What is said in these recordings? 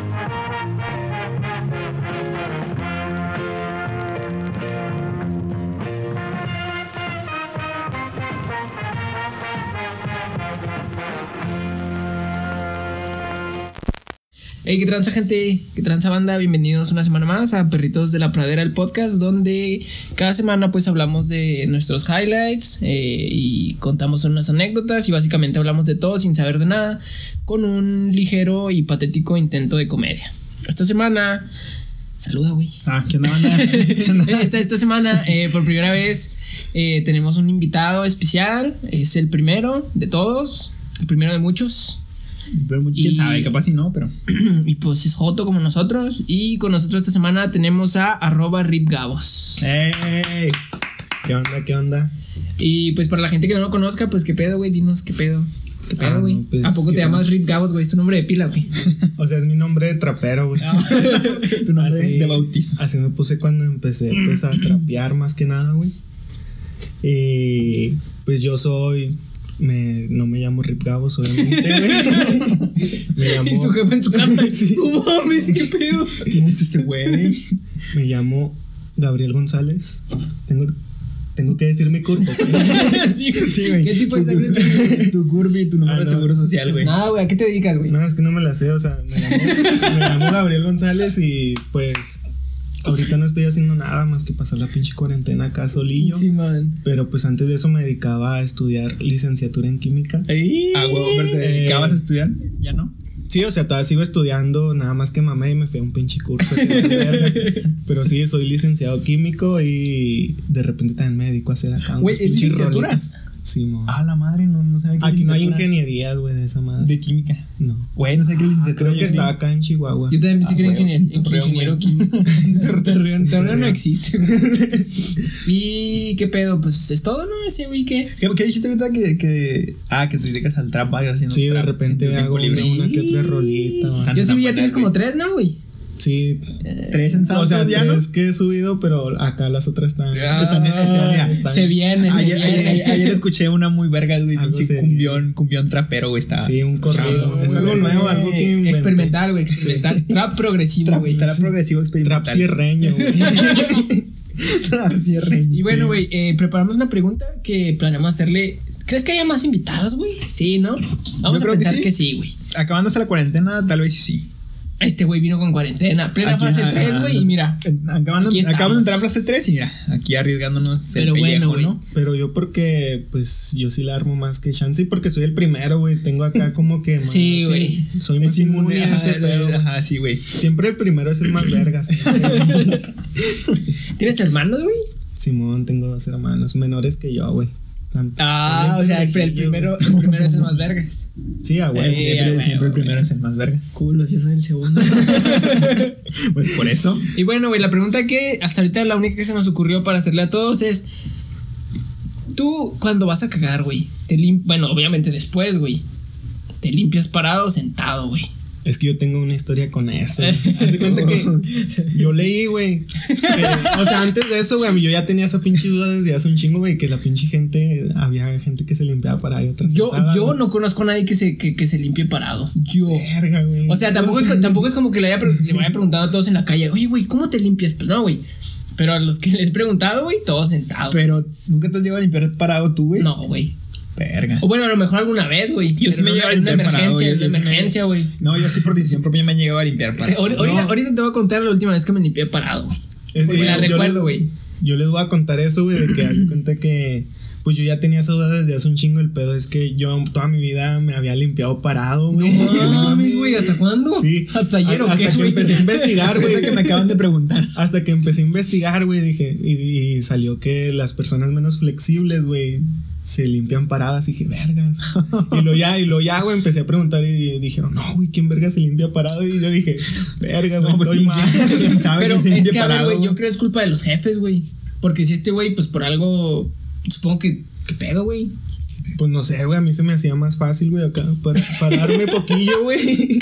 Thank you. Hey, ¿qué tranza gente? ¿Qué tranza banda? Bienvenidos una semana más a Perritos de la Pradera, el podcast donde cada semana pues hablamos de nuestros highlights eh, y contamos unas anécdotas y básicamente hablamos de todo sin saber de nada con un ligero y patético intento de comedia. Esta semana... Saluda, güey. Ah, ¿qué onda, banda? esta, esta semana, eh, por primera vez, eh, tenemos un invitado especial. Es el primero de todos, el primero de muchos. Pero quién Y- sabe, capaz si no, pero. y pues es Joto como nosotros. Y con nosotros esta semana tenemos a arroba ripgabos. ¡Ey! ¿Qué onda? ¿Qué onda? Y pues para la gente que no lo conozca, pues qué pedo, güey, dinos qué pedo. ¿Qué Ah, pedo, güey? no, pues, ¿A poco te ¿qué llamas Rip Gabos, güey? Es tu nombre de pila, güey. O sea, es mi nombre de trapero, güey. Tu nombre Así- de bautizo. Así me puse cuando empecé pues a trapear más que nada, güey. Y pues yo soy me, no me llamo Rip Gabos, obviamente. Me llamo Y su jefe en su casa. Sí. No mames, qué pedo. ¿Quién es ese güey? me llamo Gabriel González. Tengo tengo que decir mi sí, güey. ¿Qué tipo de sangre tienes? Tu curvy, tu número Ah, de seguro social, güey. Nada, güey, ¿a qué te dedicas, güey? No, es que no me la sé, o sea, me llamo, me llamo Gabriel González y pues ahorita no estoy haciendo nada más que pasar la pinche cuarentena acá solillo. Sí, man. Pero pues antes de eso me dedicaba a estudiar licenciatura en química. Ahí. Ah, huevo, pero te dedicabas a estudiar. ¿Ya no? Sí, o sea, todavía sigo estudiando, nada más que mamé y me fui a un pinche curso. Pero sí, soy licenciado químico y de repente también me dedico a hacer acá. Güey, ¿es pinches licenciatura? rolitas. Sí, mo. Ah, la madre, no, no sabía que Aquí no hay ingenierías, güey, de esa madre. De química. No. Güey, no sé qué licenciatura. Creo que está acá en Chihuahua. Yo también pensé Ah, que era ingeniero, químico. Torreón, Torreón no existe, güey. ¿Y qué pedo? Pues es todo, ¿no? Ese güey que. ¿Qué, qué dijiste ahorita que, que. Ah, que te dedicas al trap, vayas haciendo. Sí, de repente hago libre. una que otra rolita. Yo sí vi, ya tienes como tres, ¿no, güey? Sí, Tres en o sea, ya, que he subido, pero acá las otras están. Están en- ya, están- Se viene, se Ayer, viene. ayer- ayer escuché una muy verga, güey. Cumbión, cumbión trapero, güey. Está. Sí, un corrido. Es algo nuevo, algo que inventé. Experimental, güey, experimental. Trap progresivo, Trap, güey. trap progresivo experimental. Trap cierreño, güey. Trap cierreño. Y bueno, Sí. güey, eh, preparamos una pregunta que planeamos hacerle. ¿Crees que haya más invitados, güey? Sí, ¿no? Vamos Yo a creo que pensar sí. que sí, güey. Acabándose la cuarentena, tal vez sí. Este güey vino con cuarentena. Plena Aquí, fase ah, 3, güey. Y mira. Acabando, acabamos de entrar a fase 3 y mira, aquí arriesgándonos Pero el bueno, pellejo, güey. ¿no? Pero yo porque, pues, yo sí la armo más que Shansi porque soy el primero, güey. Tengo acá como que más... Sí, güey. Soy más Es inmune inmune a ese ajá, pedo. Ajá, sí, güey. Siempre el primero es el más vergas. ¿Tienes hermanos, güey? Simón, tengo dos hermanos menores que yo, güey. Ah, o sea, el, primero, el primero es el más vergas. Sí, ah, güey. Eh, Siempre, el primero es el más vergas. Culos, yo soy el segundo. Pues por eso. y bueno, güey, la pregunta que hasta ahorita la única que se nos ocurrió para hacerle a todos es. Tú, cuando vas a cagar, güey, te lim Bueno, obviamente después, güey. Te limpias parado o sentado, güey. Es que yo tengo una historia con eso. Haz de cuenta que yo leí, güey. O sea, antes de eso, güey, yo ya tenía esa pinche duda desde hace un chingo, güey, que la pinche gente, había gente que se limpiaba para y otras. Yo, yo no conozco a nadie que se, que, que se limpie parado. Yo. Verga, güey. O sea, tampoco es, co- tampoco es como que le, haya, le vaya preguntando a todos en la calle, oye, güey, ¿cómo te limpias? Pues no, güey. Pero a los que les he preguntado, güey, todos sentados. Pero nunca te has llevado a limpiar parado tú, güey. No, güey. Vergas. O bueno, a lo mejor alguna vez, güey. Yo sí me llevo a una- una limpiar parado, emergencia, una emergencia, güey. No, yo sí por decisión propia me he llegado a limpiar parado. Ahor- Ahorita, ahorita te voy a contar la última vez que me limpié parado, güey. Que la recuerdo, güey. Yo les voy a contar eso, güey, de que hace cuenta que. Pues yo ya tenía esa duda desde hace un chingo. El pedo es que yo toda mi vida me había limpiado parado, güey. No mames, güey, ¿hasta cuándo? Sí. ¿Hasta ayer o Hasta qué, que güey? empecé a investigar, güey. Que me acaban de preguntar. Hasta que empecé a investigar, güey, dije, y, y salió que las personas menos flexibles, güey, se limpian paradas. Y dije, vergas. y lo ya, y lo ya, güey, empecé a preguntar y dijeron, no, güey, ¿quién verga se limpia parado? Y yo dije, verga, güey, No, pues estoy sí, mal. ¿quién- sabe Pero quién se es que, a ver, güey, yo creo que es culpa de los jefes, güey. Porque si este güey, pues por algo, supongo que, ¿qué pedo, güey? Pues no sé, güey, a mí se me hacía más fácil, güey, acá, para pararme poquillo, güey.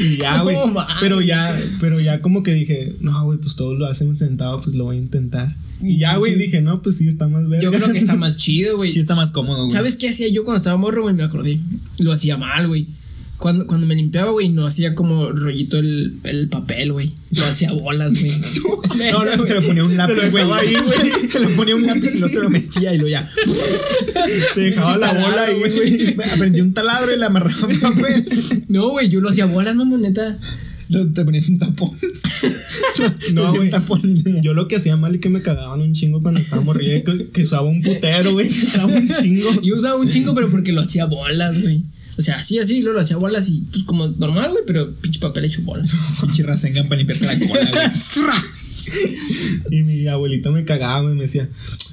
y ya, güey. Pero ya, pero ya como que dije, no, güey, pues todos lo hacen sentado, pues lo voy a intentar. Y ya, güey, dije, no, pues sí, está más verga. Yo creo que está más chido, güey. Sí está más cómodo, güey. ¿Sabes qué hacía yo cuando estaba morro, güey? Me acordé. Lo hacía mal, güey. Cuando, cuando me limpiaba, güey, no hacía como rollito el, el papel, güey. No hacía bolas, güey. No, no, se le ponía un lápiz, güey. Se le ponía un lápiz y no se lo metía y lo ya. Se dejaba la bola ahí, güey. Aprendí un taladro y le amarraba papel. No, güey, yo lo hacía bolas, no, neta. Lo- Te ponías un tapón. No, güey. Yo lo que hacía mal y que me cagaban un chingo cuando estaba morrida, que, que usaba un putero, güey. que Usaba un chingo. Yo usaba un chingo, pero porque lo hacía bolas, güey. O sea, así, así, luego lo hacía bolas y pues como normal, güey, pero pinche papel hecho bolas. Pinche rasengan para limpiarse la cola, güey. Y mi abuelito me cagaba, güey, me decía,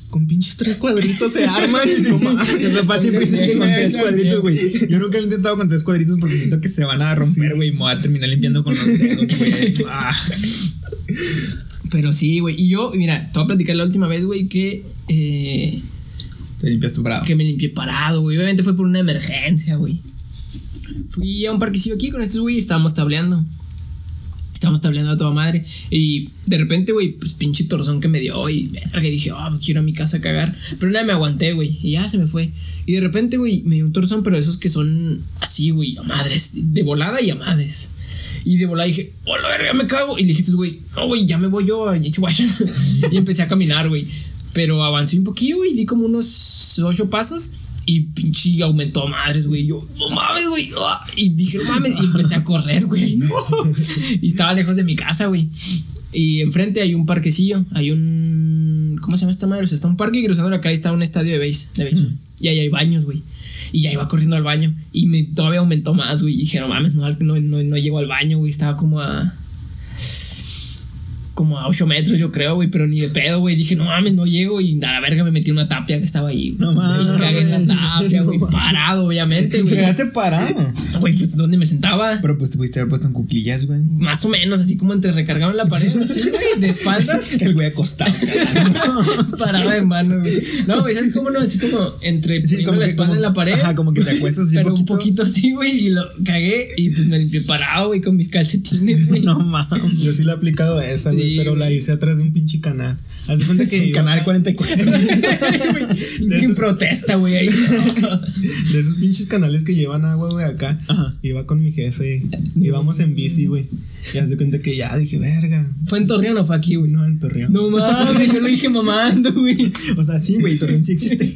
con pinches tres cuadritos se arman. Y no mames. Mi papá siempre dice que Sí, con tres sí, cuadritos, sí. güey. Yo nunca lo he intentado con tres cuadritos porque siento que se van a romper, güey. Y me voy a terminar limpiando con los dedos, güey. Ah. Pero sí, güey. Y yo, mira, te voy a platicar la última vez, güey, que, eh, Te limpias tu bravo. que me limpié parado, güey. Obviamente fue por una emergencia, güey. Fui a un parquecillo aquí con estos güey y estábamos tableando. Estábamos tableando a toda madre. Y de repente, güey, pues pinche torzón que me dio. Y verga, dije, ah, quiero a mi casa a cagar. Pero nada, me aguanté, güey. Y ya se me fue. Y de repente, güey, me dio un torzón, pero esos que son así, güey, a madres. De volada y a madres. Y de volada dije, hola, verga, me cago. Y le dije a güeyes, no, güey, ya me voy yo. Guayan. y empecé a caminar, güey. Pero avancé un poquillo, güey. Di como unos ocho pasos. Y pinche aumentó a madres, güey. Yo, no mames, güey. ah", Y dije, no mames. Y empecé a correr, güey. No. Y estaba lejos de mi casa, güey. Y enfrente hay un parquecillo. Hay un. ¿Cómo se llama esta madre? O sea, está un parque y cruzando la calle está un estadio de base. De béisbol. Y ahí hay baños, güey. Y ya iba corriendo al baño. Y me, todavía aumentó más, güey. Y dije, no mames, no, no, no, no llego al baño, güey. Estaba como a. Como a 8 metros, yo creo, güey. Pero ni de pedo, güey. Dije, no mames, no llego. Y a la verga me metí en una tapia que estaba ahí. No mames. Y cagué en la tapia, güey. Parado, obviamente, güey. Quedaste parado. Güey, pues ¿dónde me sentaba? Pero pues te pudiste haber puesto en cuclillas, güey. Más o menos, así como entre recargado en la pared, así, güey, de espaldas. El güey acostado. Parado de mano, güey. No, güey, ¿sabes cómo no? Así como entre Sí, como la que espalda como- en la pared. Ajá, como que te acuestas así pero poquito. un poquito así, güey, y lo cagué y pues me limpié parado, güey, con mis calcetines, güey. No mames. Yo sí le he aplicado esa, güey, Pero la hice atrás de un pinche canal. Haz de cuenta que Canal 44. Güey, De esos- protesta, güey, ahí. de esos pinches canales que llevan agua, güey, acá. Ajá. Iba con mi jefe. Íbamos en bici, güey. Y haz de cuenta que ya dije, verga. ¿Fue en Torreón o fue aquí, güey? No, en Torreón. No mames, yo lo dije mamando, güey. O sea, sí, güey, Torreón sí existe.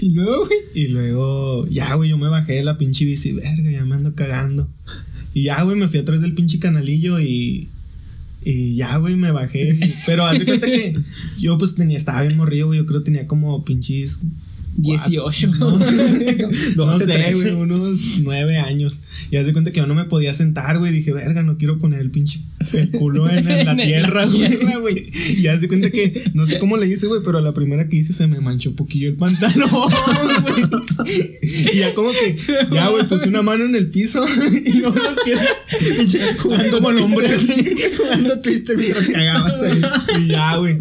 Y luego, güey. Y luego, ya, güey, yo me bajé de la pinche bici, verga, ya me ando cagando. Y ya, güey, me fui atrás del pinche canalillo y. Y ya, güey, me bajé. Pero haz de cuenta que yo, pues, tenía, estaba bien morrido, güey. Yo creo que tenía como pinches. 18. No 12, sé, 13. güey, unos nueve años. Y haz de cuenta que yo no me podía sentar, güey. Dije, verga, no quiero poner el pinche el culo en, en la En tierra, güey. tierra, güey. Y haz de cuenta que, no sé cómo le hice, güey, pero a la primera que hice se me manchó un poquillo el pantalón, güey. Y ya como que, ya, güey, puse una mano en el piso y luego los pies Jugando como así. Jugando Twister mientras cagabas ahí. Y ya, güey.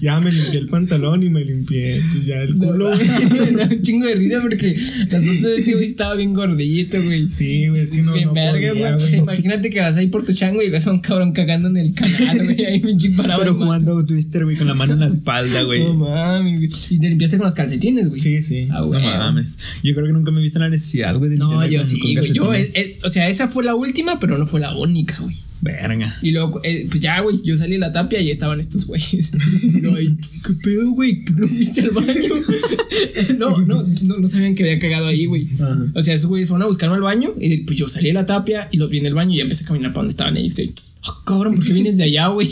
Ya me limpié el pantalón y me limpié, pues ya el culo. Me da un chingo de risa porque las fotos de este güey estaba bien gordito, güey. Sí, güey, es que no, no verga, podía, güey. Imagínate que vas ahí por tu chango y ves a un cabrón cagando en el canal, güey. Ahí pinche parado. Pero jugando Twister, güey, con la mano en la espalda, güey. No mames, güey. Y te limpiaste con los calcetines, güey. Sí, sí. Ah, No güey. mames. Yo creo que nunca me he visto en la necesidad, güey, de No, yo sí, güey. Yo, es- es- o sea, esa fue la última, pero no fue la única, güey. Verga. Y luego, eh, pues ya, güey, yo salí de la tapia y estaban estos güeyes. Ay, ¿qué pedo, güey? ¿No fuiste al baño? no, no, no, no sabían que había cagado ahí, güey. O sea, esos güeyes fueron a buscarme al baño y pues yo salí de la tapia y los vi en el baño y ya empecé a caminar para donde estaban ellos. Y, "Ah, cabrón, ¿por qué vienes de allá, güey?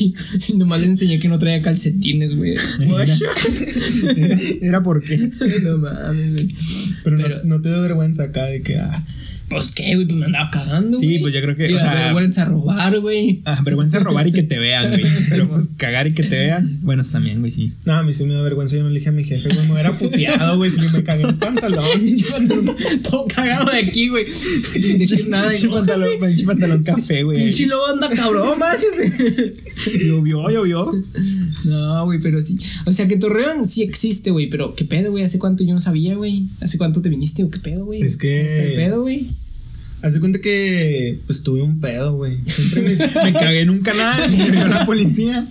Y nomás les enseñé que no traía calcetines, güey. Era, era porque. no mames, güey. Pero, no- Pero- no, te da vergüenza acá de que, ah, Pues qué, güey, pues me andaba cagando. Sí, güey. pues yo creo que, Y o sea- vergüenza robar, güey. Ah, vergüenza robar y que te vean, güey. Pero pues cagar y que te vean. Bueno, también, güey, sí. no, a mí sí me da vergüenza. Yo no le dije a mi jefe, güey, me hubiera puteado, güey, si me cagué en pantalón. Todo cagado de aquí, güey. Sin decir nada. Pinche pantalón, pinche pantalón café, güey. Pinche lobo anda cabrón, jefe. Llovió, llovió. No, güey, pero sí. O sea, que Torreón sí existe, güey. Pero qué pedo, güey. ¿Hace cuánto yo no sabía, güey? ¿Hace cuánto te viniste o qué pedo, güey? Es que- ¿Cómo está el pedo, güey? Haz de cuenta que, pues, tuve un pedo, güey. Siempre me, Me cagué en un canal y me vio la policía.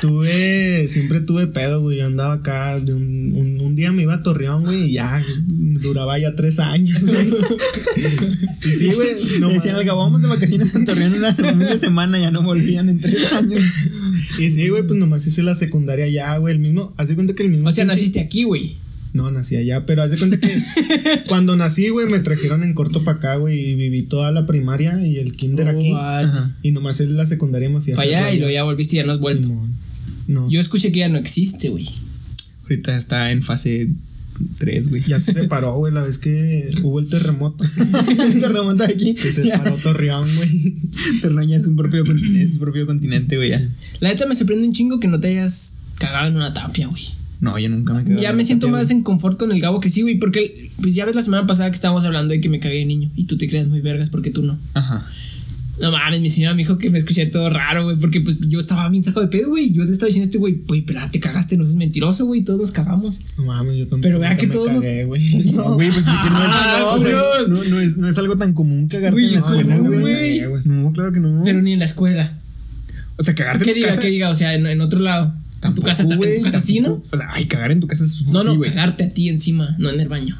tuve, siempre tuve pedo, güey. Yo andaba acá, de un, un, un día me iba a Torreón, güey, y ya duraba ya tres años, güey. Y sí, güey, no Decían, al vamos de vacaciones en Torreón una, una semana, ya no volvían en tres años. Y sí, güey, pues nomás hice la secundaria ya, güey. El mismo, haz de cuenta que el mismo. O sea, pinche- naciste aquí, güey. No, nací allá, pero haz de cuenta que cuando nací, güey, me trajeron en corto para acá, güey, y viví toda la primaria y el kinder aquí. Ajá. Y nomás en la secundaria me fui a Para allá y luego ya volviste y ya no has vuelto. Simón. No, Yo escuché que ya no existe, güey. Ahorita está en fase 3, güey. ya se separó, güey, la vez que hubo el terremoto. Te remonta aquí. Que se separó Torreón, güey. Torreón ya es un propio, es su propio continente, güey. ya. La neta me sorprende un chingo que no te hayas cagado en una tapia, güey. No, yo nunca me quedo. Ya me siento más en confort con el Gabo que sí, güey. Porque, pues ya ves la semana pasada que estábamos hablando de que me cagué de niño. Y tú te creas muy vergas porque tú no. Ajá. No mames, mi señora me dijo que me escuché todo raro, güey. Porque pues yo estaba bien sacado de pedo, güey. Yo le estaba diciendo a este güey, güey, pero te cagaste, no seas mentiroso, güey. Todos nos cagamos. No mames, yo tampoco. Pero vea que me todos nos- cagué, güey. No, güey, pues sí que no es, Ah, no, o sea, no, no es, no es algo tan común cagarte Güey, en la escuela, güey. No, claro que no. Pero ni en la escuela. o sea, cagarte ¿Qué en diga, casa. qué diga? O sea, en, en otro lado. En tu tampoco, casa también. En tu casa sí, ¿no? tampoco. O sea, ay, cagar en tu casa es No, sí, no, cagarte a ti encima, no en el baño.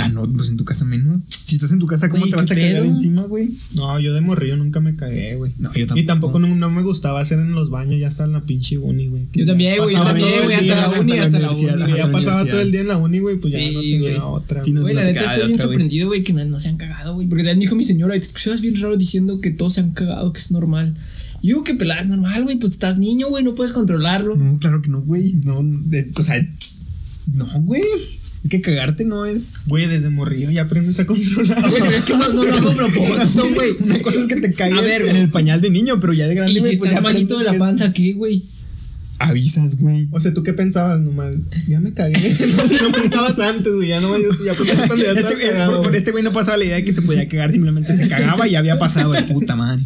Ah, no, pues en tu casa menos. Si estás en tu casa, ¿cómo te vas ¿qué a cagar pedo? encima, güey? No, yo de morrillo nunca me cagué, güey. No, yo Y tampoco no, no me gustaba hacer en los baños, ya hasta en la pinche uni, güey. Yo también, güey, yo Pasaba también, todo el güey, hasta la uni, hasta la universidad, uni. ajá, Ya la pasaba todo el día en la uni, güey, pues ya Sí, no tenía güey. otra. Sí, no- Güey, la neta estoy bien sorprendido, güey, que no, no se han cagado, güey. Porque también dijo mi señora, y te escuchabas bien raro diciendo que todos se han cagado, que es normal. Yo digo que pelada es normal, güey, pues estás niño, güey, no puedes controlarlo. No, claro que no, güey. No, es- o sea, no, güey. Es que cagarte no es. Güey, desde morrillo ya aprendes a controlar. Güey, pero es que no, no lo hago a propósito, güey. Una cosa es que te caigas A ver, en el pañal de niño, pero ya de grande, Y si pues estás malito de la panza, ¿qué, güey? Avisas, güey. O sea, ¿tú qué pensabas nomás? Ya me cagué. no pensabas antes, güey. Ya no ya cuando ya estabas Este, cagado, por, por güey. este güey no pasaba la idea de que se podía cagar, simplemente se cagaba y ya había pasado de puta man.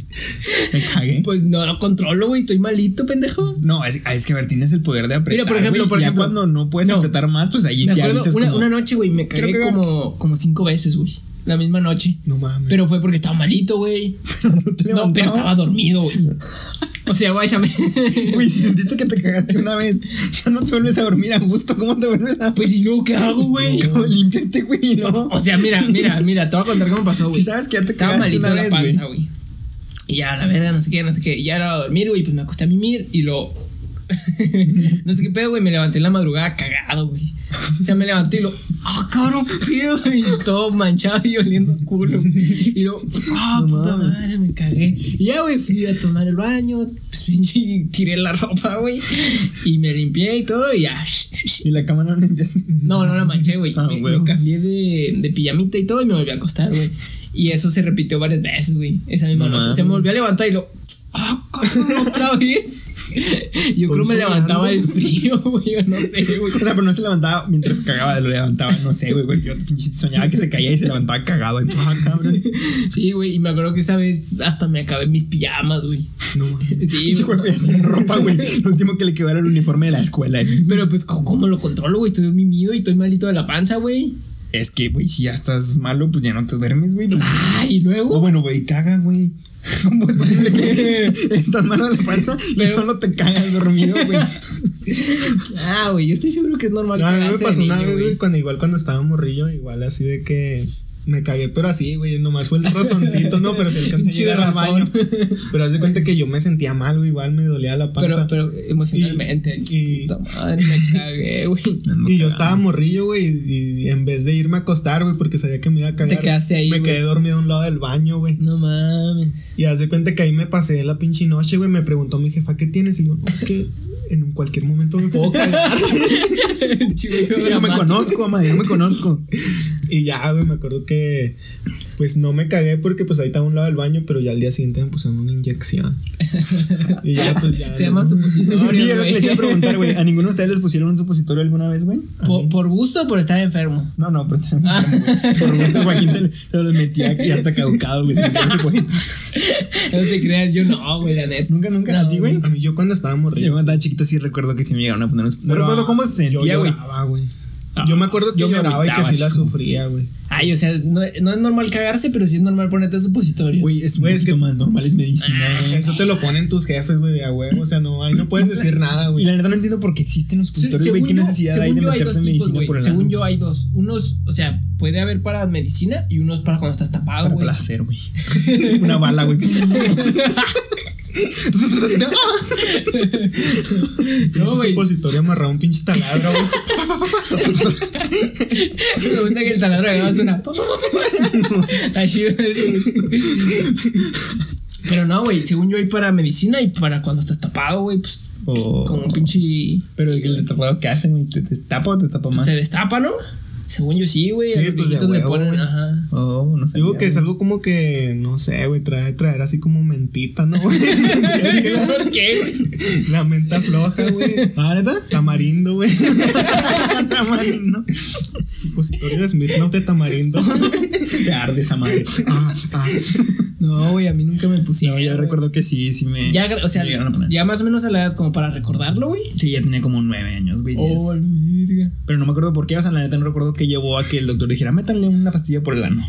Me cagué. Pues no lo controlo, güey, estoy malito, pendejo. No, es, es que a ver, tienes el poder de apretar. Mira, por ejemplo, güey, por ya ejemplo. cuando no puedes No. apretar más, pues ahí sí avisas una, como- una noche, güey, me cagué que- como, como cinco veces, güey. La misma noche. No mames. Pero fue porque estaba malito, güey. no te No, pero estaba dormido, güey. O sea, güey, ya me. Güey, si sentiste que te cagaste una vez, ya no te vuelves a dormir a gusto. ¿Cómo te vuelves a.? Pues, ¿y luego qué hago, güey? No, límpiate, güey, ¿no? O sea, mira, mira, mira, te voy a contar cómo pasó, güey. Si sabes que ya te Estaba cagaste malito una de la vez, panza, güey. Y ya, la verdad, no sé qué, no sé qué. Y ya era a dormir, güey. Pues me acosté a mimir y lo. no sé qué pedo, güey. Me levanté en la madrugada cagado, güey. O sea, me levanté y lo. ¡Ah, cabrón, pedo! Y todo manchado y oliendo culo. Y lo. ¡Ah, puta madre! Me cagué. Y ya, güey, fui a tomar el baño. Pues pinche tiré la ropa, güey. Y me limpié y todo. Y ya. Y la cama no limpiaste. No, no la manché, güey. Ah, me, cambié de, de pijamita y todo y me volví a acostar, güey. Y eso se repitió varias veces, güey. Esa misma No noche. O sea, me volví a levantar y lo. ¡Ah, cabrón, otra vez! Yo creo me levantaba sudando. el frío, güey. No sé, O güey. sea, pero no se levantaba mientras cagaba, lo levantaba, no sé, güey, porque yo soñaba que se caía y se levantaba cagado. Y, ah, cabrón. Sí, güey. Y me acuerdo que esa vez hasta me acabé mis pijamas, güey. No mames. Sí, güey, güey. sin ropa, güey. Lo último que le quedó era el uniforme de la escuela. ¿eh? Pero pues, ¿cómo, lo controlo, güey? Estoy mimido y estoy malito de la panza, güey. Es que, güey, si ya estás malo, pues ya no te duermes, güey. pues- Ah, y O luego. bueno, güey, caga, güey. ¿Cómo es posible que estás malo de la panza y Pero- solo te cagas dormido, güey? Ah, güey. Yo estoy seguro que es normal. No, a mí me pasó una niño, vez, güey. güey, cuando igual cuando estaba morrillo, igual así de que me cagué, pero así, güey, nomás fue el rozoncito, no, pero se alcancé a Chido llegar al baño. Pero haz de cuenta que yo me sentía mal, güey, igual me dolía la panza. Pero, pero emocionalmente. Y- puta madre, me cagué, güey. y yo estaba morrillo, güey, y, y en vez de irme a acostar, güey, porque sabía que me iba a cagar. Te quedaste ahí, Me quedé dormido a un lado del baño, güey. No mames. Y haz de cuenta que ahí me pasé la pinche noche, güey. Me preguntó mi jefa, ¿qué tienes? Y digo, no, es que en cualquier momento me puedo cagar. Chivo, Sí, yo me conozco, mamá, yo me conozco. Y ya, güey, me acuerdo que pues no me cagué porque pues ahí estaba a un lado del baño, pero ya al día siguiente me pusieron una inyección. y ya, pues ya. Se llama supositorio, Sí, es lo que les iba a preguntar, güey. ¿A ninguno de ustedes les pusieron un supositorio alguna vez, güey? ¿Por, por gusto o por estar enfermo? No, no, pero Ah. por gusto Joaquín se, lo metía y hasta caducado, güey. No te creas, yo no, güey, la neta. Nunca, nunca, No, a ti, güey. A mí yo cuando estaba Yo morrido. cuando estaba chiquito sí recuerdo que sí me llegaron a poner unos... No recuerdo cómo se yo sentía, güey. Güey. Yo me acuerdo que Yo me lloraba y que sí la como- sufría, güey. Ay, o sea, no, no es normal cagarse, pero sí es normal ponerte supositorio. Güey, es un Güey, es que- más normal, es medicina, güey. Eso te lo ponen tus jefes, güey, de a huevo. O sea, no, ahí no puedes decir nada, Y güey. la neta no entiendo por qué existen los supositorios, güey. ¿Qué necesidad hay según de yo hay meterte dos tipos, medicina güey. por el Según ano? yo hay dos. Unos, o sea, puede haber para medicina y unos para cuando estás tapado, Para güey. placer, güey. Una bala, güey. No, güey. supositorio amarrado un pinche taladro, güey. Me gusta que el taladro haga una. Chido. Pero no, güey. Según yo hay para medicina y para cuando estás tapado, güey. Pues O- como un pinche. Pero el que le tapado, ¿qué hacen, güey? ¿Te, te tapa o te tapa Pues más? te destapa, ¿no? Según yo sí, güey. Sí, a los pues, le ponen, ajá. Oh, no sé. Digo que es algo como que, no sé, güey, trae, traer así como mentita, ¿no, güey? ¿Por qué, güey? la menta floja, güey. ¿Ah, neta? Tamarindo, güey. Tamarindo. Supositorio de Smirnoff de tamarindo. Te arde esa madre. Ah, ah. No, güey, a mí nunca me pusieron. No, yo recuerdo que sí, sí me. Ya, o sea, me llegaron a poner. ya más o menos a la edad como para recordarlo, güey. Sí, ya tenía como nueve años, güey. Oh, Pero no me acuerdo por qué, o sea, la neta no recuerdo que llevó a que el doctor dijera, métanle una pastilla por el ano.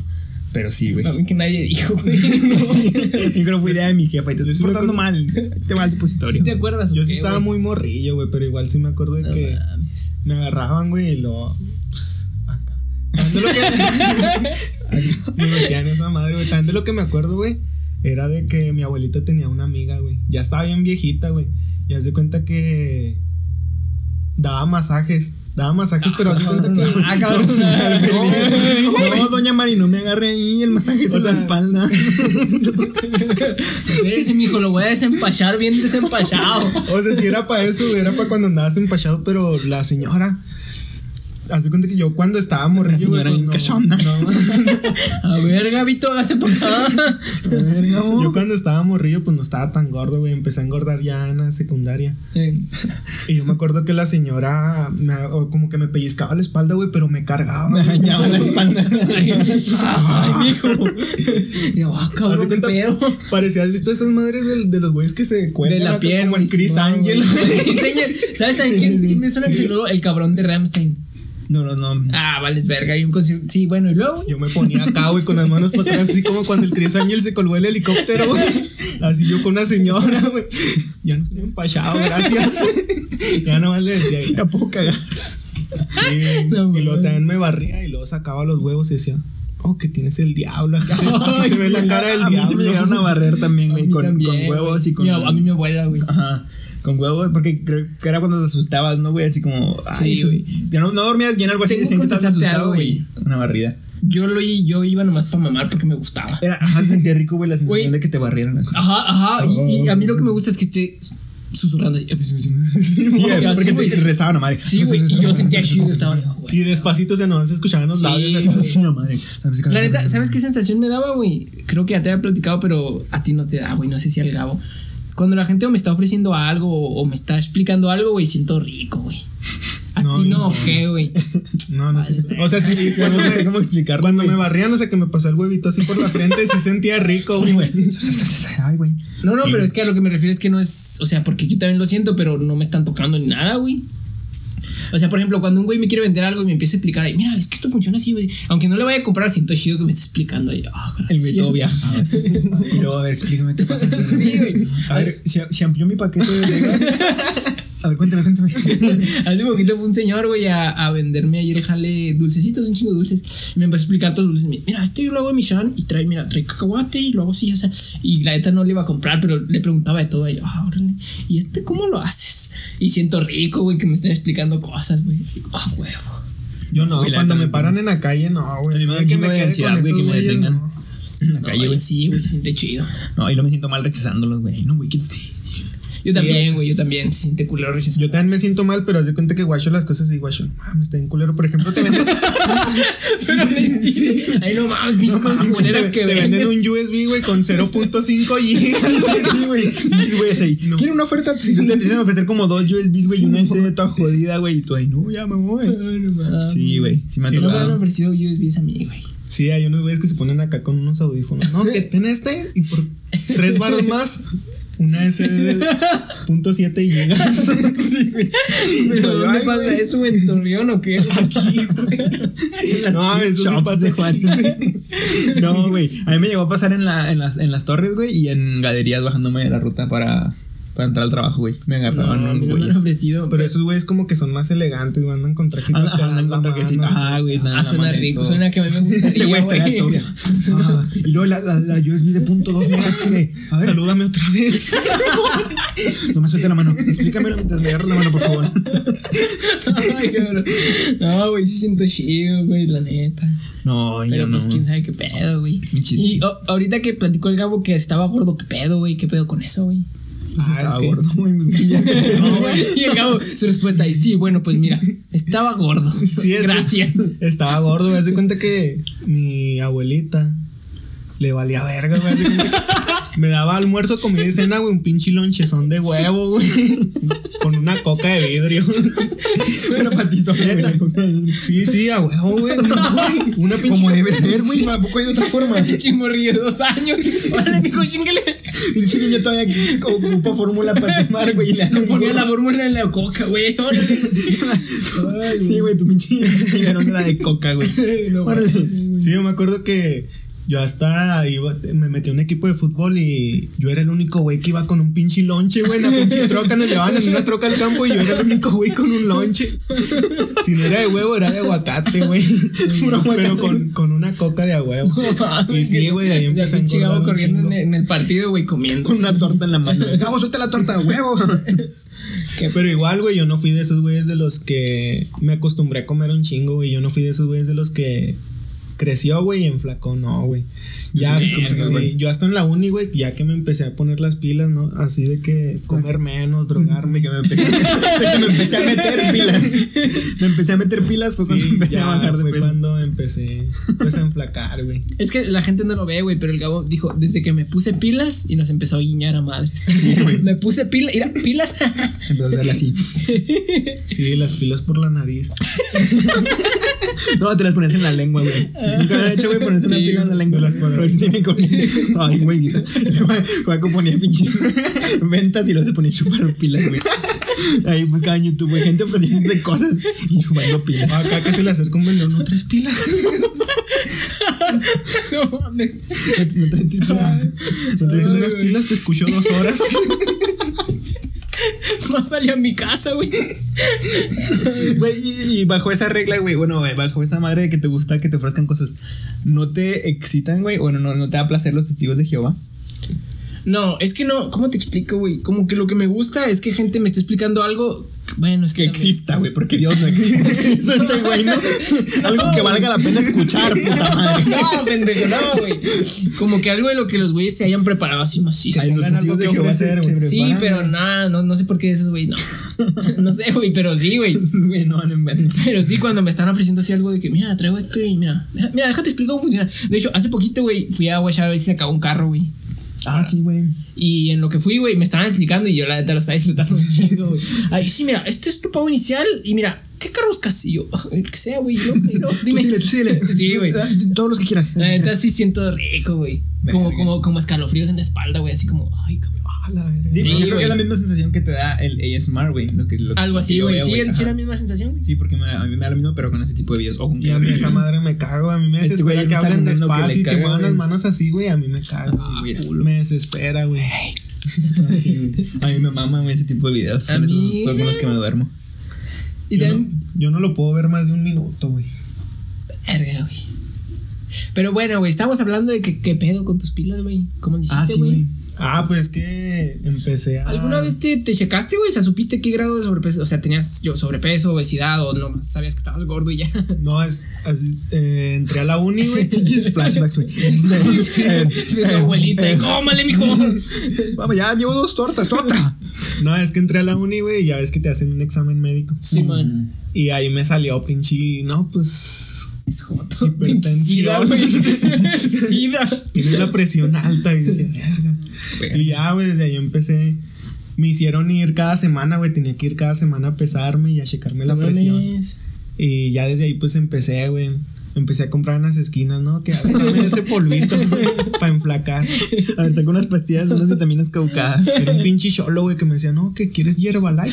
Pero sí, güey. A mí que nadie dijo, güey. Yo creo que fue idea de mi jefa y te estás portando mal. Te va el supositorio. ¿Sí te acuerdas? Yo sí qué, estaba muy morrillo, güey, pero igual sí me acuerdo de No que mames. me agarraban, güey, y luego, pues, acá. Lo que me metían esa madre, güey. También de lo que me acuerdo, güey, era de que mi abuelita tenía una amiga, güey. Ya estaba bien viejita, güey. Y haz de cuenta que daba masajes. Daba masajes, pero cuenta que. Ah, cabrón. No, no, doña Mari, no me agarre ahí, el masaje es en la espalda. Espérese, mijo, lo voy a desempachar bien desempachado. O sea, si era para eso, era para cuando andabas empachado, pero la señora. Haz de cuenta que yo cuando estaba morrillo, señora pues, no-. A ver, Gabito, hágase para acá. Yo cuando estaba morrillo, pues no estaba tan gordo, güey. Empecé a engordar ya en la secundaria. Y yo me acuerdo que la señora me, o como que me pellizcaba la espalda, güey, pero me cargaba. Me arañaba la espalda. Ay, mijo. Digo, ah, de cabrón, qué pedo. Parecía, ¿has visto esas madres de, de los güeyes que se De cuelgan la acá piel. como el Chris Angel? ¿Sabes quién, quién me suena que se luego? El cabrón de Ramstein. No, no, no. Ah, vales verga. Y un concierto. Sí, bueno, y luego. Yo me ponía acá, güey, con las manos para atrás, así como cuando el Chris Angel se colgó el helicóptero, güey. Así yo con una señora, güey. Ya no estoy empachado, gracias. ya nomás le decía, Ya puedo cagar. Sí, No, y luego también me barría y luego sacaba los huevos y decía, oh, que tienes el diablo. Se, aquí se ve la cara del a mí diablo. se me llegaron a barrer también, güey, mí con, huevos y con. A mí mi abuela, güey. Ajá. Con huevos, porque creo que era cuando te asustabas, ¿no, güey? Así como. Ay, Sí, no, no dormías bien, algo así. Decían que estabas asustado, güey. Una barrida. Yo, lo, yo iba nomás para mamar porque me gustaba. Era, ajá, se sentía rico, güey, la sensación Güey. de que te barrieran así. Ajá, ajá. Y, y a mí lo que me gusta es que esté susurrando. así. Sí, Y así, porque güey. te rezaban a madre. Sí, güey. Y yo sentía chido. Estaba. Y despacito se nos escuchaban los Sí, labios. así. Una madre. La neta, ¿sabes qué sensación me daba, güey? Creo que ya te había platicado, pero a ti no te da, güey. No sé si al Gabo. Cuando la gente o me está ofreciendo algo o, me está explicando algo, güey, siento rico, güey. A No, ti no, no. ¿o ¿qué, güey? No, no sé. O sea, sí, cuando, no sé cómo explicarlo. cuando me barrían, o sea, que me pasó el huevito así por la frente, sí sentía rico, güey. Ay, güey. No, no, pero es que a lo que me refiero es que no es. O sea, porque yo también lo siento, pero no me están tocando ni nada, güey. O sea, por ejemplo, cuando un güey me quiere vender algo y me empieza a explicar, ahí, mira, es que esto funciona así, güey. Aunque no le vaya a comprar, siento chido que me esté explicando. ahí, ah, El güey todo viajaba. Y luego, a ver, explícame qué pasa. Sí, güey. A ver, se, se amplió mi paquete de. A ver, cuéntame, cuéntame. Hace poquito fue un señor, güey, a, a venderme ayer el jale dulcecitos, un chingo de dulces. Y me empezó a explicar todos los dulces. Mira, este yo lo hago en mi shan y trae, mira, trae cacahuate y luego sí, ya sea. Y la neta no le iba a comprar, pero le preguntaba de todo. Y yo, ah, órale. ¿Y este cómo lo haces? Y siento rico, güey, que me estén explicando cosas, güey. Ah, huevo. Yo no, Güey, cuando me paran en la calle, no, güey. A mí me Así un chingo de quede ansiedad, güey, que me detengan. no. En la No, calle, güey, sí, güey, se siente chido. No, y lo me siento mal rechazándolos, güey. No, güey, quítate. Yo Sí, también, güey, yo también. Se siente culero. Yo también me siento mal, pero haz de cuenta que guacho las cosas y guacho, no mames, está bien culero. Por ejemplo, te venden, Pero les Ay, no mames, mis cosas culeras te, que te venden un USB, güey, con 0.5 gigas. Sí, güey. Muchos güeyes ahí. No. ¿Quieren una oferta? Si te dicen ofrecer como dos USBs, güey, y una SD toda jodida, güey. Y tú ahí, no, ya me voy. No. Sí, güey. Sí me ha No me han tocado. ofrecido USBs a mí, güey. Sí, hay unos güeyes que se ponen acá con unos audífonos. No, que ten este y por tres baros más Una SD de .7 gigas. Sí, güey. ¿Pero dónde ay, pasa güey. eso? ¿En Torreón o qué? Aquí, güey. En No, eso sí shops pasa de Juan. No, güey. A mí me llegó a pasar en, la, en, las, en las torres, güey, y en galerías bajándome de la ruta para, para entrar al trabajo, güey. Me No, agarraban a un mí no me han ofrecido. Pero esos güeyes como que son más elegantes, güey. Andan con trajito. Andan, acá, andan la con trajecito. mano. Ajá, güey. nada, Ah, suena rico, suena que a mí me gustaría. Este güey. Ah, y luego la, la, la USB de punto dos megas que. A ver, Salúdame otra vez. no me suelte la mano. Explícamelo mientras me agarro la mano, por favor. Ay, cabrón. No, güey, sí siento chido, güey, la neta. No, Pero yo pues no. quién sabe qué pedo, güey. Y oh, ahorita que platicó el Gabo que estaba gordo, qué pedo, güey, qué pedo con eso, güey. Pues Ah, estaba es gordo, güey. pues, que No. Y el Gabo, su respuesta, y sí, bueno, pues mira, estaba gordo. Sí, es Gracias. Estaba gordo. Haz de cuenta que mi abuelita le valía verga, güey. Me daba almuerzo, comida y cena, güey. Un pinche lonchezón de huevo, güey. Con una coca de vidrio. Pero para ti son Neta. Sí, sí, a huevo, güey. Una pinche. Como debe ser, güey. ¿A poco hay de otra forma? Chimorrillo de dos años. Chinguele. Pinche niño todavía ocupa fórmula para tomar, güey. y le ponía la fórmula en la coca, güey. Sí, güey, tu pinche biberón era de coca, güey. Sí, yo me acuerdo que yo hasta iba, me metí a un equipo de fútbol y yo era el único güey que iba con un pinche lonche, güey. En la pinche troca nos llevaban en una troca al campo y yo era el único güey con un lonche. Si no era de huevo, era de aguacate, güey. Pero con, con una coca de a huevo. Y sí, güey, de ahí empecé a corriendo en el, en el partido, güey, comiendo. Con una torta en la mano. Cabo, suelta la torta, huevo. Pero igual, güey, yo no fui de esos güeyes de los que me acostumbré a comer un chingo, güey. Yo no fui de esos güeyes de los que creció, güey, y enflacó, no, güey. Ya, Sí, güey. yo hasta en la uni, güey, ya que me empecé a poner las pilas, ¿no? Así de que comer menos, drogarme. Que me empecé, de que me empecé a meter pilas. Me empecé a meter pilas fue cuando Sí, empecé a ya bajar de fue peso. cuando empecé pues, a enflacar, güey. Es que la gente no lo ve, güey, pero el Gabo dijo, desde que me puse pilas y nos empezó a guiñar a madres. me puse pilas, mira, pilas. Empezó a hacerle así. Sí, las pilas por la nariz. No, te las pones en la lengua, güey. Sí, nunca lo he hecho, güey, ponerse una pila en la lengua. las A ver si tiene con- Ay, güey. Juaco ponía pinches ventas y luego se ponía a chupar pilas, güey. Ahí buscaba en YouTube, güey, gente ofreciéndote cosas y chupando pilas. Acá que se le acerca un vendedor, no tres pilas. no mames. No traes pilas. No traes Ay, unas pilas, te escucho dos horas. No salí a mi casa, güey. Güey, y, y bajo esa regla, güey, bueno, bajo esa madre de que te gusta que te ofrezcan cosas, ¿no te excitan, güey? Bueno, no, no te da placer los testigos de Jehová. No, es que no, ¿cómo te explico, güey? Como que lo que me gusta es que gente me esté explicando algo. Bueno, es que. Que también- exista, güey, porque Dios no existe. Eso está güey, ¿no? Algo que valga la pena escuchar, puta madre. No, pendejo, no, güey. Como que algo de lo que los güeyes se hayan preparado así macizo. Ay, los pongan testigos algo de que ofrecer, güey. Sí, pero nada, no, no sé por qué esos, güey, no. No sé, güey, pero sí, güey. Güey, no van en. Pero sí, cuando me están ofreciendo así algo de que, mira, traigo esto y mira, deja- mira, déjate explicar cómo funciona. De hecho, hace poquito, güey, fui a Guachar a ver si se acabó un carro, güey. Ah, sí, güey. Y en lo que fui, güey, me estaban explicando y yo la neta lo estaba disfrutando un chingo, güey. Ay, sí, mira, este es tu pago inicial y mira, ¿qué carro buscas? Y yo, el que sea, güey, no, no, Tú dime. síguele, tú síguele. Sí, güey. Todos los que quieras. La neta sí siento rico, güey. Como, como, como escalofríos en la espalda, güey, así como, ay, cabrón. Ah, la verga. Sí, Sí, pero yo creo que es la misma sensación que te da el ASMR, güey. Lo que, lo- Algo así, güey. Sí, era la misma sensación, güey. Sí, porque me- a mí me da lo mismo, pero con ese tipo de videos. O con Y a mí esa madre me cago, a mí me Este güey desespera ya que hablen despacio y que muevan las manos así, güey, a mí me cago. Ah, güey. me desespera, güey. Sí, güey. A mí me mama güey, ese tipo de videos. A Con esos son los que me duermo. Y Yo no, yo no lo puedo ver más de un minuto, güey. Verga, güey. Pero bueno, güey, estamos hablando de que qué pedo con tus pilas, güey. ¿Cómo le hiciste, güey? Ah, pues que empecé a. ¿Alguna vez te, te checaste, güey? O sea, ¿supiste qué grado de sobrepeso? O sea, ¿tenías yo sobrepeso, obesidad o no sabías que estabas gordo y ya? No, es. así, eh, entré a la uni, güey. Flashbacks, güey. Abuelita. eh, ¡Cómale, mijo! Vamos, ya llevo dos tortas, otra. No, es que entré a la uni, güey, y ya ves que te hacen un examen médico. Sí, man. Y ahí me salió pinche. No, pues. Es joto. Sida, güey. Sida. Tienes la presión alta. Y dije, verga. Y ya, güey, desde ahí empecé. Me hicieron ir cada semana, güey. Tenía que ir cada semana a pesarme y a checarme la presión. Y ya desde ahí, pues empecé, güey. Empecé a comprar en las esquinas, ¿no? Que déjame ese polvito para enflacar. A ver, saca unas pastillas, unas vitaminas caducadas. Era un pinche cholo, güey, que me decía, no, que quieres hierba light.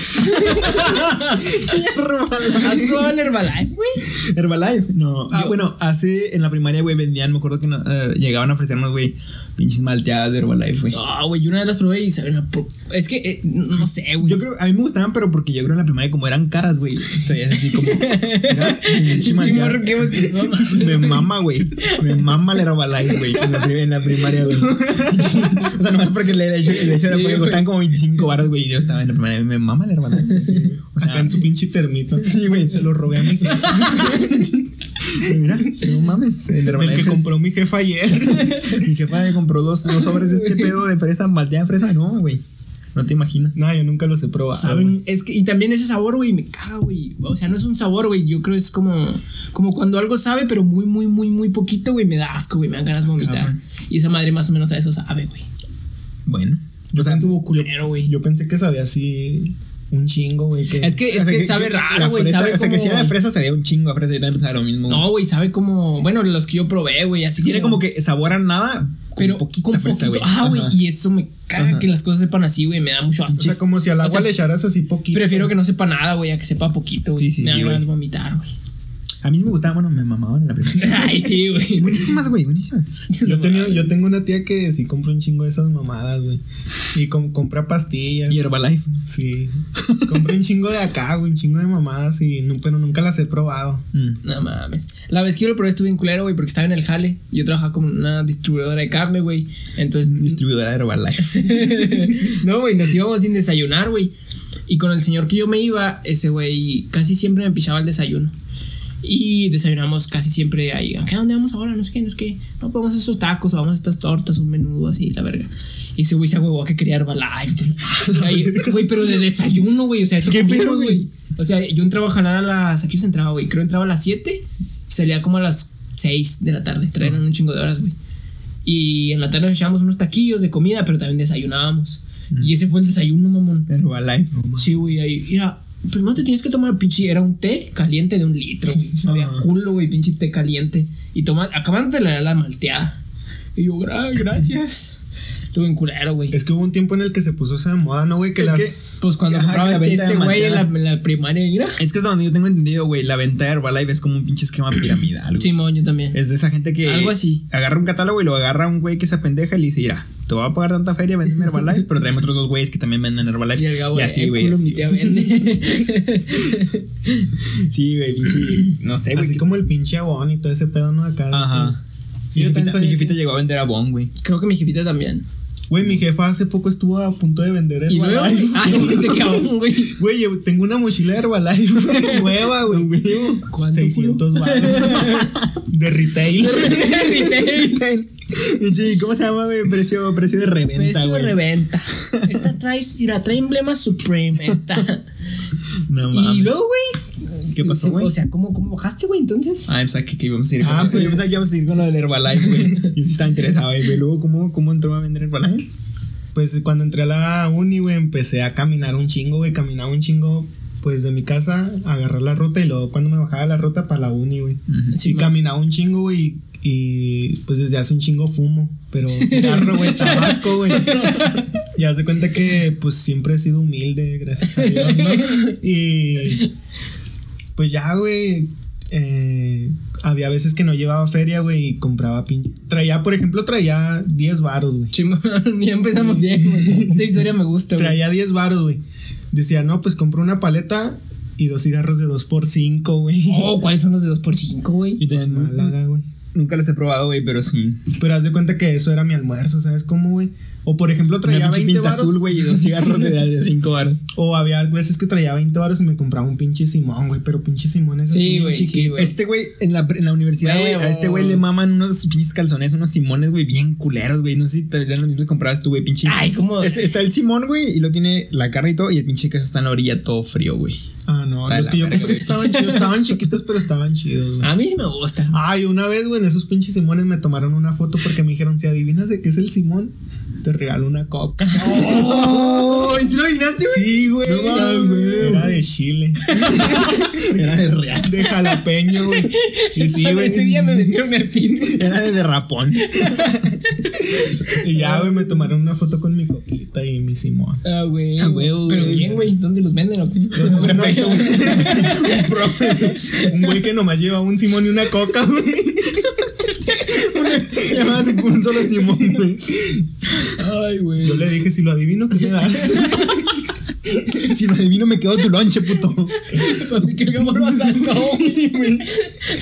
¿Has probado el Herbalife, güey? Herbalife, no. Ah, Yo- bueno, hace en la primaria, güey, vendían, me acuerdo que no, eh, llegaban a ofrecernos, güey, pinches malteadas de Herbalife, güey. No, güey, yo una vez las probé y saben a pro- Es que, eh, no sé, güey. Yo creo, a mí me gustaban, pero porque yo creo en la primaria, como eran caras, güey. Entonces, así como. qué no. Me mama, güey. Me mama el Herbalife, güey. En, la pri- en la primaria, güey. o sea, nomás porque el hecho, el hecho era porque güey. costaban como 25 baros, güey. Y yo estaba en la primaria. Me mama el Herbalife. O sea, Acá en su pinche termito. Sí, güey. Se lo robé a mi. mira, no mames. El que compró mi jefa ayer. Mi jefa me compró dos, dos sobres de este pedo de fresa, malteada fresa. No, güey. No te imaginas. No, yo nunca los he probado. Saben, es que, y también ese sabor, güey, me caga, güey. O sea, no es un sabor, güey. Yo creo es como, como cuando algo sabe, pero muy, muy, muy, muy poquito, güey. Me da asco, güey. Me dan ganas de vomitar. Cabrón. Y esa madre más o menos a eso sabe, güey. Bueno. Yo O sea, pensé- Estuvo culero, güey. Yo pensé que sabía así un chingo, güey. Que Es que, es que sabe raro, güey. fresa- Sabe O sea, que como- si era de fresa sería un chingo a fresa. Yo también pensaba lo mismo. No, güey, sabe como. Bueno, los que yo probé, güey. Así Tiene como que sabor a nada, con Pero poquita con fresa, poquito. güey. Ah, güey. Y eso me caga Ajá. que las cosas sepan así, güey. Me da mucho asco. o sea, como si al O agua sea, le echaras así poquito. Prefiero que no sepa nada, güey, a que sepa poquito, güey. Sí, sí, me dan sí, ganas de vomitar, güey. A mí sí me gustaba, bueno, me mamaban en la primera. Ay, sí, güey. buenísimas, güey, buenísimas. Yo, tenía, yo tengo una tía que sí compra un chingo de esas mamadas, güey. Y com- compra pastillas. Y Herbalife. Sí. Compra un chingo de acá, güey. Un chingo de mamadas. Y nu- pero nunca las he probado. Mm. No mames. La vez que yo lo probé estuve en culero, güey, porque estaba en el jale. Yo trabajaba como una distribuidora de carne, güey. Entonces. Distribuidora de Herbalife. no, güey, nos íbamos sin desayunar, güey. Y con el señor que yo me iba, ese güey casi siempre me pichaba el desayuno. Y desayunamos casi siempre ahí. ¿A dónde vamos ahora? No sé qué, no sé qué. No, podemos esos tacos, o vamos a estas tortas, un menudo así, la verga. Y ese güey se huevó a que quería Herbalife, güey. Pero de desayuno, güey. O sea, eso ¿Qué comimos, pedo, güey? O sea, yo entraba a jalar a las. Aquí se entraba, güey. Creo entraba a las 7 y salía como a las 6 de la tarde. Traían un chingo de horas, güey. Y en la tarde nos echábamos unos taquillos de comida, pero también desayunábamos. Y ese fue el desayuno, mamón. Herbalife. Sí, güey, ahí. Mira, primero te tienes que tomar pinche. Era un té caliente de un litro, güey. Sabía Ah. culo, güey, pinche té caliente. Y toma, acabando de la, la malteada. Y yo, "Gra- gracias. Estuve en culero, güey. Es que hubo un tiempo en el que se puso esa moda, ¿no, güey? Que Es las. que- Pues cuando Ajá, este, güey en la, la primaria, mira. Es que es donde yo tengo entendido, güey. La venta de Herbalife es como un pinche esquema piramidal. Simón, yo también. Es de esa gente que. Algo así. Agarra un catálogo y lo agarra un güey que se apendeja y le dice: Mira, te voy a pagar tanta feria, véndeme Herbalife. pero tráeme otros dos güeyes que también venden Herbalife. Y el Gabo, y así, güey. mi tía vende. Sí, güey, pinche. No sé, güey. Así que- como el pinche abón y todo ese pedo, ¿no? Acá. Ajá. Sí, mi, yo también jefita, mi jefita que- llegó a vender a Bon, güey. Creo que mi jefita también. Güey, mi jefa hace poco estuvo a punto de vender Y Herbalife. ay, dice que aún, güey. Güey, tengo una mochila de Herbalife güey, nueva, güey. ¿Cuánto, 600 baros. de retail. Pinche, ¿Cómo se llama, güey? Precio, precio de reventa, Precio de reventa. Esta trae, mira, trae emblema Supreme. Esta. No y mames. luego, güey. ¿Qué pasó, güey? O sea, ¿cómo, cómo bajaste, güey? Entonces. Ah, pensaba que, que íbamos a ir. Ah, pues. yo pensaba que íbamos a ir con lo del Herbalife, güey. Yo sí estaba interesado, güey. Luego, ¿cómo, ¿cómo entró a vender Herbalife? Pues cuando entré a la uni, güey, empecé a caminar un chingo, güey. Caminaba un chingo, pues de mi casa, agarrar la ruta y luego cuando me bajaba la ruta para la uni, güey. Sí, y man. caminaba un chingo, güey. Y pues desde hace un chingo fumo, pero cigarro, güey, tabaco, güey. Y haz de cuenta que pues siempre he sido humilde, gracias a Dios, ¿no? Y pues ya, güey. eh, había veces que no llevaba feria, güey, y compraba pin... Traía, por ejemplo, traía 10 varos, güey. Simón, ya empezamos bien, güey. Esta historia me gusta, güey. Traía 10 varos, güey. Decía, no, pues compro una paleta y dos cigarros de 2 por 5 güey. Oh, ¿cuáles son los de 2x5, güey? Yo también Málaga, güey. Nunca los he probado, güey, pero sí. Pero haz de cuenta que eso era mi almuerzo, ¿sabes cómo, güey? O por ejemplo, Una traía pinche 20 pinta varos. azul, güey, y dos cigarros de, de cinco baros. O había veces que traía 20 varos y me compraba un pinche Simón, güey. Pero pinche Simón es Sí, güey, sí, chiquito. güey. Este güey, en la, en la universidad, güey, a este güey le maman unos pinches calzones, unos simones, güey, bien culeros, güey. No sé si te eran los mismos que comprabas tú, güey, pinche. Ay, ¿cómo? Es- está el simón, güey, y lo tiene la carne y todo, y el pinche queso está en la orilla todo frío, güey. Ah, no. Está Los que yo compré estaban chidos. Estaban chiquitos, pero estaban chidos, güey. A mí sí me gusta. Ay, una vez, güey, en esos pinches Simones me tomaron una foto porque me dijeron, si adivinas de qué es el Simón, te regalo una coca. ¡Oh! ¿Y si lo adivinaste, güey? Sí, güey. No. Era de Chile. Era de real. De jalapeño, güey. Y sí, güey. Ese día me vendieron el pito. Era de derrapón. Y ya, güey, me tomaron una foto con mi coquita y mi Simón. Ah, güey. Ah, ¿Pero quién, güey? ¿Dónde los venden o qué? Perfecto, güey. Un profe. Un güey que nomás lleva un Simón y una coca, güey. Con un solo Simón, güey. Ay, güey. Yo le dije, si lo adivino, ¿qué me das? Si lo adivino, me quedo tu lonche, puto. Pues que el gamón lo asaltó, güey.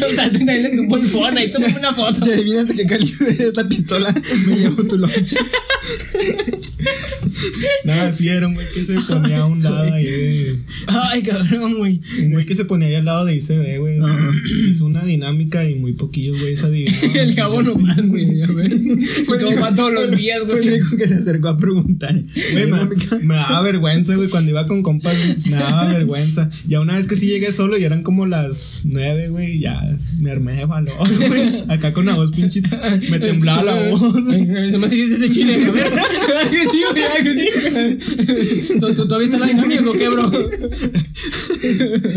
Lo asaltó y también le tumbó el phone. Ahí tomame una foto. Si adivinas de qué calibre la pistola, me llevo tu lonche. Nada, sí era un güey que se ponía a un lado ahí de. Ay, cabrón, güey. Un güey que se ponía ahí al lado de ICB, güey. Hizo una dinámica y muy poquillos güeyes adivinaban. El cabo nomás, güey. A ver. Cabo va todos los días, Fue el güey. único que se acercó a preguntar. Güey, me, me daba vergüenza, güey. Cuando iba con compas, me daba vergüenza. Ya una vez que sí llegué solo y eran como las nueve, güey, ya me armé de valor, güey. Acá con la voz pinche. Me temblaba la voz. Se me hace que es de Chile. Ay, que sí, güey, que sí. ¿Tú, tú, ¿Todavía está la dinámica o qué, bro?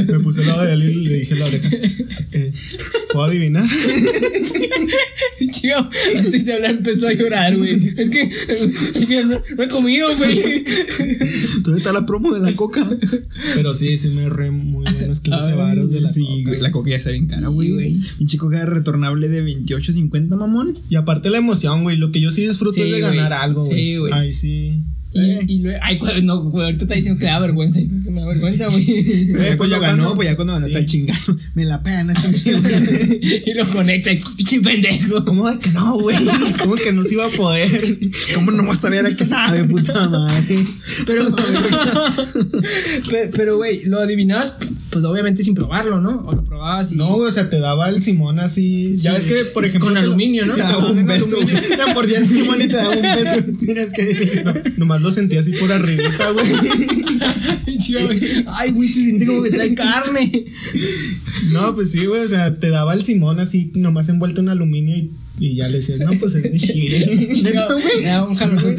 Me puse al lado de él y le dije la oreja. Eh, ¿Puedo adivinar? Antes de hablar empezó a llorar, güey. Es que, es que no, no he comido, güey. ¿Dónde está la promo de la coca? Pero sí, sí me re muy buenos 15 Ay, varos de la Sí, coca. güey, la coca ya está bien cara, Sí, güey. güey. Un chico que era retornable de 28.50, mamón. Y aparte la emoción, güey. Lo que yo sí disfruto Sí, es de ganar algo, güey. Sí, güey. Ay, sí. Y, y luego, ay, no, güey, ahorita está diciendo que le da vergüenza. y que me da vergüenza, güey. Ya pues cuando ya ganó, pues ya cuando ganó Sí. está el chingazo. Me la pena, chingazo. y lo conecta, y, pinche pendejo. ¿Cómo de que no, güey? ¿Cómo que no se iba a poder? ¿Cómo no vas a ver a qué sabe, puta madre? Pero, Pe- pero, güey, lo adivinabas, pues obviamente sin probarlo, ¿no? O lo probabas y. No, o sea, te daba el Simón así. Ya ves Sí. que, por ejemplo. Con te lo- aluminio, ¿no? Te daba un beso. Te mordía el Simón y te daba un beso. Tienes que. No, nomás lo sentía así por arribita, güey. Chido, güey. Ay, güey, se siente como que trae carne. No, pues sí, güey, o sea, te daba el Simón así, nomás envuelto en aluminio y, y ya le decías, no, pues es de Chile. Neta, güey. Un jaloncito.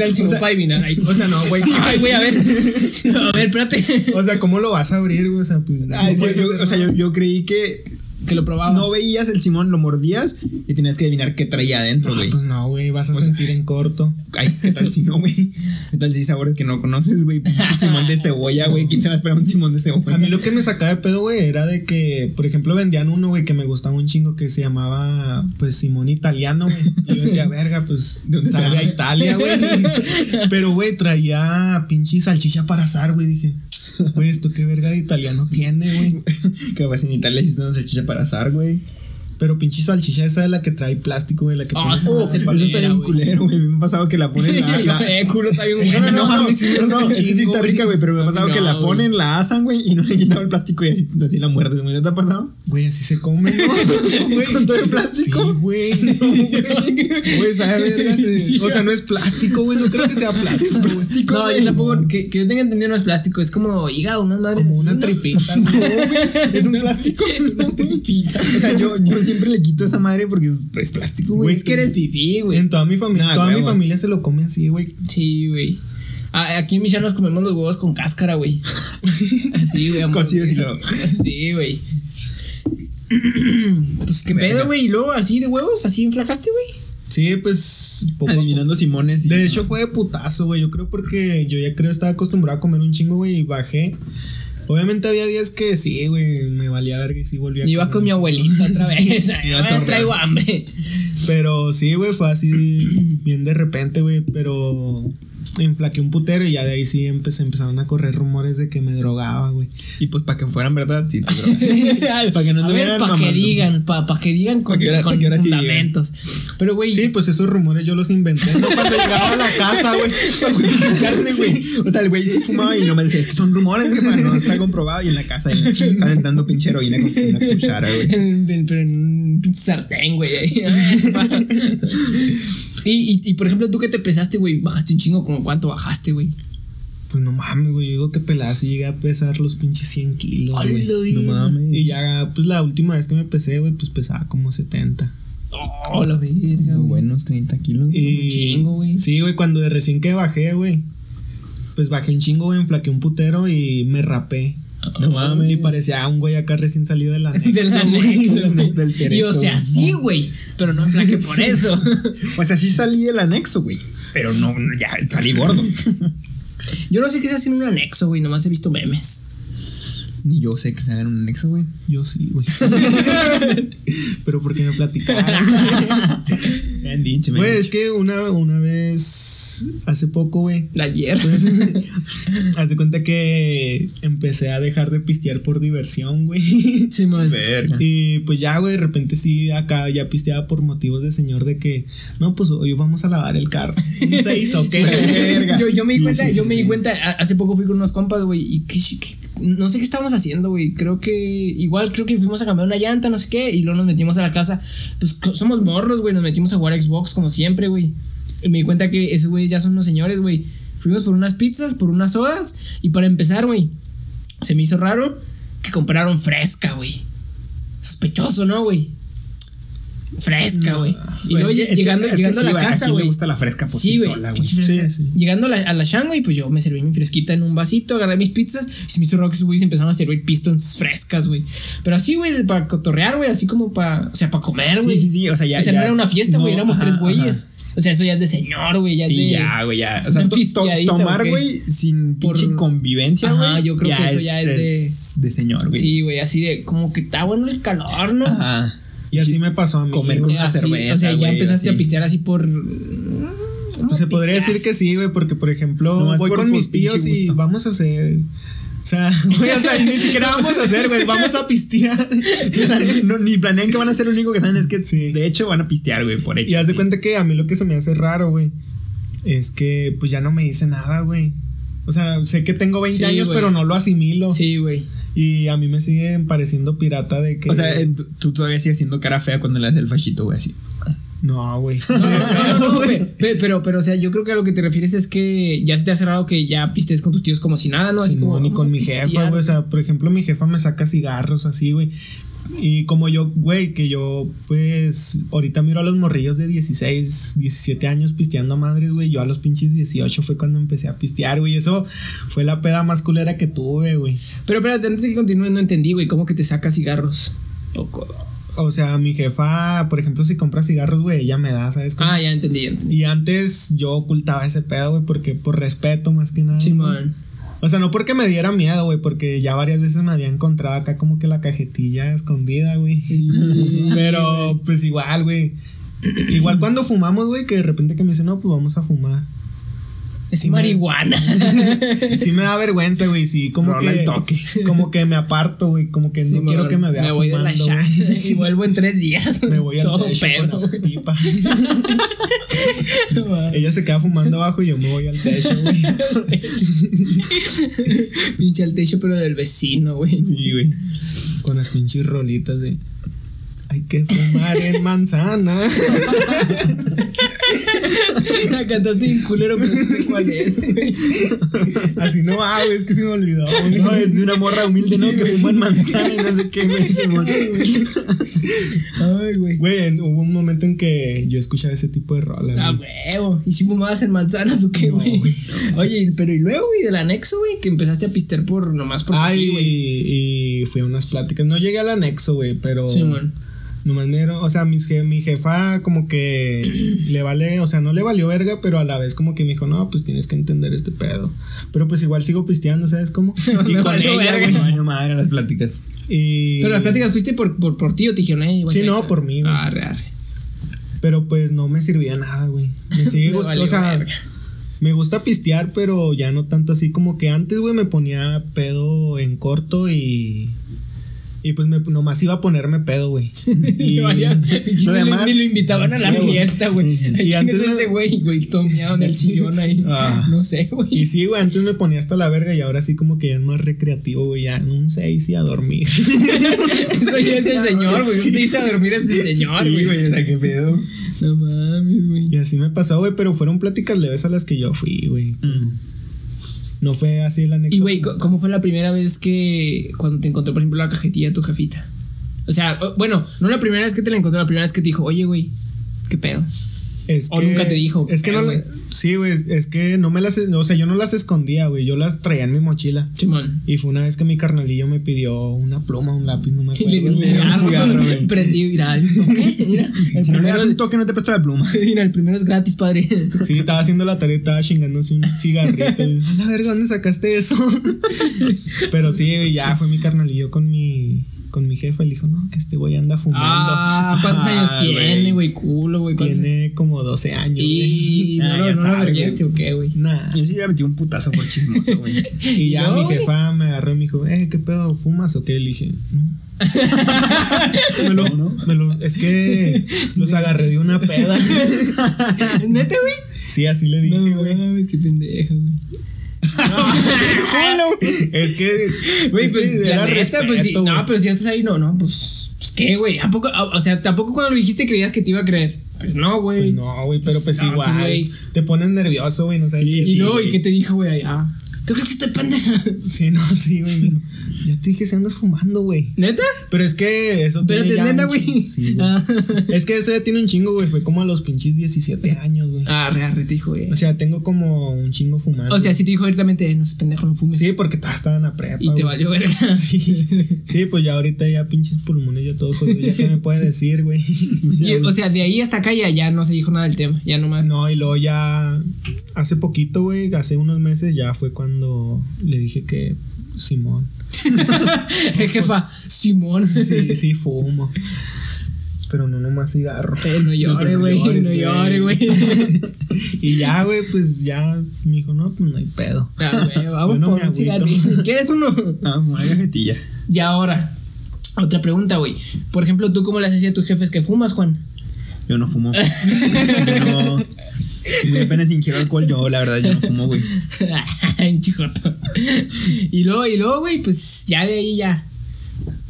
Ahí. O sea, no, güey. Ay, güey, a ver. A ver, espérate. O sea, ¿cómo lo vas a abrir, güey? O sea, pues. Ay, yo- yo- o sea, yo creí que Que lo probabas. no veías el Simón, lo mordías y tenías que adivinar qué traía adentro, Ah, güey. Pues no, güey, vas a O sea, sentir en corto. Ay, ¿qué tal si no, güey? ¿Qué tal si sabores que no conoces, güey? Pinche Simón de cebolla, güey. ¿Quién se va a esperar un Simón de cebolla? A mí lo que me sacaba de pedo, güey, era de que, por ejemplo, vendían uno, güey, que me gustaba un chingo que se llamaba, pues, Simón Italiano, güey. Y yo decía, verga, pues, ¿De dónde sabe a? Italia, güey. Pero, güey, traía pinche salchicha para asar, güey. Dije, güey, esto qué verga de italiano tiene, güey. Que vas en Italia y usan una salchicha para asar, güey. Pero pinche salchicha esa de la que trae plástico, güey, la que Ah, pones sí, sí, sopa. Eso está bien culero, güey. Me ha pasado que la ponen la. Eh, culo está bien No, bueno. no, no, No, no, sí es que sí está rica, güey, pero me ha pasado que la ponen, la asan, güey, y no le han quitado el plástico y así, así la muerdes, güey. ¿No te ha pasado? Güey, así se come. Güey. Con todo el plástico. Sí, güey. güey. Güey, sabe verga. se- O sea, no es plástico, güey. No creo que sea plástico. güey. Plástico, No, yo tampoco, que, que yo tenga entendido no es plástico, es como hígado, unas madres. Como una tripita, No, güey. es un plástico. Una tripita. O sea, yo, yo siempre le quito esa madre porque es, es plástico, güey. Es que eres fifí, güey. En toda mi familia, Nah, toda mi familia se lo come así, güey. Sí, güey. Ah, Aquí en Michal nos comemos los huevos con cáscara, güey. Así, güey. Cocidos y luego- Sí, güey. Pues qué pedo, güey. Y luego así de huevos, así enflacaste, güey. Sí, pues. poco a Adivinando Simones. De hecho, fue de putazo, güey. Yo creo porque yo ya creo estaba acostumbrado a comer un chingo, güey, y bajé. Obviamente había días que sí, güey, me valía verga y sí volvía a Iba con mi abuelita otra vez. iba a Ay, torrear. traigo hambre. Pero sí, güey, fue así bien de repente, güey. Pero enflaqué un putero y ya de ahí sí empecé, empezaron a correr rumores de que me drogaba, güey. Y pues para que fueran verdad, sí, te drogas. para que no anduvieran para que digan, para que digan con, que con sí digan. fundamentos. Pero, güey, Sí, pues esos rumores yo los inventé ¿no? cuando llegaba a la casa, güey. Para justificarse, güey. O sea, el güey sí fumaba y no me decía, es que son rumores, que no está comprobado. Y en la casa, aventando pinche heroína con una cuchara, güey. Pero en un sartén, güey. Y, y, y, por ejemplo, tú que te pesaste, güey, bajaste un chingo, como cuánto bajaste, güey. Pues no mames, güey. Yo digo que pelada y llegué a pesar los pinches 100 kilos, güey. No mames. Y ya, pues la última vez que me pesé, güey, pues pesaba como 70. Oh, la verga, güey. Buenos 30 kilos. Y, Un chingo, güey. Sí, güey, cuando de recién que bajé, güey. Pues bajé un chingo, güey, enflaqué un putero y me rapé. No mames. Y parecía un güey acá recién salido de la Del anexo, güey. Del Y cerezo, o sea, güey. sí, güey. Pero no flaque por eso. O sea, sí salí el anexo, güey. Pero no, ya salí gordo. Yo no sé qué se hace en un anexo, güey. Nomás he visto memes. Ni yo sé que se hagan un anexo, güey. Yo sí, güey. Pero porque me platicaron. Bien dicho, Güey, es que una, una vez, hace poco, güey, Ayer. hace cuenta que empecé a dejar de pistear por diversión, güey. Sí. Verga. Y pues ya, güey, de repente sí, acá ya pisteaba por motivos de señor de que, no, pues hoy vamos a lavar el carro. Un seis o qué. Verga. Yo, yo me di Sí, cuenta, sí, yo sí, me di cuenta, hace poco fui con unos compas, güey, y que, que- no sé qué estábamos haciendo, güey. Creo que, igual creo que fuimos a cambiar una llanta, no sé qué, y luego nos metimos a la casa. Pues somos morros, güey, nos metimos a jugar Xbox como siempre, güey. Me di cuenta que esos güeyes ya son los señores, güey. Fuimos por unas pizzas, por unas sodas, y para empezar, güey, se me hizo raro que compraron fresca, güey. Sospechoso, ¿no, güey? Fresca, güey. Y luego Pues, es que- llegando, llegando a la güey, casa, güey. me gusta la fresca por sí, Sí, güey. sola, güey. Sí, sí. Llegando a la, a la Shanghai, pues yo me serví mi fresquita en un vasito, agarré mis pizzas y se me hizo que esos güeyes empezaron a servir pistons frescas, güey. Pero así, güey, para cotorrear, güey, así como para, o sea, para comer, güey. Sí, sí, sí, o sea, ya. o sea, ya- no era una fiesta, güey, no, éramos ajá, tres ajá. güeyes. O sea, eso ya es de señor, güey, ya es Sí, de... ya, güey, ya. O sea, to- tomar, güey, sin Por- convivencia, Ajá, güey. yo creo que eso ya es de- de señor, güey. Sí, güey, así de, como que está bueno el calor, ¿no? Ajá. Y así me pasó a mí. Comer con una Así, cerveza, O sea, ya güey, empezaste así. a pistear así por... Pues se podría decir que sí, güey, porque por ejemplo, Nomás voy por- con mis tíos y gusto. vamos a hacer. O sea, güey, o sea, ni siquiera vamos a hacer, güey, vamos a pistear. O sea, no, ni planean que van a ser lo único que saben es que Sí. de hecho van a pistear, güey, por hecho. Y haz de sí. cuenta que a mí lo que se me hace raro, güey, es que pues ya no me dice nada, güey. O sea, sé que tengo 20 Sí, años, güey. pero no lo asimilo. Sí, güey. Y a mí me sigue pareciendo pirata de que. O sea, tú- todavía sigues haciendo cara fea cuando le das el fachito, güey, así. no, güey. No, no, no, pero, pero, o sea, yo creo que a lo que te refieres es que ya se te ha cerrado que ya pistes con tus tíos como si nada, ¿no? Así Sí, como. ni con mi jefa, güey. O sea, por ejemplo, mi jefa me saca cigarros así, güey. Y como yo, güey, que yo, pues, ahorita miro a los morrillos de 16, 17 años pisteando a madres, güey. Yo a los pinches 18 fue cuando empecé a pistear, güey. Eso fue la peda más culera que tuve, güey. Pero espérate, antes de que continúes, no entendí, güey, ¿cómo que te saca cigarros? O co- O sea, mi jefa, por ejemplo, si compra cigarros, güey, ella me da, ¿sabes? cómo? Ah, ya entendí, ya entendí. Y antes yo ocultaba ese pedo, güey, porque por respeto más que nada. Sí, güey. man. O sea, no porque me diera miedo, güey, porque ya varias veces me había encontrado acá como que la cajetilla escondida, güey. Pero pues igual, güey. Igual cuando fumamos, güey, que de repente que me dicen, no, pues vamos a fumar. Es Sí, me- marihuana. Sí me da vergüenza, güey, sí, como Rola que el toque. como que me aparto, güey, como que Sí, no quiero que me vea Me voy de la fumando, chat güey. y vuelvo en tres días. Me voy al Todo techo pedo, con la pipa. Ella se queda fumando abajo y yo me voy al techo, güey. Pinche al techo, pero del vecino, güey. Sí, güey. Con las pinches rolitas de hay que fumar en manzana. La cantaste bien culero, pero no sé cuál es, güey. Así no va, güey, es que se me olvidó. güey. No, es de una morra humilde, ¿no? Que fuma en manzana y no sé qué, güey. Simón. Ay, güey. Güey, hubo un momento en que yo escuchaba ese tipo de rolas. Ah, huevo. ¿Y si fumabas en manzanas o qué, No, güey? Oye, pero y luego, güey, del anexo, güey, que empezaste a pistear por nomás porque Ay, sí, güey. y, y fui a unas pláticas. No llegué al anexo, güey, pero. Sí, man. Nomás me dieron. O sea, mis je- mi jefa, como que le vale. O sea, no le valió verga, pero a la vez, como que me dijo, no, pues tienes que entender este pedo. Pero pues igual sigo pisteando, ¿sabes cómo? Y Me con valió ella, verga. güey. Ay, no madre, las pláticas. Y. Pero las pláticas fuiste por, por, por ti o te dijeron, eh, igual Sí, no, por mí, güey. Arre, arre. Pero pues no me servía nada, güey. Me sigue Me gustando. O sea, verga. me gusta pistear, pero ya no tanto así como que antes, güey, me ponía pedo en corto y. Y pues me, nomás iba a ponerme pedo, güey. Y, lo demás- ni lo invitaban a la Sí, güey. fiesta, güey. Y ¿Quién antes es me- ese güey, güey? Tomeado en el sillón ahí. Ah. No sé, güey. y sí, güey, antes me ponía hasta la verga y ahora sí como que ya es más recreativo, güey. Ya un 6 y a dormir. Eso ya es el señor, güey. Se hizo a dormir este señor, Sí, güey. güey, o sea, qué pedo. No mames, güey. y así me pasó, güey, pero fueron pláticas leves a las que yo fui, güey. No fue así el anexo. Y, güey, ¿cómo fue la primera vez que cuando te encontró, por ejemplo, la cajetilla de tu jefita? O sea, bueno, no la primera vez que te la encontró, la primera vez que te dijo, oye, güey, ¿qué pedo? Es O nunca te dijo, Es que no. Sí, güey. Es que no me las. O sea, yo no las escondía, güey. Yo las traía en mi mochila. Simón. Y fue una vez que mi carnalillo me pidió una pluma, un lápiz, no me Y acuerdo. un Le dio un cigarro, güey. prendió y era, ¿ok? Mira, el no primero, un toque, no te presto la pluma. mira, el primero es gratis, padre. Sí, estaba haciendo la tarea, estaba chingándose un cigarrito. y, A la verga, ¿dónde sacaste eso? Pero sí, güey, ya fue mi carnalillo con mi, con mi jefa. Le dijo, no, que este güey anda fumando. Ah, ¿cuántos años Ah, tiene, güey. Culo, güey. ¿cuántos- Tiene como 12 años. Y güey. no Ah, ya no lo verguiaste o qué, güey. Nah. Yo sí le metí un putazo por chismoso, güey. Y ya No, mi jefa me agarró y me dijo, eh, ¿qué pedo? ¿Fumas o qué? Le dije, no. me lo, ¿No? me lo- es que los agarré de una peda. ¿Neta, güey? sí, así le dije, No güey. qué pendejo, güey. es que. Güey, es pues que la neta, pues sí. No, pero si ya estás ahí, no, no, pues. Pues qué, güey. ¿A poco? O sea, tampoco cuando lo dijiste creías que te iba a creer. Pues no, güey. Pues no, güey, pero pues No, igual. sí, te pones nervioso, güey, no sabes Sí, qué y decir, luego, ¿y qué te dijo, güey? Ah, ¿tú crees que estoy pendeja? Sí, no, sí, güey. Ya te dije si andas fumando, güey. ¿Neta? Pero es que eso Pero tiene te neta, güey. Sí, güey. Ah. Es que eso ya tiene un chingo, güey. Fue como a los pinches 17 años, güey. Ah, re, re, te dijo, güey. O sea, tengo como un chingo fumando. O sea, sí te dijo "Eh, no pendejo, no fumes. Sí, porque todas estaban a prepa. y te güey. valió verga. Sí, sí, pues ya ahorita ya pinches pulmones ya todos jodidos. Ya que me puede decir, güey. O sea, de ahí hasta acá ya, ya no se dijo nada del tema. Ya nomás. No, y luego ya hace poquito, güey, hace unos meses ya fue cuando le dije que Simón. Jefa, Simón. Sí, sí, fumo. Pero no nomás cigarro. Eh, no llore, güey. No, llores, llore, güey. Y ya, güey, pues ya me dijo, no, pues no hay pedo. Ah, güey, vamos no por un cigarrillo. ¿Quieres uno? Ah, una cajetilla. Y ahora, otra pregunta, güey. Por ejemplo, ¿tú cómo le haces a tus jefes que fumas, Juan? Yo no fumo. Yo no. Muy apenas ingiero alcohol, yo la verdad, yo no fumo, güey. En chijoto. Y luego, y luego, güey, pues ya de ahí ya.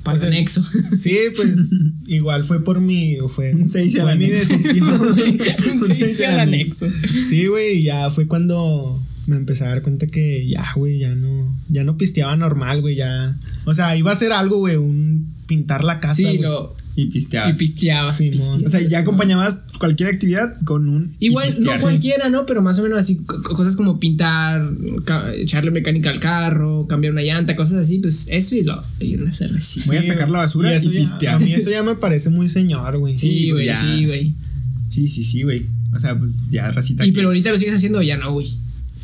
Para O sea, el nexo. Sí, pues igual fue por mi. Fue, Un seis al fue mi anexo. decisión. Un Un seis seis al al anexo. Sí, güey, y ya fue cuando me empecé a dar cuenta que ya, güey, ya no, ya no pisteaba normal, güey, ya. O sea, iba a hacer algo, güey, un pintar la casa. Sí, lo. Y pisteabas. Y pisteaba. Simón. pisteaba, O sea, ya acompañabas cualquier actividad con un. y Igual, no cualquiera, ¿no? Pero más o menos así, co- cosas como pintar, echarle mecánica al carro, cambiar una llanta, cosas así, pues eso y lo y una cervecita. Voy a sacar la basura eso y ya- pistear. A mí eso ya me parece muy señor, güey. Sí, güey, sí, güey. Sí, sí, sí, güey. O sea, pues ya racita. Y pero ahorita lo sigues haciendo ya no, güey.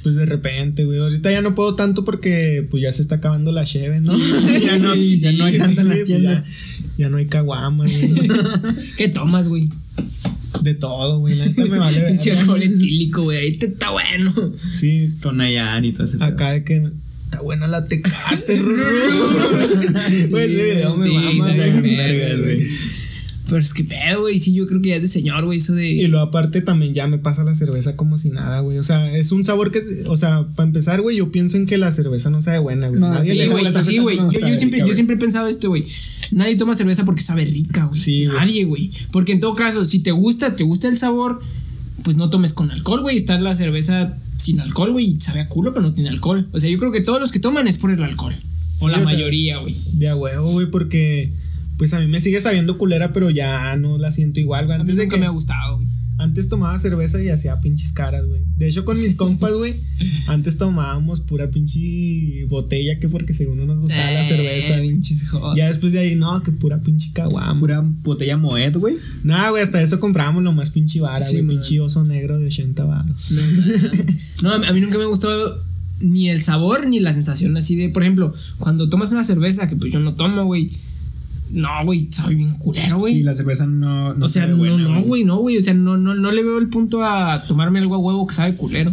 Pues de repente, güey. Ahorita ya no puedo tanto porque pues ya se está acabando la cheve, ¿no? Ya no- ya no hay tanta las pues, tiendas. Ya, ya no hay caguamas, güey. ¿Qué tomas, güey? De todo, güey. La neta me vale ver. Pinche alcohol etílico, güey. Ahí te está bueno. Sí, Tonayán y todo ese acá de que está buena la tecate, Pues ese video me güey. Pero es que pedo, güey. Sí, yo creo que ya es de señor, güey. Eso Y de. luego aparte también ya me pasa la cerveza como si nada, güey. O sea, es un sabor que, o sea, para empezar, güey, yo pienso en que la cerveza no sabe buena, güey. No, Nadie Sí, güey. Sí, güey. no Yo, siempre, rica, yo siempre he pensado esto, güey. Nadie toma cerveza porque sabe rica, güey. Sí. Nadie, güey. Porque en todo caso, si te gusta, te gusta el sabor, pues no tomes con alcohol, güey. Está la cerveza sin alcohol, güey. y Sabe a culo, pero no tiene alcohol. O sea, yo creo que todos los que toman es por el alcohol. O Sí, la o mayoría, güey. De a huevo, güey, porque pues a mí me sigue sabiendo culera, pero ya no la siento igual, güey. A mí Antes de que me ha gustado, güey. antes tomaba cerveza y hacía pinches caras, güey. De hecho, con mis compas, güey, antes tomábamos pura pinche botella que porque según no nos gustaba la Eh, cerveza. pinches jodas. Ya después de ahí, no, que pura pinche caguama. Pura botella Moet, güey. Nada, güey, hasta eso comprábamos lo más pinche vara, Sí, güey. pinche oso negro de 80 varos. No, a mí nunca me gustó ni el sabor ni la sensación así de, por ejemplo, cuando tomas una cerveza, que pues yo no tomo, güey. No, güey, sabe bien culero, güey. Y la cerveza no. no o sea, no, buena, no, güey, no, güey. O sea, no, no, no le veo el punto a tomarme algo a huevo que sabe culero.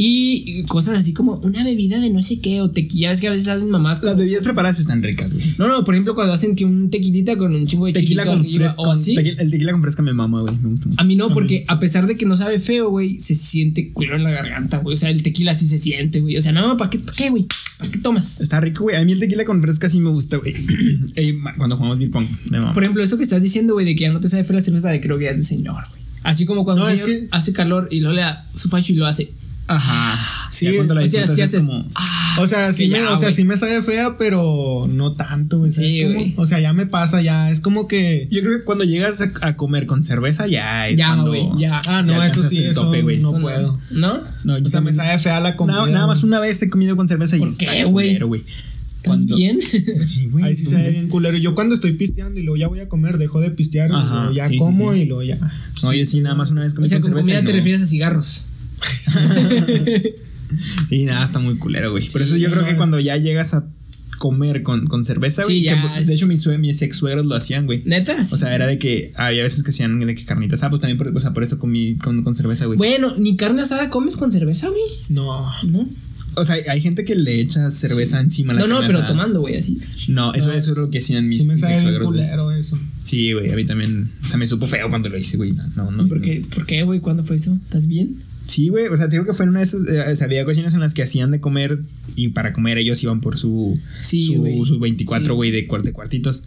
Y cosas así como una bebida de no sé qué, o tequila, es que a veces hacen mamás. Las bebidas preparadas están ricas, güey. No, no, por ejemplo, cuando hacen que un tequilita con un chingo de Tequila con arriba, fresca. o así. tequila- el tequila con fresca me mama, güey. Me gusta mucho. A mí no, porque a pesar de que no sabe feo, güey, se siente culero en la garganta, güey. O sea, el tequila sí se siente, güey. O sea, no, ¿para qué, ¿para qué, güey? ¿Para qué tomas? Está rico, güey. A mí el tequila con fresca sí me gusta, güey. Cuando jugamos beer pong, me mama. Por ejemplo, eso que estás diciendo, güey, de que ya no te sabe feo la cerveza, de creo que ya es de señor, güey. Así como cuando No, un es señor que- hace calor y luego le da su facho y lo hace. Ajá. Sí, Ya cuando la o sea, disfrutas si es haces. como. Ah, O sea, sí me, ya, o sea, sí me sabe fea, pero no tanto, güey. ¿sabes Sí, güey. O sea, ya me pasa, ya. Es como que. Yo creo que cuando llegas a, a comer con cerveza ya es Ya, cuando güey, ya. Ah, no, ya eso sí, eso tope, güey. no puedo. ¿No? No, yo O sea, me sabe fea la comida. Nada, nada más una vez he comido con cerveza y ¿Por está qué, güey? ¿Estás bien? Sí, güey. Ahí sí se ve bien culero. Yo cuando estoy pisteando y luego ya voy a comer, dejo de pistear, Ajá, y luego ya sí, sí, como sí. y luego ya. No, yo sí, nada más una vez comí o sea, con con cerveza. comida te refieres a cigarros. Y nada, está muy culero, güey. Por eso yo creo no, que cuando ya llegas a comer con, con cerveza, Sí, güey. que, de hecho, mis, mis ex suegros lo hacían, güey. ¿Neta? O sea, era de que había veces que hacían de que carnitas. Ah, pues también por, o sea, por eso comí con, con cerveza, güey. Bueno, ni carne asada comes con cerveza, güey. No. ¿No? O sea, hay gente que le echa cerveza encima a la No, no, pero asada. tomando, güey, así. No, eso, No, eso es lo que hacían mis, Sí me mis sabe ex suegros, güey. culero eso. Sí, güey, a mí también. O sea, me supo feo cuando lo hice, güey. No, no, no. ¿Y por qué, por qué, güey? ¿Cuándo fue eso? ¿Estás bien? Sí, güey, o sea, te digo que fue en una de esas, eh, o sea, había cocinas en las que hacían de comer y para comer ellos iban por su, Sí, su, sus 24, Sí. güey, de, cuart- de cuartitos.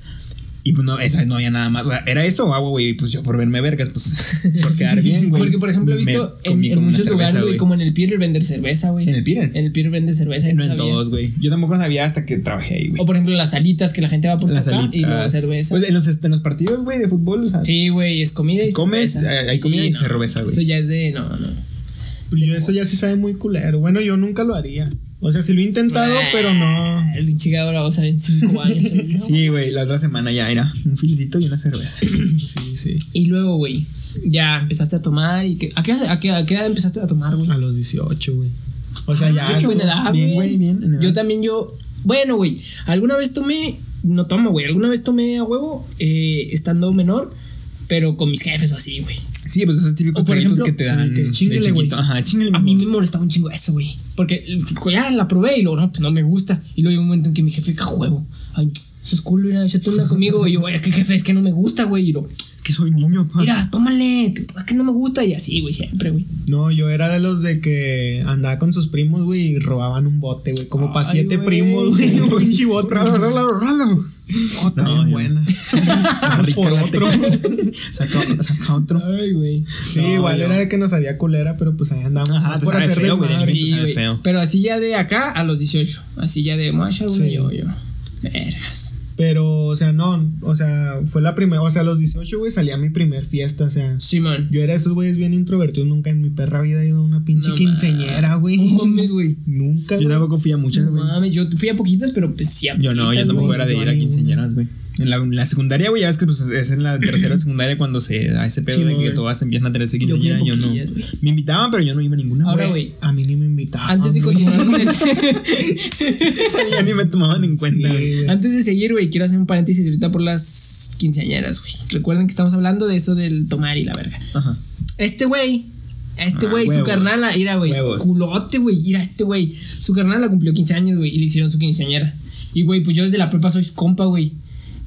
Y pues no, esa no había nada más. O sea, era eso agua, güey. Pues yo por verme vergas, pues por quedar bien, güey. Porque, por ejemplo, he visto en, en muchos lugares, güey, como en el Pier vender cerveza, güey. ¿En el Pier? En el Pier vende cerveza. y No en sabía. todos, güey. Yo tampoco sabía hasta que trabajé ahí, güey. O por ejemplo, las salitas que la gente va por su Las acá y luego cerveza. Pues en los, en los partidos, güey, de fútbol, o sea. sí, güey, es comida y Comes, cerveza. hay comida y no, cerveza, güey. Eso ya es de. No, no. Pero yo eso ya sí sabe muy culero. Bueno, yo nunca lo haría. O sea, sí lo he intentado, Ah, pero no. El pinche la va a usar en cinco años. ¿no? Sí, güey, la otra semana ya era un filetito y una cerveza. Sí, sí. Y luego, güey, ya empezaste a tomar. y que, ¿a, qué, a, qué, ¿A qué edad empezaste a tomar, güey? A los 18, güey. O sea, ya. Ah, es buena como- edad, bien, güey, bien, en edad. Yo también, yo. Bueno, güey, alguna vez tomé. No tomo, güey. Alguna vez tomé a huevo eh, estando menor, pero con mis jefes o así, güey. Sí, pues esos típicos ejemplo, que te dan que güey. Ajá. A mí me molestaba un chingo eso, güey. Porque ya la probé y luego, no, pues no me gusta. Y luego hay un momento en que mi jefe, "¿Qué huevo. Ay, eso es cool, mira, échate una conmigo. Y yo, güey, ¿qué jefe? Es que no me gusta, güey. Y lo, que soy niño, pa. mira, tómale, que- es que no me gusta. Y así, güey, siempre, güey. No, yo era de los de que andaba con sus primos, güey, y robaban un bote, güey. Como para siete primos, güey. Un. Ralo, ralo, ralo. Oh, No, bien yo- buena. Rica por otro. saca, saca otro. Ay, güey. Sí, No, igual yo- era de que nos había culera, pero pues ahí andamos Ajá, más te por hacer feo, güey. desmadre. Sí, güey. feo. Pero así ya de acá a los 18. Así ya de uno Sí. yo, yo. Vergas. Pero, o sea, no, o sea, fue la primera, o sea, a los 18, güey, salía mi primer fiesta, o sea. Sí, man. Yo era esos güeyes bien introvertidos, nunca en mi perra vida he ido a una pinche No quinceñera, güey. No mames, güey. Nunca, Yo tampoco fui a muchas, No güey. mames, yo fui a poquitas, pero pues sí. a Yo no, yo tampoco era de ir a a quinceañeras, güey. En la, en la secundaria, güey, ya ves que pues, es en la tercera secundaria cuando se da ese pedo Sí, de que todas empiezan a tener su Yo fui a quinceañera. Yo, no. Me invitaban, pero yo no iba a ninguna. Ahora, güey. A mí ni me invitaban. Antes de continuar con el. ya ni me tomaban en cuenta. Sí. Antes de seguir, güey, quiero hacer un paréntesis ahorita por las quinceañeras, güey. Recuerden que estamos hablando de eso del tomar y la verga. Ajá. Este güey, este Ah, güey, su huevos. carnala, mira, güey, culote, güey, mira, este güey, su carnala cumplió 15 años, güey, y le hicieron su quinceañera. Y, güey, pues yo desde la prepa soy su compa, güey.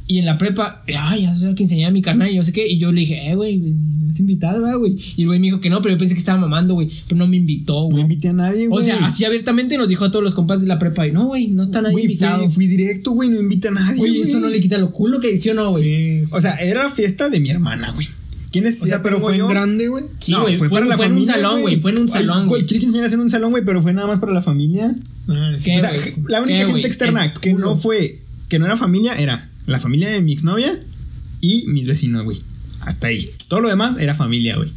Y en la prepa, ay, ya se la quinceañera mi carnal, y yo sé qué, y yo le dije, eh, güey, ¿has invitado, ¿verdad, güey? Y el güey me dijo que no, pero yo pensé que estaba mamando, güey, pero no me invitó, No güey. invité a nadie, güey. O sea, así abiertamente nos dijo a todos los compas de la prepa, y no, güey, no está nadie Güey, invitado. fui, fui directo, güey, no invité a nadie. Güey, güey. eso no le quita lo culo que sí o no, güey. Sí, sí. O sea, era la fiesta de mi hermana, güey. ¿Quién es? O sea, pero fue en grande, güey. Sí, güey, fue, para la fue en un salón, güey, fue en un salón, güey. Cualquier quinceañera en un salón, güey, pero fue nada más para la familia. Ah, sí. ¿Qué, O sea, la única ¿Qué, gente externa Es que no fue, que no era familia, era la familia de mi exnovia y mis vecinos, güey. Hasta ahí. Todo lo demás era familia, güey.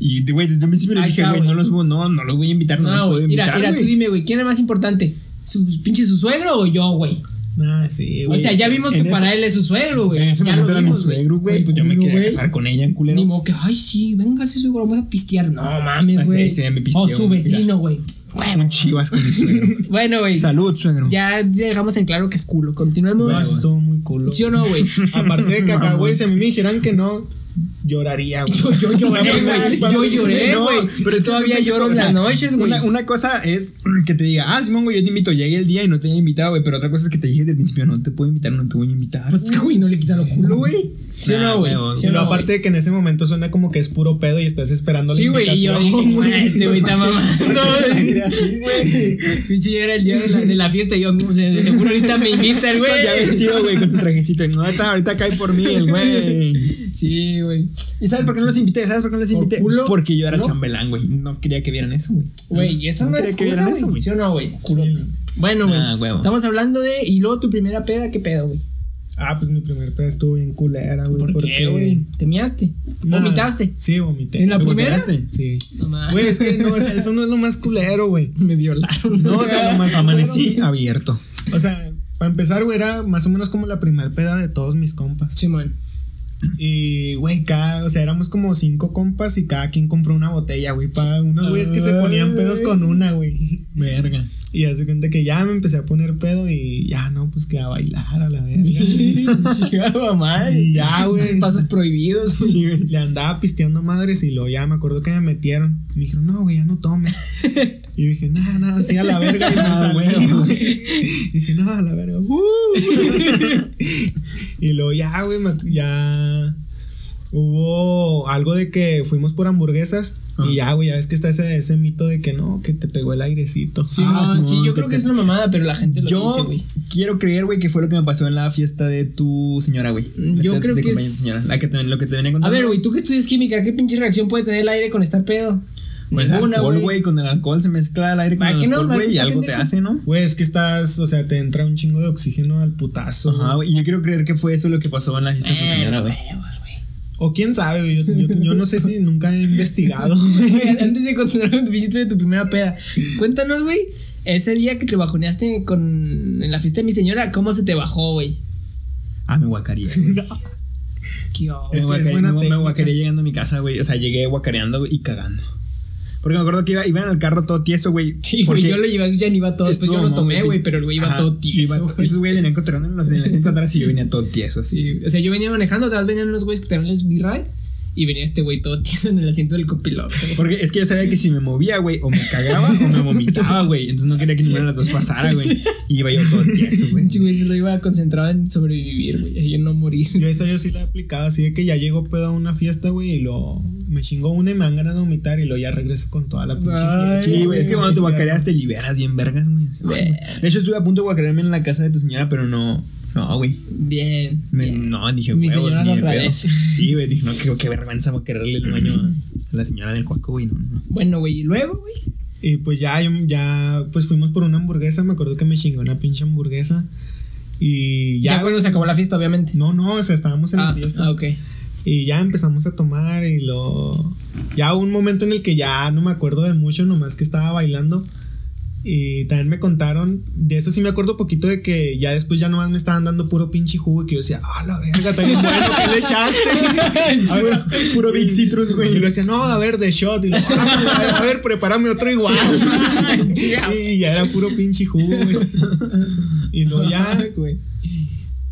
Y, güey, desde un principio Ahí dije, güey, no los, voy- no, no los voy a invitar, no, los puedo güey, mira, invitar, mira, tú dime, güey, ¿quién es más importante? ¿Su pinche su suegro o yo, güey? Ah, sí, O güey. sea, ya vimos que ese- para él es su suegro, güey. En ese Ya momento era mi vimos, suegro, güey. Pues yo me quería casar con ella, en culero. Ni modo que, ay, sí, venga, ese suegro, vamos a pistear. No mames, güey. o su vecino, güey. Un chivas con mi suegro. Bueno, güey. Salud, suegro. Ya dejamos en claro que es culo. Continuemos. No, eso estuvo muy culo. ¿Sí o no, güey? Aparte de que acá, güey, si a mí me dijeran que no, lloraría, güey. Yo, yo lloré, güey. Yo lloré, No, güey. pero es que Todavía lloro en las noches, güey. Una, una cosa es que te diga, ah, Simón, güey, yo te invito, llegué el día y no te haya invitado, güey. Pero otra cosa es que te dije desde el principio, no te puedo invitar, no te voy a invitar. Pues es que, güey, no le quita lo culo, güey. ¿Sí o Nah, no, güey? ¿Sí no, aparte güey? de que en ese momento suena como que es puro pedo y estás esperando Sí, la güey, y yo invitación. dije, güey, güey está mamando. no, así, güey. Pinche era el día de la, de la fiesta y yo, seguro ahorita me invita el güey. Ya vestido, güey, con su trajecito. No, ahorita, ahorita cae por mí el güey. Sí, güey. ¿Y sabes por qué no los invité? ¿Sabes por qué no los ¿Por invité? culo? Porque yo era ¿No? chambelán, güey. No quería que vieran eso, güey. Güey, y eso no, quería es excusa, güey. ¿Sí o no, güey? Culote. Bueno, güey. Ah. Estamos hablando de. Y luego tu primera peda, ¿qué pedo, güey? Ah, pues mi primer pedo estuvo bien culera, güey. ¿Por qué, güey? ¿Te miaste? Nah, ¿Vomitaste? Sí, vomité. ¿En la ¿Te primera? guacareaste? Sí. No mames. Güey, es que no, o sea, eso no es lo más culero, güey. Me violaron. No, o sea, lo más Amanecí abierto. O sea, para empezar, güey, era más o menos como la primer peda de todos mis compas. Simón. Y, güey, cada, o sea, éramos como cinco compas y cada quien compró una botella, güey, para unos güeyes que se ponían pedos con una, güey. Verga. Y hace cuenta que ya me empecé a poner pedo y ya, no, pues que a bailar a la verga. Y ya, güey. Pasos prohibidos, güey. Le andaba pisteando madres y luego ya me acuerdo que me metieron. Me dijeron, no, güey, ya no tomes. Y dije, nada, nada, así a la verga. Y me Ah, salí, güey. güey. Dije, no, a la verga. ¡uh! y luego ya, güey, ya hubo algo de que fuimos por hamburguesas. Y ya, güey, ya ves que está ese, ese mito de que no, que te pegó el airecito. Sí, Ah, sí, Simón, yo que creo que te- es una mamada, pero la gente lo dice, Yo güey. quiero creer, güey, que fue lo que me pasó en la fiesta de tu señora, güey. Yo De- creo de que es- señora. La que te, lo que te venía A ver, güey, tú que estudias química, ¿qué pinche reacción puede tener el aire con estar pedo? Con el Ninguna, alcohol, güey. Con el alcohol se mezcla el aire con ¿Para el alcohol, ¿Para qué güey. Y algo te hace, ¿no? Güey, es que estás, o sea, te entra un chingo de oxígeno al putazo. Ajá, güey. Y yo quiero creer que fue eso lo que pasó en la fiesta de tu señora, güey. Eh, huevos, güey. O quién sabe, güey. Yo, yo, yo no sé si nunca he investigado. Antes de continuar con tu de tu primera peda, cuéntanos, güey, ese día que te bajoneaste con en la fiesta de mi señora, ¿cómo se te bajó, güey? Ah, me guacaría. güey. ¿Qué? Me Es que es guacareé, buena me- me guacareé llegando a mi casa, güey. O sea, llegué guacareando y cagando. Porque me acuerdo que iba, iba en el carro todo tieso, güey. Sí, güey, porque yo lo llevé, ya ni iba todo, después estuvo yo lo tomé, güey, pero el güey iba Ajá, todo tieso, iba-. Esos güeyes venían encontrando en, los, asiento atrás y yo venía todo tieso, así. Sí, o sea, yo venía manejando, atrás venían unos güeyes que también les di ride y venía este güey todo tieso en el asiento del copiloto. Porque es que yo sabía que si me movía, güey, o me cagaba o me vomitaba, güey. Entonces no quería que ninguna de las dos pasara, güey. Y iba yo todo tieso, güey. Güey se lo iba concentrado en sobrevivir, güey, y yo no morir. Yo eso yo sí la he aplicado, así de que ya llego pedo a una fiesta, güey, y lo me chingo una y me dan ganas de vomitar y lo ya regreso con toda la pinche fiesta. Sí, güey, es que cuando te guacareas te liberas bien vergas, güey. De hecho, estuve a punto de guacarearme en la casa de tu señora, pero no, no, güey. Bien. No, dije, Mi huevos, señora ni de pedo. Sí, güey, dije, no, qué, qué vergüenza quererle el baño a la señora del cuaco, güey, no, no. Bueno, güey, y luego, güey. Y pues ya, yo- ya, pues fuimos por una hamburguesa, me acuerdo que me chingó una pinche hamburguesa. Y Ya, ya, cuando se acabó la fiesta, obviamente. no, no, o sea, estábamos en ah, la fiesta. ah, ok. Y ya empezamos a tomar y lo... Ya hubo un momento en el que ya no me acuerdo de mucho, nomás que estaba bailando. Y también me contaron, de eso sí me acuerdo poquito de que ya después ya nomás me estaban dando puro pinche jugo y que yo decía, ah, la verga, está bien bueno, ¿qué le echaste? Ver, Puro Big Citrus, güey. Y lo decía, no, a ver, de shot. Y lo, "Ah, a ver, prepárame otro igual. y ya era puro pinche jugo, güey. Y luego ya,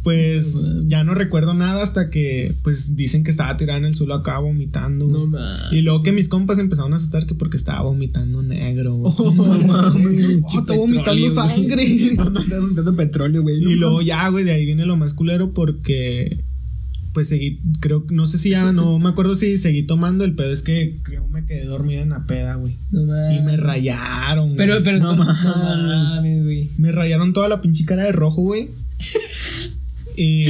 Güey. pues ya no recuerdo nada hasta que pues dicen que estaba tirado en el suelo acá vomitando. güey. No mames. y luego que mis compas empezaron a asustar que porque estaba vomitando negro. güey. Oh, Oh, está vomitando petróleo, güey. sangre. Dando petróleo, güey. y luego ya, güey, de ahí viene lo más culero porque pues seguí, creo, no sé si ya, no me acuerdo si seguí tomando, el pedo es que creo me quedé dormido en la peda, güey. No mames. Y me rayaron. güey. Pero, pero, No mames, güey. Me rayaron toda la pinche cara de rojo, güey. Y,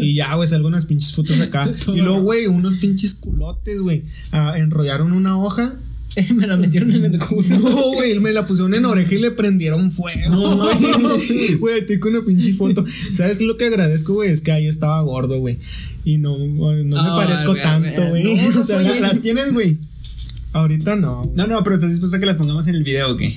y ya, güey, salgo unas pinches fotos acá. Y luego, güey, unos pinches culotes, güey. Ah, enrollaron una hoja. Me la metieron en el culo. No, güey, me la pusieron en oreja y le prendieron fuego. güey. Güey, estoy con una pinche foto. ¿Sabes lo que agradezco, güey? Es que ahí estaba gordo, güey. Y no, no me parezco tanto, güey. güey. No, no o sea, soy- la- las tienes, güey. ahorita no. No, no, pero ¿estás dispuesto a que las pongamos en el video o qué?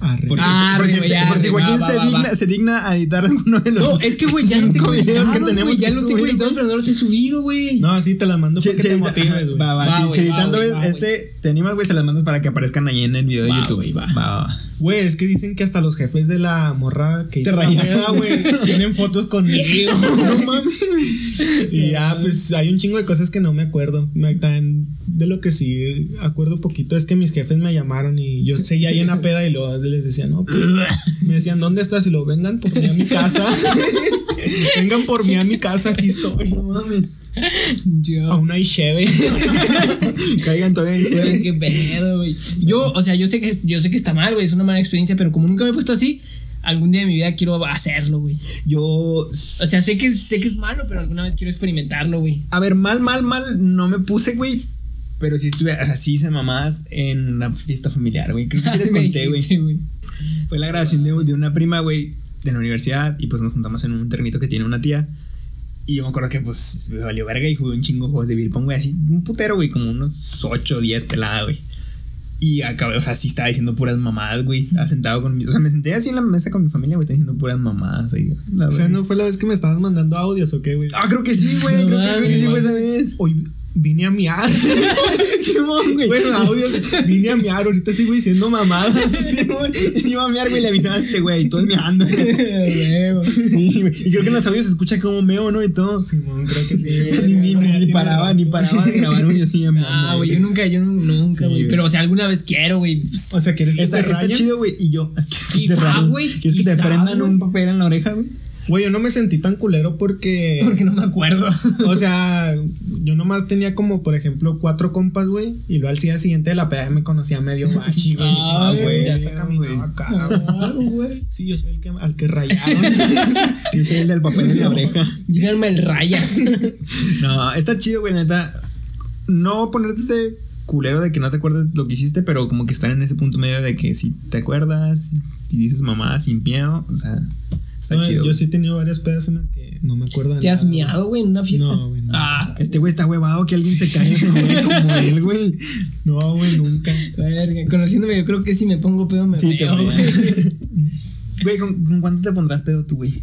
Arre. Por si, Ah, por si, este- por si Joaquín va, se, va, digna, va. se digna a editar alguno de los. No, es que, güey, ya no tengo videos que editados, tenemos güey, Ya los tengo editados, pero no los he subido, güey. No, sí, te las mando Sí, para que sí, te edita- motives, güey. va, va, Va, sí, va, editando este, te animas, güey, se las mandas para que aparezcan ahí en el video de Va, YouTube. güey, va. va, va. Güey, es que dicen que hasta los jefes de la morra que Te hizo güey, tienen fotos conmigo. No mames. Y ya, pues hay un chingo de cosas que no me acuerdo. De lo que sí acuerdo poquito es que mis jefes me llamaron y yo seguía ahí en la peda y luego les decía, no, pues, me decían, ¿dónde estás? Y lo vengan por mí a mi casa. vengan por mí a mi casa, aquí estoy. No mames. Yo. Aún hay cheve. Caigan todavía en qué pedo, güey. Yo, o sea, yo sé que yo sé que está mal, güey, es una mala experiencia, pero como nunca me he puesto así, algún día de mi vida quiero hacerlo, güey. Yo. O sea, sé que sé que es malo, pero alguna vez quiero experimentarlo, güey. A ver, mal, mal, mal, no me puse, güey. Pero sí estuve así hice mamás en una fiesta familiar, güey. Creo que sí les Así me conté, güey. Fue la grabación de, de una prima, güey, de la universidad. Y pues nos juntamos en un terrenito que tiene una tía. Y yo me acuerdo que pues me valió verga y jugué un chingo de juegos de pong, güey, así, un putero, güey, como unos 8 o 10 pelada, güey. Y acabé, o sea, sí estaba diciendo puras mamadas, güey. Sentado con mi. O sea, me senté así en la mesa con mi familia, güey, diciendo puras mamadas. Ahí, O sea. ¿no fue la vez que me estabas mandando audios o qué, güey? Ah, creo que sí, güey. No creo, creo que sí fue esa vez. Hoy vine a miar. Güey. Bueno, audios, vine a miar, ahorita sigo diciendo mamadas. Iba a miar, güey, le avisaba a este güey. Todo meando. Huevo. Sí, güey. Y creo que en los audios se escucha como meo, ¿no? Y todo. Simón, creo que sí. Sea, ni, ni, ni, ni paraba, ni paraba de grabar, güey. Yo sí Ah, güey, yo nunca, yo nu- nunca, Sí, güey. pero, o sea, alguna vez quiero, güey. O sea, ¿quieres que Está, te está rayen? chido, güey. Y yo. ¿quieres que te Quizá, güey, ¿Quieres que te prendan un papel en la oreja, güey? Güey, yo no me sentí tan culero porque. Porque no me acuerdo. O sea, yo nomás tenía como, por ejemplo, cuatro compas, güey. Y luego al día siguiente de la peda me conocía medio bachi, güey. Ah, Ah, güey, ya está caminando güey. acá, güey. Sí, yo soy el que, al que rayaron. Yo soy el del papel en la oreja. Díganme el rayas. No, está chido, güey, neta. No ponerte ese culero de que no te acuerdas lo que hiciste, pero como que estar en ese punto medio de que si te acuerdas y dices mamá sin miedo, o sea, está No, chido. yo sí he tenido varias pedas en las que no me acuerdo de ¿Te has nada, miado, güey, en una fiesta? No, güey, nunca. Ah, Este güey está huevado que alguien se caiga como él, güey. No, güey, nunca. verga. Conociéndome, yo creo que si me pongo pedo me Sí, meo, güey. Güey, ¿con, con cuánto te pondrás pedo tú, güey?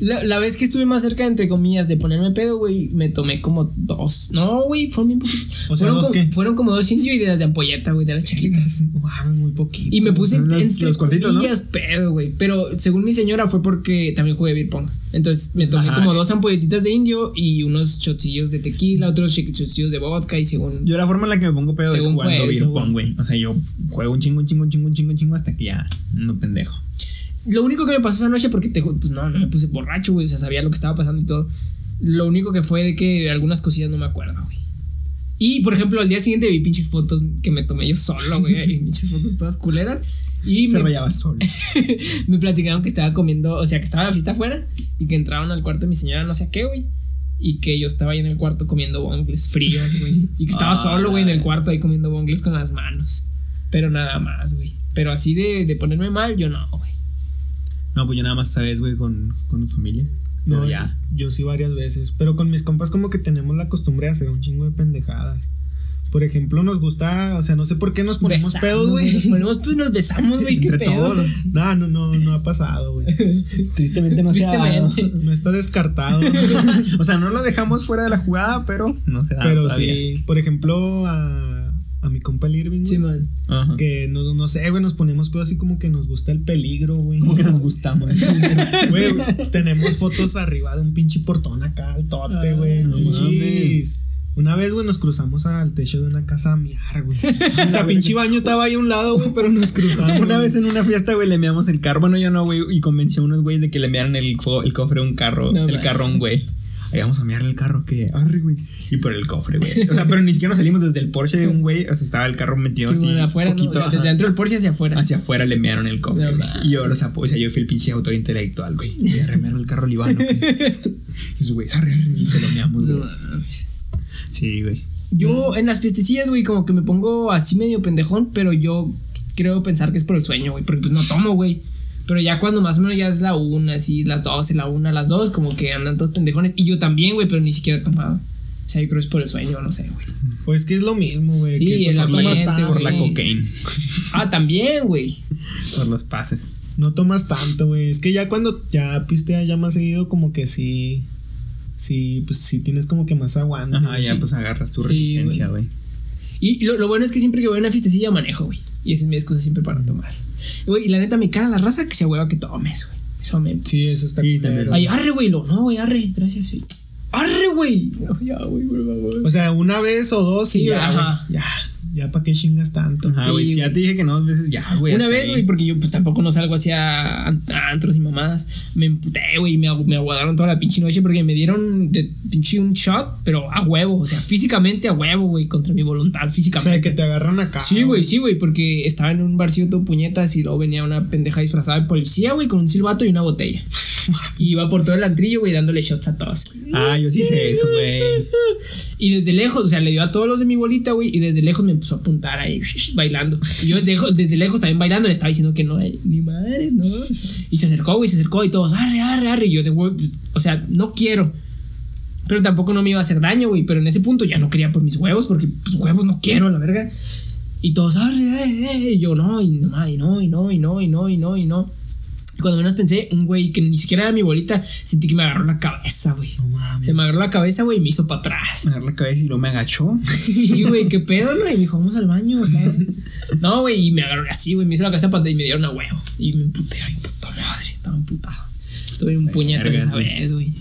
La, la vez que estuve más cerca, entre comillas, de ponerme pedo, güey, me tomé como dos. No, güey, fueron bien poquitos. O sea, fueron, ¿dos como, qué? fueron como dos indio y de las de ampolleta, güey, de las chiquitas. Mames, muy poquito. Y me puse Los- entre los cortitos, ¿no? pedo, güey. Pero según mi señora fue porque también jugué beer pong. Entonces me tomé Ajá. como dos ampolletitas de indio y unos chocillos de tequila, otros chocillos de vodka y según... Yo la forma en la que me pongo pedo Según es jugando beer pong, güey. O sea, yo juego un chingo, un chingo, un chingo, un chingo, un chingo hasta que ya no pendejo. Lo único que me pasó esa noche, porque te, pues no, no me puse borracho, güey, o sea, sabía lo que estaba pasando y todo. Lo único que fue de que algunas cosillas no me acuerdo, güey. Y, por ejemplo, al día siguiente vi pinches fotos que me tomé yo solo, güey, pinches fotos todas culeras. Y Se me, rayaba solo. me platicaron que estaba comiendo, o sea, que estaba la fiesta afuera y que entraron al cuarto de mi señora no sé a qué, güey. Y que yo estaba ahí en el cuarto comiendo bongles fríos, güey. Y que estaba Ah, solo, güey, en el cuarto ahí comiendo bongles con las manos. Pero nada más, güey. Pero así de, de ponerme mal, yo no, güey. No, pues yo nada más sabes, güey, con, con mi familia. No, Pero ya. Yo sí varias veces. Pero con mis compas como que tenemos la costumbre de hacer un chingo de pendejadas. Por ejemplo, nos gusta, o sea, no sé por qué nos ponemos Besamos, pedos, güey. Nos ponemos, pues nos besamos, güey, qué Entre pedo. todos. No, no, no, no ha pasado, güey. Tristemente no se ha dado. No está descartado. O sea, no lo dejamos fuera de la jugada, pero no se da. Pero todavía. sí, por ejemplo, a, a mi compa el Irving, Sí, man. Ajá. que no, no sé, güey, nos ponemos pedos así como que nos gusta el peligro, güey. Como que nos gustamos. Güey, tenemos fotos arriba de un pinche portón acá al tote, güey. no mames. Una vez, güey, nos cruzamos al techo de una casa a miar, güey. O sea, pinche baño estaba ahí a un lado, güey, pero nos cruzamos. Una vez en una fiesta, güey, le meamos el carro. Bueno, yo no, güey, y convencí a unos güeyes de que le mearan el, co- el cofre a un carro. No, el man. carrón, güey. Ahí vamos a mearle el carro, que arre, güey. Y por el cofre, güey. O sea, pero ni siquiera nos salimos desde el Porsche de un güey. O sea, estaba el carro metido Sí, así. man, afuera, ¿no? O sea, desde dentro del Porsche hacia afuera. Hacia afuera le mearon el cofre. No, y yo. O sea, yo fui el pinche autor intelectual, güey. Y arremaron el carro libano. Y su güey, arre, arre, y se lo meamos, güey. Sí, güey. Yo en las fiestecillas, güey, como que me pongo así medio pendejón, pero yo creo pensar que es por el sueño, güey, porque pues no tomo, güey. Pero ya cuando más o menos ya es la una, así, las doce, la una, las dos, como que andan todos pendejones. Y yo también, güey, pero ni siquiera he tomado. O sea, yo creo que es por el sueño, no sé, güey. Pues que es lo mismo, güey. Sí, que el ambiente, tanto, Por la cocaína. Ah, también, güey. Por los pases. No tomas tanto, güey. Es que ya cuando ya pisteas ya más seguido, como que sí. Sí, pues sí tienes como que más aguante. Ajá, ya Sí. pues agarras tu Sí, resistencia, güey. Y lo, lo bueno es que siempre que voy a una fiestecilla manejo, güey. Y esa es mi excusa siempre para no tomar. Güey, y la neta me caga la raza que se hueva que tomes, güey. Eso me. Sí, eso está también. Ay, arre, güey. Lo, no, güey, arre. Gracias, sí. Arre, güey. No, ya, güey, por favor. O sea, una vez o dos y Sí, ya, ajá. güey. Ya, ya para qué chingas tanto. Ajá, güey. Sí, si ya te dije que no dos veces, ya, güey. Una vez, ahí. güey, porque yo pues tampoco no salgo hacia antros y mamadas. Me emputé, güey, y me, agu- me aguadaron toda la pinche noche porque me dieron de pinche un shot, pero a huevo, o sea, físicamente a huevo, güey, contra mi voluntad, O físicamente. sea, que te agarran acá. Sí, güey, sí, güey, porque estaba en un barcito puñetas y luego venía una pendeja disfrazada de policía, güey, con un silbato y una botella. Y iba por todo el antrillo, güey, dándole shots a todos. Ah, yo sí sé eso, güey. Y desde lejos, o sea, le dio a todos los de mi bolita, güey, y desde lejos me empezó a apuntar ahí, bailando. Y yo desde, desde lejos también bailando, le estaba diciendo que no, ni madre, no. Y se acercó, güey, se acercó y todos, arre, arre, arre. Y yo de, güey, pues, o sea, no quiero. Pero tampoco no me iba a hacer daño, güey. Pero en ese punto ya no quería por mis huevos, porque pues huevos no quiero, la verga. Y todos, arre, eh, eh. Y yo, no, y no, y no, y no, y no, y no, y no, cuando menos pensé, un güey que ni siquiera era mi bolita, sentí que me agarró la cabeza, güey. No mames. Se me agarró la cabeza, güey, y me hizo para atrás. Me agarró la cabeza y luego me agachó. Sí, güey, qué pedo, ¿no? Y me dijo, vamos al baño. ¿no? No, güey, y me agarró así, güey, me hizo la cabeza para y me dieron a huevo. Y me emputé, ay, puta madre, estaba emputado. Estuve un puñete esa güey. vez, güey.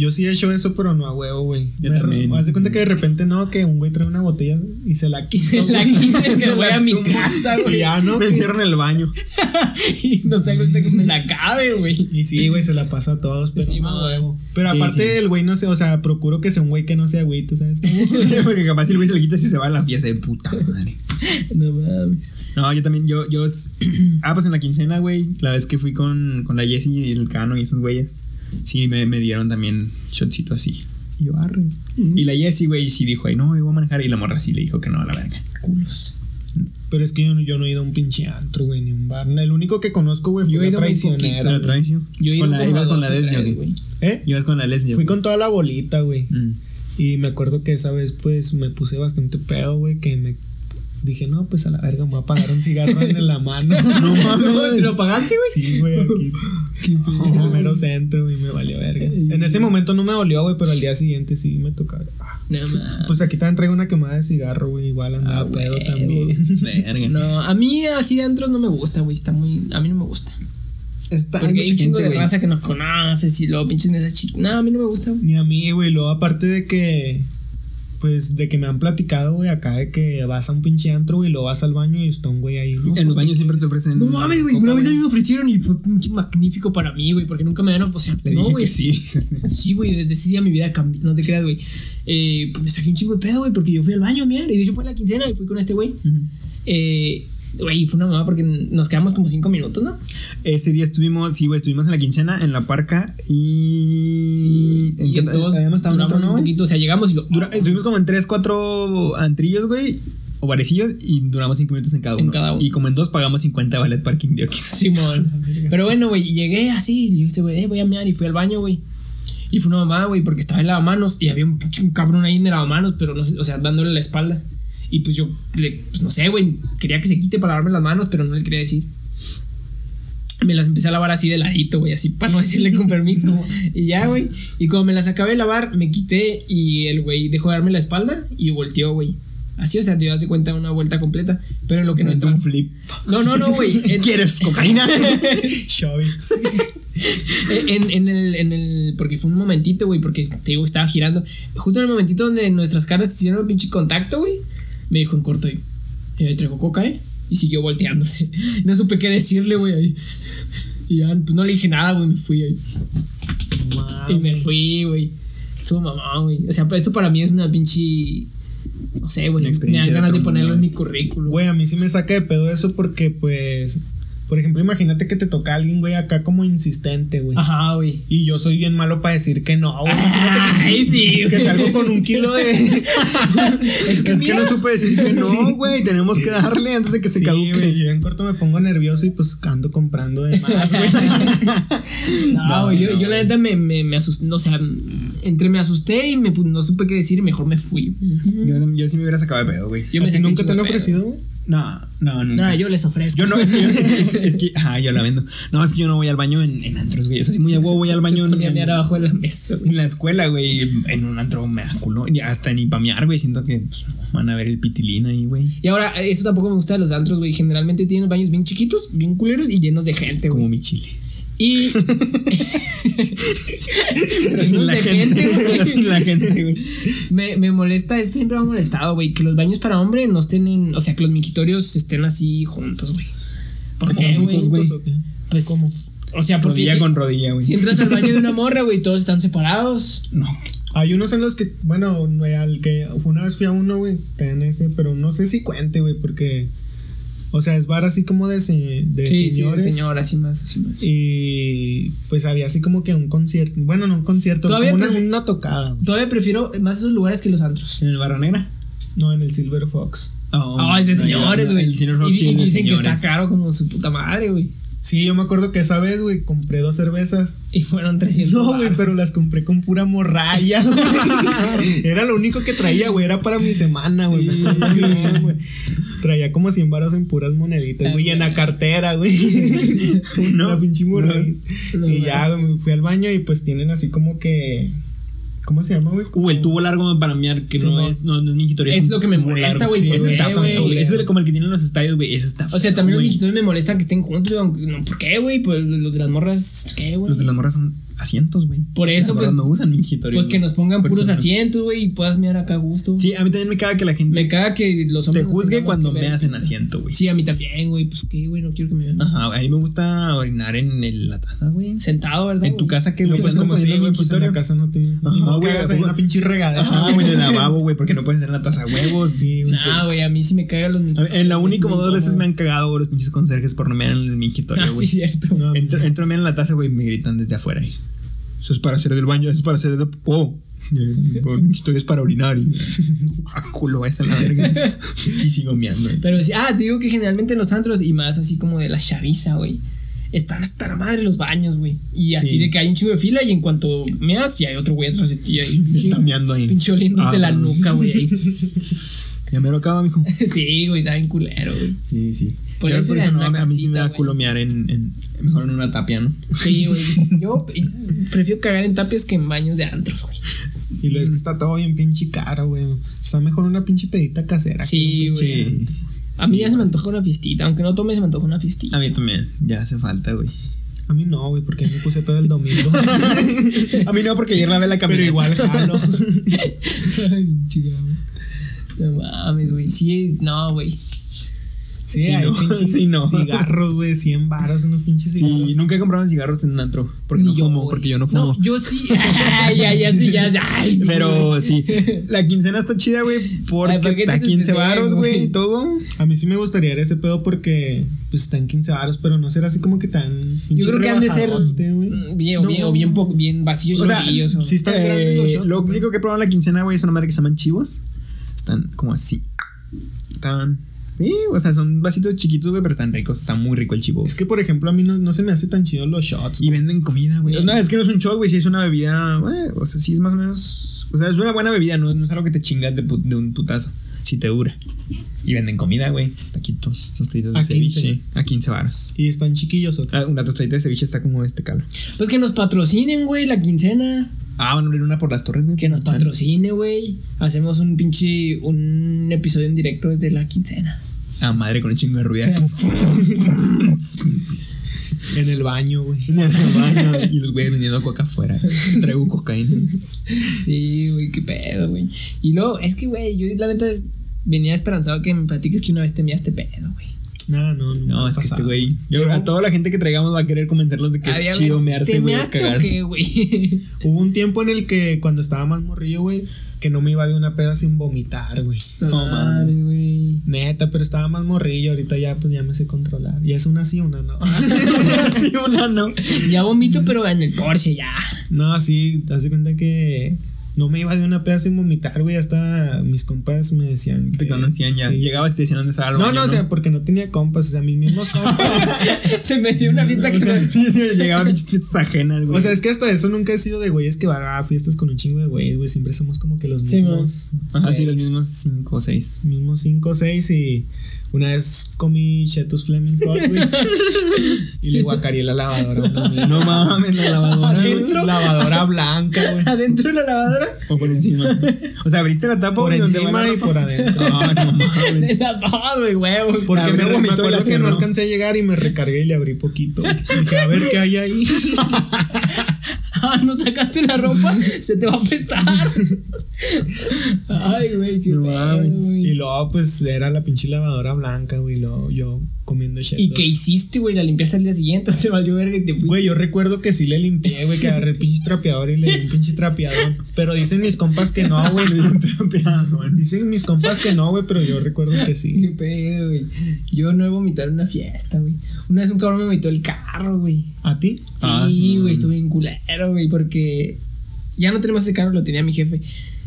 Yo sí he hecho eso, pero no a huevo, güey. Yo Me también. Haz de cuenta que de repente no, que un güey trae una botella y se la Y quita. se la güey. quise, me Se voy a mi tumba. casa, Y güey. ya, ¿no? Me encierro en el baño. Y no cuenta que me la cabe, güey. Y sí, güey, se la pasa a todos, pero Sí, no a huevo. Pero Sí, aparte sí. el güey no sé, o sea, procuro que sea un güey que no sea agüito, ¿sabes? Porque capaz si el güey se le quita si se va a la fiesta de puta madre. No mames. No, yo también, yo, yo. Ah, pues en la quincena, güey. La vez que fui con, con la Jessie y el Cano y esos güeyes. Sí, me, me dieron también shotcito así. Y yo, arre. Y la Jessie, güey, sí dijo, ay, no, yo voy a manejar. Y la morra sí le dijo que no, a la verga. Culos. Pero es que yo, no- yo no he ido a un pinche antro, güey, ni un bar. El único que conozco, güey, Yo fue he la ido traicionera. ¿La traición? Yo he ido con la, ibas a con la o Leslie, tres, ¿o qué? güey. ¿Eh? Ibas con la Leslie. Fui con toda la bolita, güey. Mm. Y me acuerdo que esa vez, pues, me puse bastante pedo, güey, que me dije, no, pues a la verga, me voy a pagar un cigarro en la mano. No mames. ¿Te lo pagaste, güey? Sí, güey, aquí. En el mero centro, y me valió verga. En ese momento no me dolió, güey, pero al día siguiente sí me tocaba. Ah, No mames. Pues aquí también traigo una quemada de cigarro, güey, igual andaba Ah, pedo también. Verga. No, a mí así de antros no me gusta, güey. Está muy. A mí no me gusta. Está Porque hay un chingo de raza que no conoces y luego pinches mesas chicas. No, a mí no me gusta, güey. Ni a mí, güey, luego aparte de que, pues, de que me han platicado, güey, acá de que vas a un pinche antro, güey, lo vas al baño y está un güey ahí, ¿no? En los baños siempre te ofrecen. No mames, güey. Una vez a mí me ofrecieron y fue pinche magnífico para mí, güey. Porque nunca me habían ofrecido. Le No, güey. sí. Sí, güey, desde ese día mi vida cambió. No te creas, güey. Eh, pues me saqué un chingo de pedo, güey, porque yo fui al baño, mira. Y de hecho fue la quincena y fui con este güey. Eh, güey, fue una mamá porque nos quedamos como cinco minutos, ¿no? Ese día estuvimos, sí, güey, estuvimos en la quincena, en la parca y. ¿En y qué entonces habíamos estado en duramos otro, no, un poquito. O sea, llegamos y lo. Dura- estuvimos como en 3, 4 antrillos, güey, o barecillos, y duramos 5 minutos en cada En uno. cada uno. Y como en dos pagamos 50 ballet parking de Oquis. Simón. Pero bueno, güey, llegué así y yo dije, güey, eh, voy a mear y fui al baño, güey. Y fue una mamada, güey, porque estaba en lavamanos y había un, un cabrón ahí en el lavamanos, pero no sé, o sea, dándole la espalda. Y pues yo, le, pues no sé, güey, quería que se quite para lavarme las manos, pero no le quería decir. Me las empecé a lavar así de ladito, güey, así para no decirle con permiso. y ya, güey. Y cuando me las acabé de lavar, me quité y el güey dejó de darme la espalda y volteó, güey. Así, o sea, te das de cuenta una vuelta completa. Pero en lo que no estaba. un flip. No, no, no, güey. ¿Quieres cocaína? En, en el, en el. Porque fue un momentito, güey. Porque te digo, estaba girando. Justo en el momentito donde nuestras caras hicieron un pinche contacto, güey. Me dijo en corto, y, eh, traigo coca, ¿eh? Y siguió volteándose. No supe qué decirle, güey. Y ya, pues no le dije nada, güey. Me fui ahí. Y me fui, güey. Estuvo mamá, güey. O sea, pues eso para mí es una pinche. No sé, güey. Me dan ganas de ponerlo en mi currículum. Güey, a mí sí me saca de pedo eso porque, pues, por ejemplo, imagínate que te toca alguien, güey, acá como insistente, güey. Ajá, güey. Y yo soy bien malo para decir que no, güey. Ay, sí, Que güey. salgo con un kilo de. es que, no supe decir que no, güey. Tenemos que darle antes de que se Sí, caduque. güey, yo en corto me pongo nervioso y pues ando comprando de más, güey. No, güey, yo, yo la neta me, me, me asusté, o sea, entre me asusté y me, pues, no supe qué decir y mejor me fui. Yo, yo sí me hubiera sacado de pedo, güey. Yo ¿A me ti nunca un te de pedo. ofrecido, güey? No, no, nunca. No, yo les ofrezco. Yo no, es que yo, es que, es que- ah, yo la vendo. No, es que yo no voy al baño en, en antros, güey. O sea, si muy a huevo voy al baño Se en, en- abajo de la mesa, güey. en la escuela, güey. En un antro me. Y hasta ni pamear, güey. Siento que pues, van a ver el pitilín ahí, güey. Y ahora, eso tampoco me gusta de los antros, güey. Generalmente tienen baños bien chiquitos, bien culeros y llenos de gente, Como güey. mi chile. Y. Pero sin la de gente, güey. sin la gente, güey. Me, me molesta, esto siempre me ha molestado, güey, que los baños para hombre no estén en, o sea, que los miquitorios estén así juntos, güey. ¿Por qué, güey? ¿Juntos, güey? ¿O qué? Pues, O sea, porque Rodilla si, con rodilla, güey. si entras al baño de una morra, güey, todos están separados. No. Hay unos en los que, bueno, güey, al que una vez fui a uno, güey, en ese, pero no sé si cuente, güey, porque O sea, es bar así como de, se- de Sí, sí, señores. señor, así más, así más. Y pues había así como que un concierto. Bueno, no un concierto, Todavía como una, tocada. güey. Todavía prefiero más esos lugares que los antros. ¿En el Barra Negra? No, en el Silver Fox. Oh, Ah, es de no, señores, no, güey. El Silver y, Fox sí y es de dicen que está señores. caro como su puta madre, güey. Sí, yo me acuerdo que esa vez, güey, compré dos cervezas. Y fueron 300 No, güey, pero las compré con pura morralla. güey. era lo único que traía, güey. Era para mi semana, güey. güey. Traía como 100 varos en puras moneditas, güey. Y en la cartera, güey. No, la pinche morralla. no, y ya, güey, me fui al baño y pues tienen así como que. ¿Cómo se llama, güey? Uh, el tubo largo para mear, que Sí, no, no. es, no, no es mingitorio. Es lo que me molesta, güey, Sí, ¿por ese está güey? Ese es como el que tienen en los estadios, güey. Ese está O sea, también los mijitos me molestan que estén juntos. aunque- No, ¿Por qué, güey? Pues los de las morras, ¿qué, güey? Los de las morras son asientos, güey. Por eso, pues. no usan. Pues que nos pongan puros eso no. asientos, güey, y puedas mirar acá a gusto. Sí, a mí también me caga que la gente Me caga que los te hombres. nos juzgue cuando me hacen asiento, güey. Sí, a mí también, güey. Pues qué, güey, no quiero que me vean. Ajá, a mí me gusta orinar en el- la taza, güey. Sentado, ¿verdad? En tu güey? casa, que No, güey, pues ¿Cuándo como si, güey, pues en la casa no tiene. Ajá, no güey, cagas ¿a ahí poco? una pinche regadera. Ajá, güey, en el lavabo, güey, porque no puedes hacer en la taza huevos. Sí, güey. Ah, güey, a mí sí me cagan los ver, En la uni como dos veces me han cagado güey, los pinches conserjes por no en el mingitorio, Ah, sí, güey. cierto. No, Entro, en la taza, güey, y me gritan desde afuera. Eso es para hacer del baño, eso es para hacer del popó. Y El el mingitorio es para orinar. Y, ah, culo, esa la verga. Y sigo meando. Pero sí, ah, te digo que generalmente en los antros y más así como de la chaviza, güey. Están hasta la madre los baños, güey. Y así Sí. de que hay un chingo de fila y en cuanto meas, ya hay otro güey atrás de ti ahí. Está meando ahí. Oliéndote Ah, la nuca, güey. ahí. Ya me lo acaba, mijo. sí, güey, está bien culero, güey. Sí, sí. Por Yo eso era en no, a mí sí me da culo mear en, en- Mejor en una tapia, ¿no? Sí, güey. Yo prefiero cagar en tapias que en baños de antros, güey. Y luego es que está todo bien pinche caro, güey. Está mejor una pinche pedita casera. Sí, pinche- güey. A mí ya se me antoja una fiestita. Aunque no tome, se me antoja una fiestita. A mí también. Ya hace falta, güey. A mí no, güey, porque me puse todo el domingo. A mí no, porque ayer lavé la Pero camioneta. igual jalo. Ay, chica, güey. No mames, güey. Sí, no, güey. Sí, Sí, hay no. pinches Sí, no. cigarros, güey, 100 baros, unos pinches cigarros. Sí, nunca he comprado cigarros en un antro. Porque Ni no yo, fumo, porque yo no fumo. yo sí. Ay, ya, ya, sí, ya, ya. Ay, sí, Pero sí, la quincena está chida, güey, Ay, porque ¿por qué está te 15 pendejo, varos, güey, y todo. A mí sí me gustaría ir a ese pedo porque pues están 15 varos, pero no será así como que tan Yo creo que han de ser bien, o No. bien, o bien, vacíos O sea, chiquillos, o- sí están grandes los Eh, shots, lo único que he probado en la quincena, güey, es una madre que se llaman chivos. Están como así. Están. Sí, o sea, son vasitos chiquitos, güey, pero están ricos. Está muy rico el chivo. Es que, por ejemplo, a mí no, no se me hace tan chido los shots. Y venden comida, güey. No, es que no es un shot, güey, sí es una bebida, güey. O sea, sí es más o menos. O sea, es una buena bebida, no, no es algo que te chingas de, de un putazo. Si te dura. Y venden comida, güey. Taquitos, tostaditos de A 15. ceviche. A 15 varos. Y están chiquillos, ¿o qué? Ah, una tostadita de ceviche está como este calo. Pues que nos patrocinen, güey, la quincena. Ah, van a abrir una por las torres, güey. Que nos patrocine, güey. Hacemos un pinche. Un episodio en directo desde la quincena. Ah, madre, con un chingo de ruido. En el baño, güey. En el baño, y los güeyes vendiendo coca afuera. Traigo cocaína. Sí, güey, qué pedo, güey. Y luego, es que, güey, yo la neta venía esperanzado que me platiques que una vez te miaste pedo, güey. No, no, nunca No, es que este güey. Yo, a toda la gente que traigamos va a querer convencerlos de que Había es chido mearse, ¿Te güey, cagarse. güey? Hubo un tiempo en el que cuando estaba más morrillo, güey, que no me iba de una peda sin vomitar, güey. No mames. güey. Neta, pero estaba más morrillo. Ahorita ya, pues ya me sé controlar. Y es una sí, una no. sí, una no. Ya vomito, pero en el Porsche, ya. no, sí, te das cuenta que no me iba de una peda sin vomitar, güey. Hasta mis compas me decían. Te conocían ya. sí. Llegabas y te decían dónde estaba el No, baño, no, o sea, porque no tenía compas, o sea, mis mismos compas. Se metió una fiesta que O sea, no- Sí, sí, llegaban pinches fiestas ajenas, güey. O sea, es que hasta eso nunca he sido de güeyes que va a fiestas con un chingo de güeyes, güey. Siempre somos como que los Sí, mismos. Ajá, sí, los mismos cinco o seis. Mismos cinco o seis y una vez comí Chetus Fleming Hot, güey. y le guacareé la lavadora. No mames, la lavadora. Lavadora blanca, güey. adentro de la lavadora. O por encima. O sea, abriste la tapa Por encima la y por adentro. Ah, no mames. De las dos, güey, huevo. Porque me, vomitó la que no alcancé a llegar y me recargué y le abrí poquito. Dije, a ver qué hay ahí. No sacaste la ropa, se te va a apestar. Ay, güey, qué No pedo, güey. Y luego, pues, era la pinche lavadora blanca, güey. y Luego yo comiendo chetos. ¿Y qué hiciste, güey? ¿La limpiaste al día siguiente? Se valió verga y te fuiste. Güey, yo recuerdo que sí le limpié, güey, que agarré el pinche trapeador y le di un pinche trapeador. Pero dicen mis compas que no, güey. Dicen mis compas que no, güey, pero yo recuerdo que sí. Qué pedo, güey. Yo no he vomitado en una fiesta, güey. Una vez un cabrón me vomitó el carro, güey. ¿A ti? Sí, Ah, sí, güey, estuve bien culero, güey, porque ya no tenemos ese carro, lo tenía mi jefe.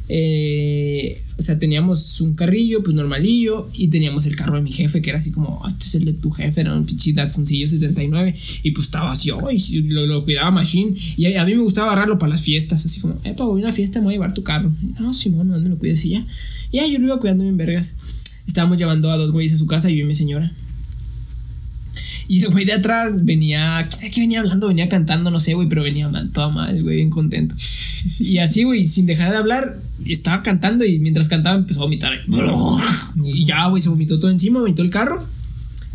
Eh, o sea, teníamos un carrillo, pues normalillo, y teníamos el carro de mi jefe, que era así como, ah, este es el de tu jefe, era un pinche Datsuncillo 79, y pues estaba así, y lo, lo cuidaba Machine, y a, mí me gustaba agarrarlo para las fiestas, así como, eh, voy a una fiesta, me voy a llevar tu carro. No, Simón, no me lo cuides y ya. Y yo lo iba cuidando bien vergas. Estábamos llevando a dos güeyes a su casa y yo y mi señora. Y el güey de atrás venía, qué sé qué venía hablando, venía cantando, no sé, güey, pero venía mal, toda mal, güey, bien contento. Y así, güey, sin dejar de hablar, estaba cantando y mientras cantaba empezó a vomitar. Y ya, güey, se vomitó todo encima, vomitó el carro.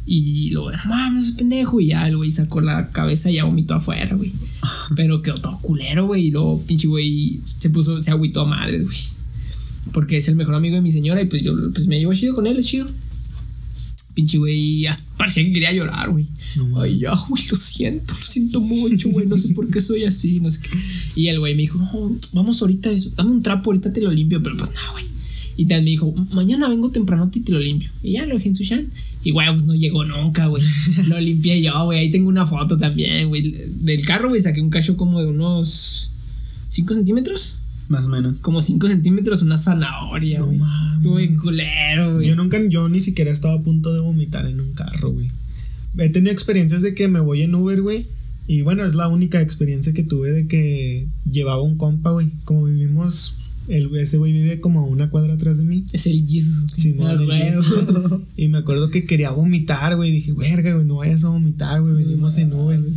Y luego, no mames, pendejo. Y ya el güey sacó la cabeza y ya vomitó afuera, güey. Pero quedó todo culero, güey. Y luego, pinche güey, se puso, se agüitó a madres, güey. Porque es el mejor amigo de mi señora y pues yo pues me llevo chido con él, es chido. Pinche güey, hasta parecía que quería llorar, güey. Ay, ya, güey, lo siento, lo siento mucho, güey, no sé por qué soy así, no sé qué. Y el güey me dijo, no, vamos ahorita, eso, dame un trapo, ahorita te lo limpio, pero pues nada, güey. Y también me dijo, mañana vengo temprano y te lo limpio. Y ya lo dejé en su shan. Y güey, pues no llegó nunca, güey. Lo limpié yo, güey. Ahí tengo una foto también, güey. Del carro, güey, saqué un cacho como de unos 5 centímetros. Más o menos. Como 5 centímetros, una zanahoria, No güey. mames. Estuve bien culero, güey. Yo nunca, yo ni siquiera estaba a punto de vomitar en un carro, güey. He tenido experiencias de que me voy en Uber, güey. Y bueno, es la única experiencia que tuve de que llevaba un compa, güey. Como vivimos, el, ese güey vive como a una cuadra atrás de mí. Es el Jesus. Ah, el güey. Yeso. Y me acuerdo que quería vomitar, güey. Dije, verga, güey, no vayas a vomitar, güey. Venimos en Uber. güey.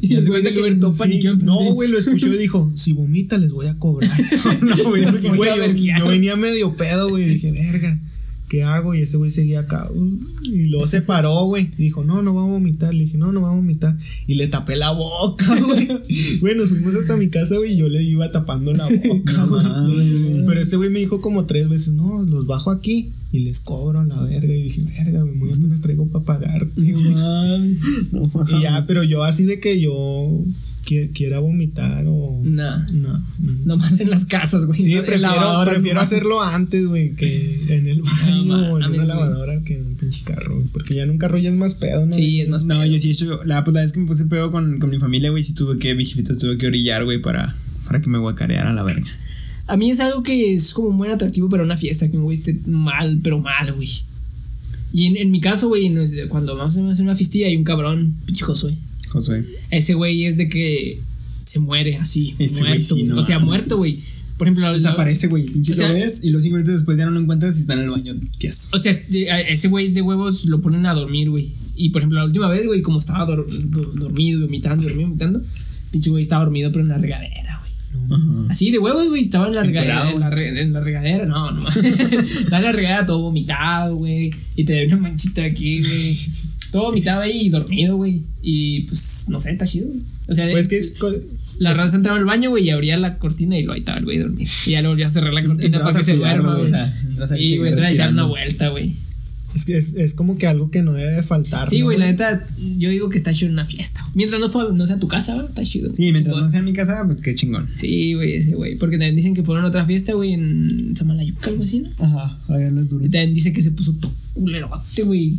Y güey cuenta Uber todo sí. No, güey, lo escuchó y dijo, si vomita les voy a cobrar. no, güey. Yo venía medio pedo, güey. Dije, verga, ¿qué hago? Y ese güey seguía acá. y luego se paró, güey. Dijo, no, no va a vomitar. Le dije, no, no va a vomitar. Y le tapé la boca, güey. Güey, nos fuimos hasta mi casa, güey. Y yo le iba tapando la boca, güey. Pero ese güey me dijo como tres veces, no, los bajo aquí y les cobro la verga. Y dije, verga, güey, muy apenas traigo para pagarte, güey. No, Y ya, pero yo así de que yo qui- quiera vomitar o. Nah. No. no. Nomás en las casas, güey. Sí, En prefiero, lavadoras, prefiero hacerlo antes, güey, que en el baño o en una güey. lavadora que en un pinche carro, güey. Porque ya en un carro ya es más pedo, ¿no? Sí, es más No, pedo. yo sí he hecho. La, pues, la vez que me puse pedo con, con mi familia, güey, sí tuve que. Mi jefita tuve que orillar, güey, para, para que me guacareara la verga. A mí es algo que es como muy atractivo para una fiesta, que un güey esté mal, pero mal, güey. Y en, en mi caso, güey, no cuando vamos a hacer una fiestilla hay un cabrón, pinche Josué. Josué. Ese güey es de que se muere así, Ese güey muerto, sí, no O sea, muerto, güey. Por ejemplo, la- Desaparece, güey. Pinche O sea- lo ves y los cinco minutos después ya no lo encuentras y está en el baño. Tieso. O sea, ese güey de huevos lo ponen a dormir, güey. Y por ejemplo, la última vez, güey, como estaba dor- do- dormido, vomitando, dormido, vomitando, pinche güey estaba dormido, pero en la regadera, güey. Ajá. Así de huevos, güey, estaba en la regadera. En la, re- en la regadera, no, no. estaba en la regadera todo vomitado, güey. Y tenía una manchita aquí, güey. Todo vomitado ahí y dormido, güey. Y pues, no sé, está chido, güey. O sea, Pues que. la raza entraba al baño, güey, y abría la cortina y lo ahí estaba el güey dormido. Y ya le volvía a cerrar la cortina para que se duerma, güey, Y, güey, entra a echar una vuelta, güey. Es que es, es como que algo que no debe faltar. Sí, ¿no, güey, la neta, yo digo que está chido en una fiesta. Mientras no, no sea tu casa, güey, está chido. Sí, mientras Chingón. no sea en mi casa, pues qué chingón. Sí, güey, ese güey. Porque también dicen que fueron a otra fiesta, güey, en Samalayuca, algo así, ¿no? Ajá, allá las Y duras. también dice que se puso todo culerote, güey.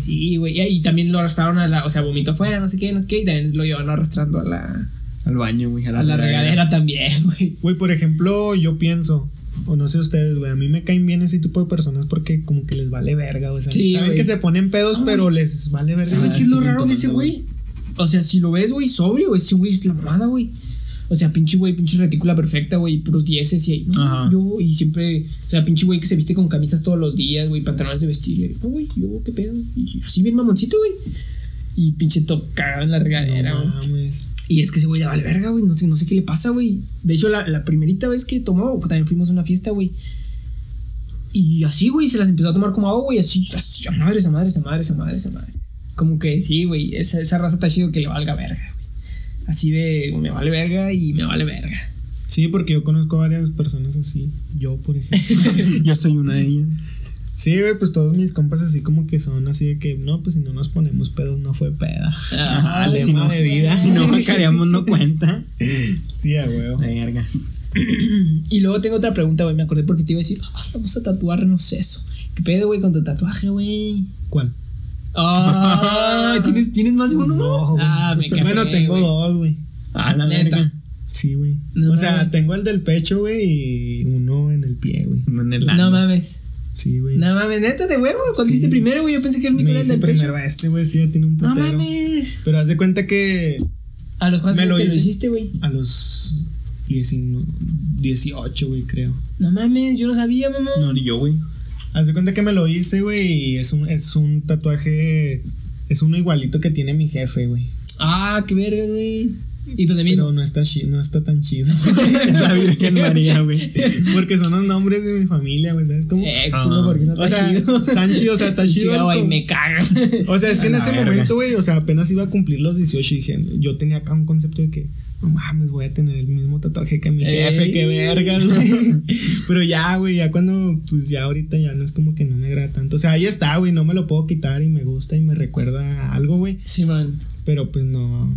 Sí, güey. Y, y también lo arrastraron a la. O sea, vomitó afuera, no sé qué, no sé qué. Y también lo llevaron arrastrando a la, Al baño, güey, a la, a la regadera también, güey. Güey, por ejemplo, yo pienso, o no sé ustedes, güey, a mí me caen bien ese tipo de personas porque como que les vale verga, o sea, Sí, saben que se ponen pedos, Ay. pero les vale verga. ¿Sabes Ah, qué es lo raro de ese güey? O sea, si lo ves, güey, sobrio, ese güey es la mamada, güey. O sea, pinche güey, pinche retícula perfecta, güey, puros dieces y ahí. No, Ajá. yo, y siempre, o sea, pinche güey que se viste con camisas todos los días, güey, pantalones de vestir, güey. No, güey, yo, qué pedo. Y así bien mamoncito, güey. Y pinche cagado en la regadera, güey. No. Y es que ese güey le vale verga, güey. No sé, no sé qué le pasa, güey. De hecho, la, la primerita vez que tomó, fue- también fuimos a una fiesta, güey. Y así, güey, se las empezó a tomar como agua, güey. Así, así, a madres, a madres, a madres, a madres, a madres. Como que sí, güey. Esa, esa raza está chido que le valga verga, güey. Así de, me vale verga y me vale verga. Sí, porque yo conozco a varias personas así. Yo, por ejemplo. Yo soy una de ellas. Sí, güey, pues todos mis compas así como que son así de que, no, pues si no nos ponemos pedos no fue peda. Ajá, Lema si no, de vida. Si no marcaríamos no cuenta. Sí, a huevo. Vergas. Y luego tengo otra pregunta, güey. Me acordé porque te iba a decir, "Ay, vamos a tatuarnos eso. ¿Qué pedo, güey, con tu tatuaje, güey? ¿Cuál? Ah, ¿tienes, ¿tienes más de uno? No. Ah, me cagué, Bueno, tengo dos, güey. Ah, la neta. verga. Sí, güey. No o sea, mames. tengo el del pecho, güey, y uno en el pie, güey. En el No mames. Sí, güey. No mames, neta de huevos. ¿Cuál Sí. hiciste primero, güey? Yo pensé que el único era el del pecho. primero a este, güey, este ya tiene un No putero. mames. Pero haz de cuenta que ¿A los cuántos Me lo hiciste, güey? a los 19 18, güey, creo. No mames, yo no sabía, mamá. No, ni yo, güey. Haz de cuenta que me lo hice, güey, y es un, es un tatuaje. Es uno igualito que tiene mi jefe, güey. Ah, qué verga, güey. ¿Y dónde mismo? Pero no está, no está tan chido. La Virgen María, güey. Porque son los nombres de mi familia, güey, ¿sabes cómo? Eh, Ah. culo, porque no o está sea, chido. están chidos, o sea, está chido. Com- me caga. O sea, es que en ese verga. momento, güey, o sea, apenas iba a cumplir los 18 y dije, yo tenía acá un concepto de que, no mames, voy a tener el mismo tatuaje que mi jefe, Ey. que vergas, güey. Pero ya, güey, ya cuando, pues ya ahorita ya no es como que no me agrada tanto. O sea, ahí está, güey, no me lo puedo quitar y me gusta y me recuerda a algo, güey. Sí, man. Pero pues no.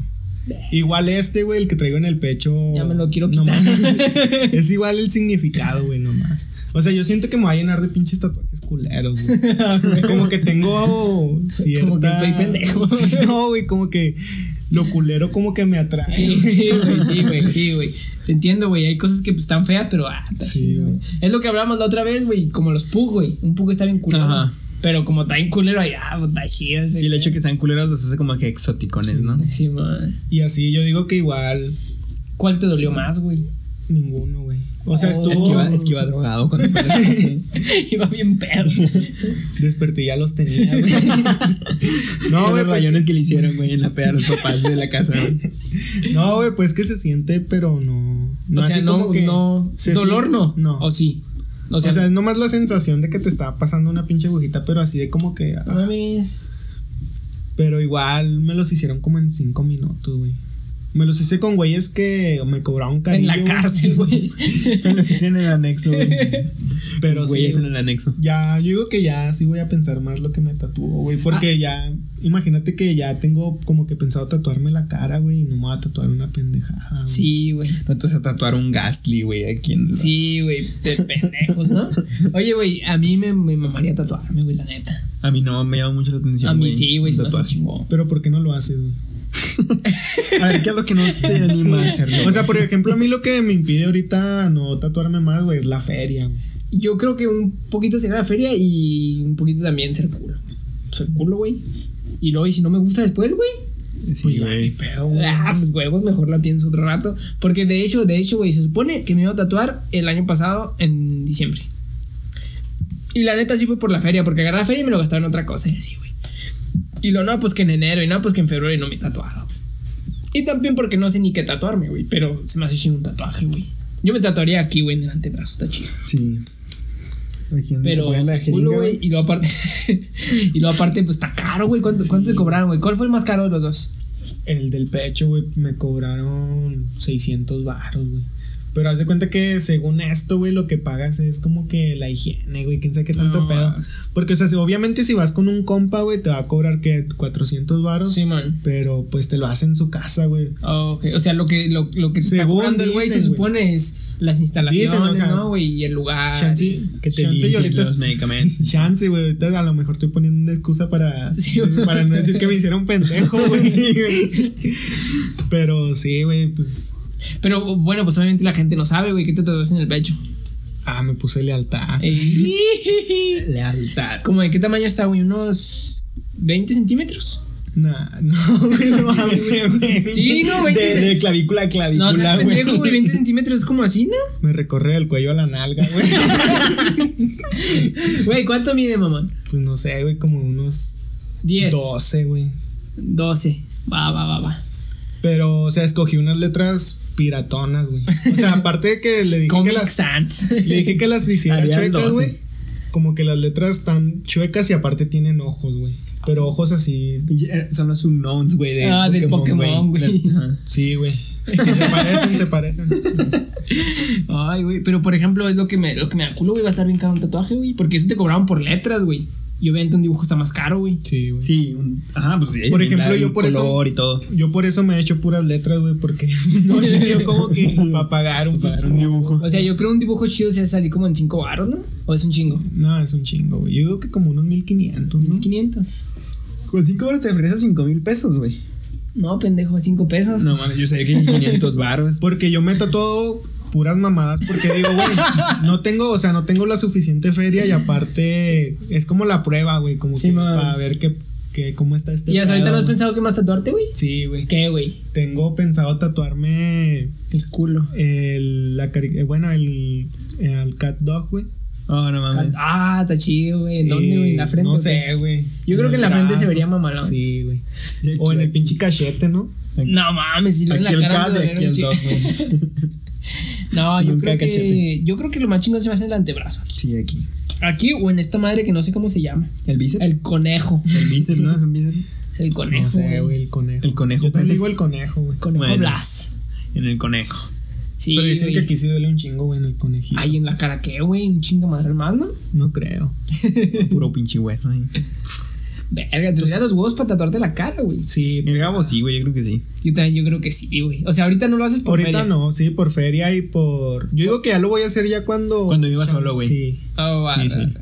Igual este, güey, el que traigo en el pecho. Ya me lo quiero no quitar. mames, es igual el significado, güey, nomás. O sea, yo siento que me va a llenar de pinches tatuajes culeros, güey. Como que tengo cierta... Como que estoy pendejo. No, güey, como que lo culero como que me atrae. Sí, sí, güey, sí, güey, sí, güey. Te entiendo, güey. Hay cosas que pues, están feas, pero ah, Sí, güey. Es lo que hablamos la otra vez, güey. Como los pug, güey. Un pug está bien culero. Ajá. Pero como está bien culero, ahí, ah, pues, está chido. Sí, el hecho de que sean culeros los hace como que exoticones, ¿no? Sí, man. Y así yo digo que igual ¿Cuál te dolió más, güey? ninguno, güey. O sea, Oh. estuvo... Es que iba, es que iba drogado cuando. Iba bien perro. Desperté y ya los tenía, güey. No, güey, los pues, rayones que le hicieron, güey, en la peda a los papás de la casa, güey. No, güey, pues que se siente, pero no. no o sea, así no, como que no. se Dolor siente- no. No. O sí. O O sea, sea, es nomás la sensación de que te está pasando una pinche agujita, pero así de como que. ah, mames. pero igual me los hicieron como en cinco minutos, güey. Me los hice con güeyes que me cobraron En cariño. la cárcel, güey. Los hice en el anexo, güey. Pero Güey, sí. en el anexo. Ya, yo digo que ya sí voy a pensar más lo que me tatúo, güey. Porque Ah. ya, imagínate que ya tengo como que pensado tatuarme la cara, güey, y no me voy a tatuar una pendejada. güey. Sí, güey. No te vas a tatuar un Gastly, güey, aquí en. los- Sí, güey. De pendejos, ¿no? Oye, güey, a mí me, me mamaría tatuarme, güey, la neta. A mí no me llama mucho la atención. A mí güey, sí, güey, se me hace chingón. Pero ¿por qué no lo haces, güey? A ver, ¿qué es lo que no te anima a hacerlo? O sea, por ejemplo, a mí lo que me impide ahorita no tatuarme más, güey, es la feria. Yo creo que un poquito sería la feria y un poquito también ser culo. Ser culo, güey. Y luego, y si no me gusta después, güey. Sí, Pues güey. pedo, güey. Ah, pues huevos, mejor la pienso otro rato. Porque de hecho, de hecho, güey, se supone que me iba a tatuar el año pasado en diciembre. Y la neta sí fue por la feria, porque agarré la feria y me lo gastaron en otra cosa y así, güey. Y lo no, pues que en enero, y no, pues que en febrero y no me he tatuado. Y también porque no sé ni qué tatuarme, güey. Pero se me hace chido un tatuaje, güey. Yo me tatuaría aquí, güey, en el antebrazo, está chido. Sí. Aquí Pero la culo, güey. Y luego aparte, y luego aparte, pues está caro, güey. ¿Cuánto, ¿Cuánto te cobraron, güey? ¿Cuál fue el más caro de los dos? El del pecho, güey, me cobraron 600 baros, güey. Pero haz de cuenta que según esto, güey, lo que pagas es como que la higiene, güey, quién sabe qué tanto No, pedo. Porque, o sea, si- obviamente si vas con un compa, güey, te va a cobrar que 400 baros. Sí, man. Pero pues te lo hace en su casa, güey. Ok. O sea, lo que, lo, lo que te está cobrando el güey se supone es las instalaciones, Dicen, o sea, ¿no, güey? Y el lugar. Chance, que te chance y ahorita los medicamentos. Chance, güey. Ahorita a lo mejor estoy poniendo una excusa para, Sí, güey. para no decir que me hicieron pendejo, güey. Sí, güey. Pero sí, güey, pues. Pero bueno, pues obviamente la gente no sabe, güey, qué te tatuas en el pecho. Ah, me puse lealtad. Lealtad. ¿Como de qué tamaño está, güey? ¿Unos 20 centímetros? Nah, no, güey, no mames, güey. Sí, no, güey. De, de clavícula a No, clavícula, o sea, güey. pendejo, güey. 20 centímetros es como así, ¿no? Me recorre el cuello a la nalga, güey. Güey, ¿cuánto mide, mamón? Pues no sé, güey, como unos 10. 12, güey. 12. Va, va, va, va. Pero, o sea, escogí unas letras piratonas, güey. O sea, aparte de que le dije que las. Sans. Le dije que las hiciera Arial chuecas, 12. güey. Como que las letras están chuecas y aparte tienen ojos, güey. Pero ojos así. Eh, Son los unknowns, güey. De Ah, del Pokémon, güey. Sí, güey. Se parecen, se parecen. Ay, güey, pero por ejemplo, es lo que me, lo que me da culo, güey, va a estar bien caro un tatuaje, güey. Porque eso te cobraban por letras, güey. Y obviamente un dibujo está más caro, güey. Sí, güey. Sí, un, ajá, pues Por ejemplo, el yo por eso- color y todo. Yo por eso me he hecho puras letras, güey, porque no tenido como que para pagar un, pagar un dibujo. O sea, yo creo un dibujo chido se salir como en 5 baros, ¿no? O es un chingo. No, es un chingo, güey. Yo digo que como unos 1500, ¿no? 500. Con 5 horas te ofreces 5 mil pesos, güey. No, pendejo, 5 pesos. No mames, yo sabía que 500 baros. Porque yo me todo puras mamadas porque digo, güey, no tengo, o sea, no tengo la suficiente feria y aparte es como la prueba, güey, como Sí, que para ver qué, qué- cómo está este ¿Y hasta ahorita no has pensado qué más tatuarte, güey? Sí, güey. ¿Qué, güey? Tengo pensado tatuarme El culo. el la eh, bueno, el el cat dog, güey. Oh, no mames. Ah, está chido, güey. ¿En dónde, güey? ¿En la frente? No sé, güey. Yo creo que en la frente se vería mamalón. Sí, güey. O en el pinche cachete, ¿no? No mames, si lo en la Aquí el cara. cat aquí el dog, güey. No, yo Nunca creo que. Yo creo que lo más chingón se me hace en el antebrazo. Sí, aquí. Aquí o en esta madre que no sé cómo se llama. ¿El bíceps? El conejo. El bíceps, ¿no? Es un bíceps. Es el conejo. No sé, güey. el conejo. El conejo Yo Pérez. digo el conejo, güey. Conejo Bueno. Blas. En el conejo. Sí, Pero dicen güey. que aquí sí duele un chingo, güey, en el conejito. Ay, en la cara, ¿qué, güey? Un chingo madre más, ¿no? No creo. Puro pinche hueso ahí. Verga, te das los huevos para tatuarte la cara, güey. Sí, El Gabo sí, güey, yo creo que sí. Yo también, yo creo que sí, güey. O sea, ahorita no lo haces por ahorita feria. no, sí, por feria y por. Yo digo que ya lo voy a hacer ya cuando. Cuando viva solo, güey. Sí. Oh, Sí, ah, sí. ah,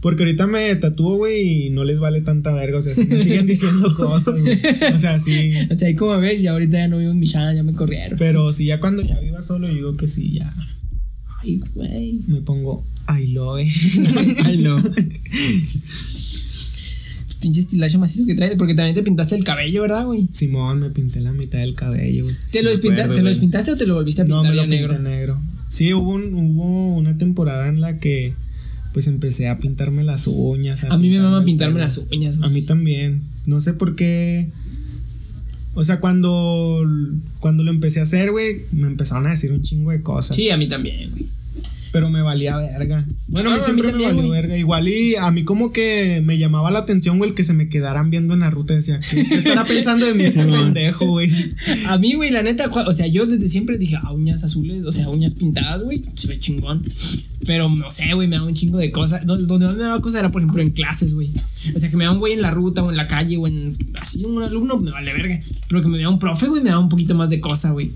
Porque ahorita me tatúo, güey, y no les vale tanta verga. O sea, sí me siguen diciendo cosas, güey. O sea, sí. O sea, ahí como ves, ya ahorita ya no vivo en Michan, ya me corrieron. Pero sí, ya cuando ya viva solo, yo digo que sí, ya Ay, güey. me pongo I love. Ay, no. Pues pinche estilacho macizo que traes, porque también te pintaste el cabello, ¿verdad, güey? Simón me pinté la mitad del cabello, güey. ¿Te, lo me despinta- acuerdo, ¿Te lo güey. despintaste o te lo volviste a No, pintar me lo pinté negro? negro. Sí, hubo, un- hubo una temporada en la que pues empecé a pintarme las uñas. A mí me mama pintarme las uñas, A güey. mí también. No sé por qué. O sea, cuando, cuando lo empecé a hacer, güey, me empezaron a decir un chingo de cosas. Sí, a mí también, güey. Pero me valía verga. Bueno, a Ah, mí a siempre mí me valió güey. verga. Igual y a mí como que me llamaba la atención, güey, el que se me quedaran viendo en la ruta. Decía, ¿qué, qué estará pensando de mí ese pendejo, güey? A mí, güey, la neta, o sea, yo desde siempre dije, ah, uñas azules, o sea, uñas pintadas, güey, se ve chingón. Pero no sé, güey, me da un chingo de cosas. Donde más me daba cosas era, por ejemplo, en clases, güey. O sea, que me da un güey en la ruta o en la calle o en así, un alumno, me vale verga. Pero que me vea un profe, güey, me da un poquito más de cosa, güey.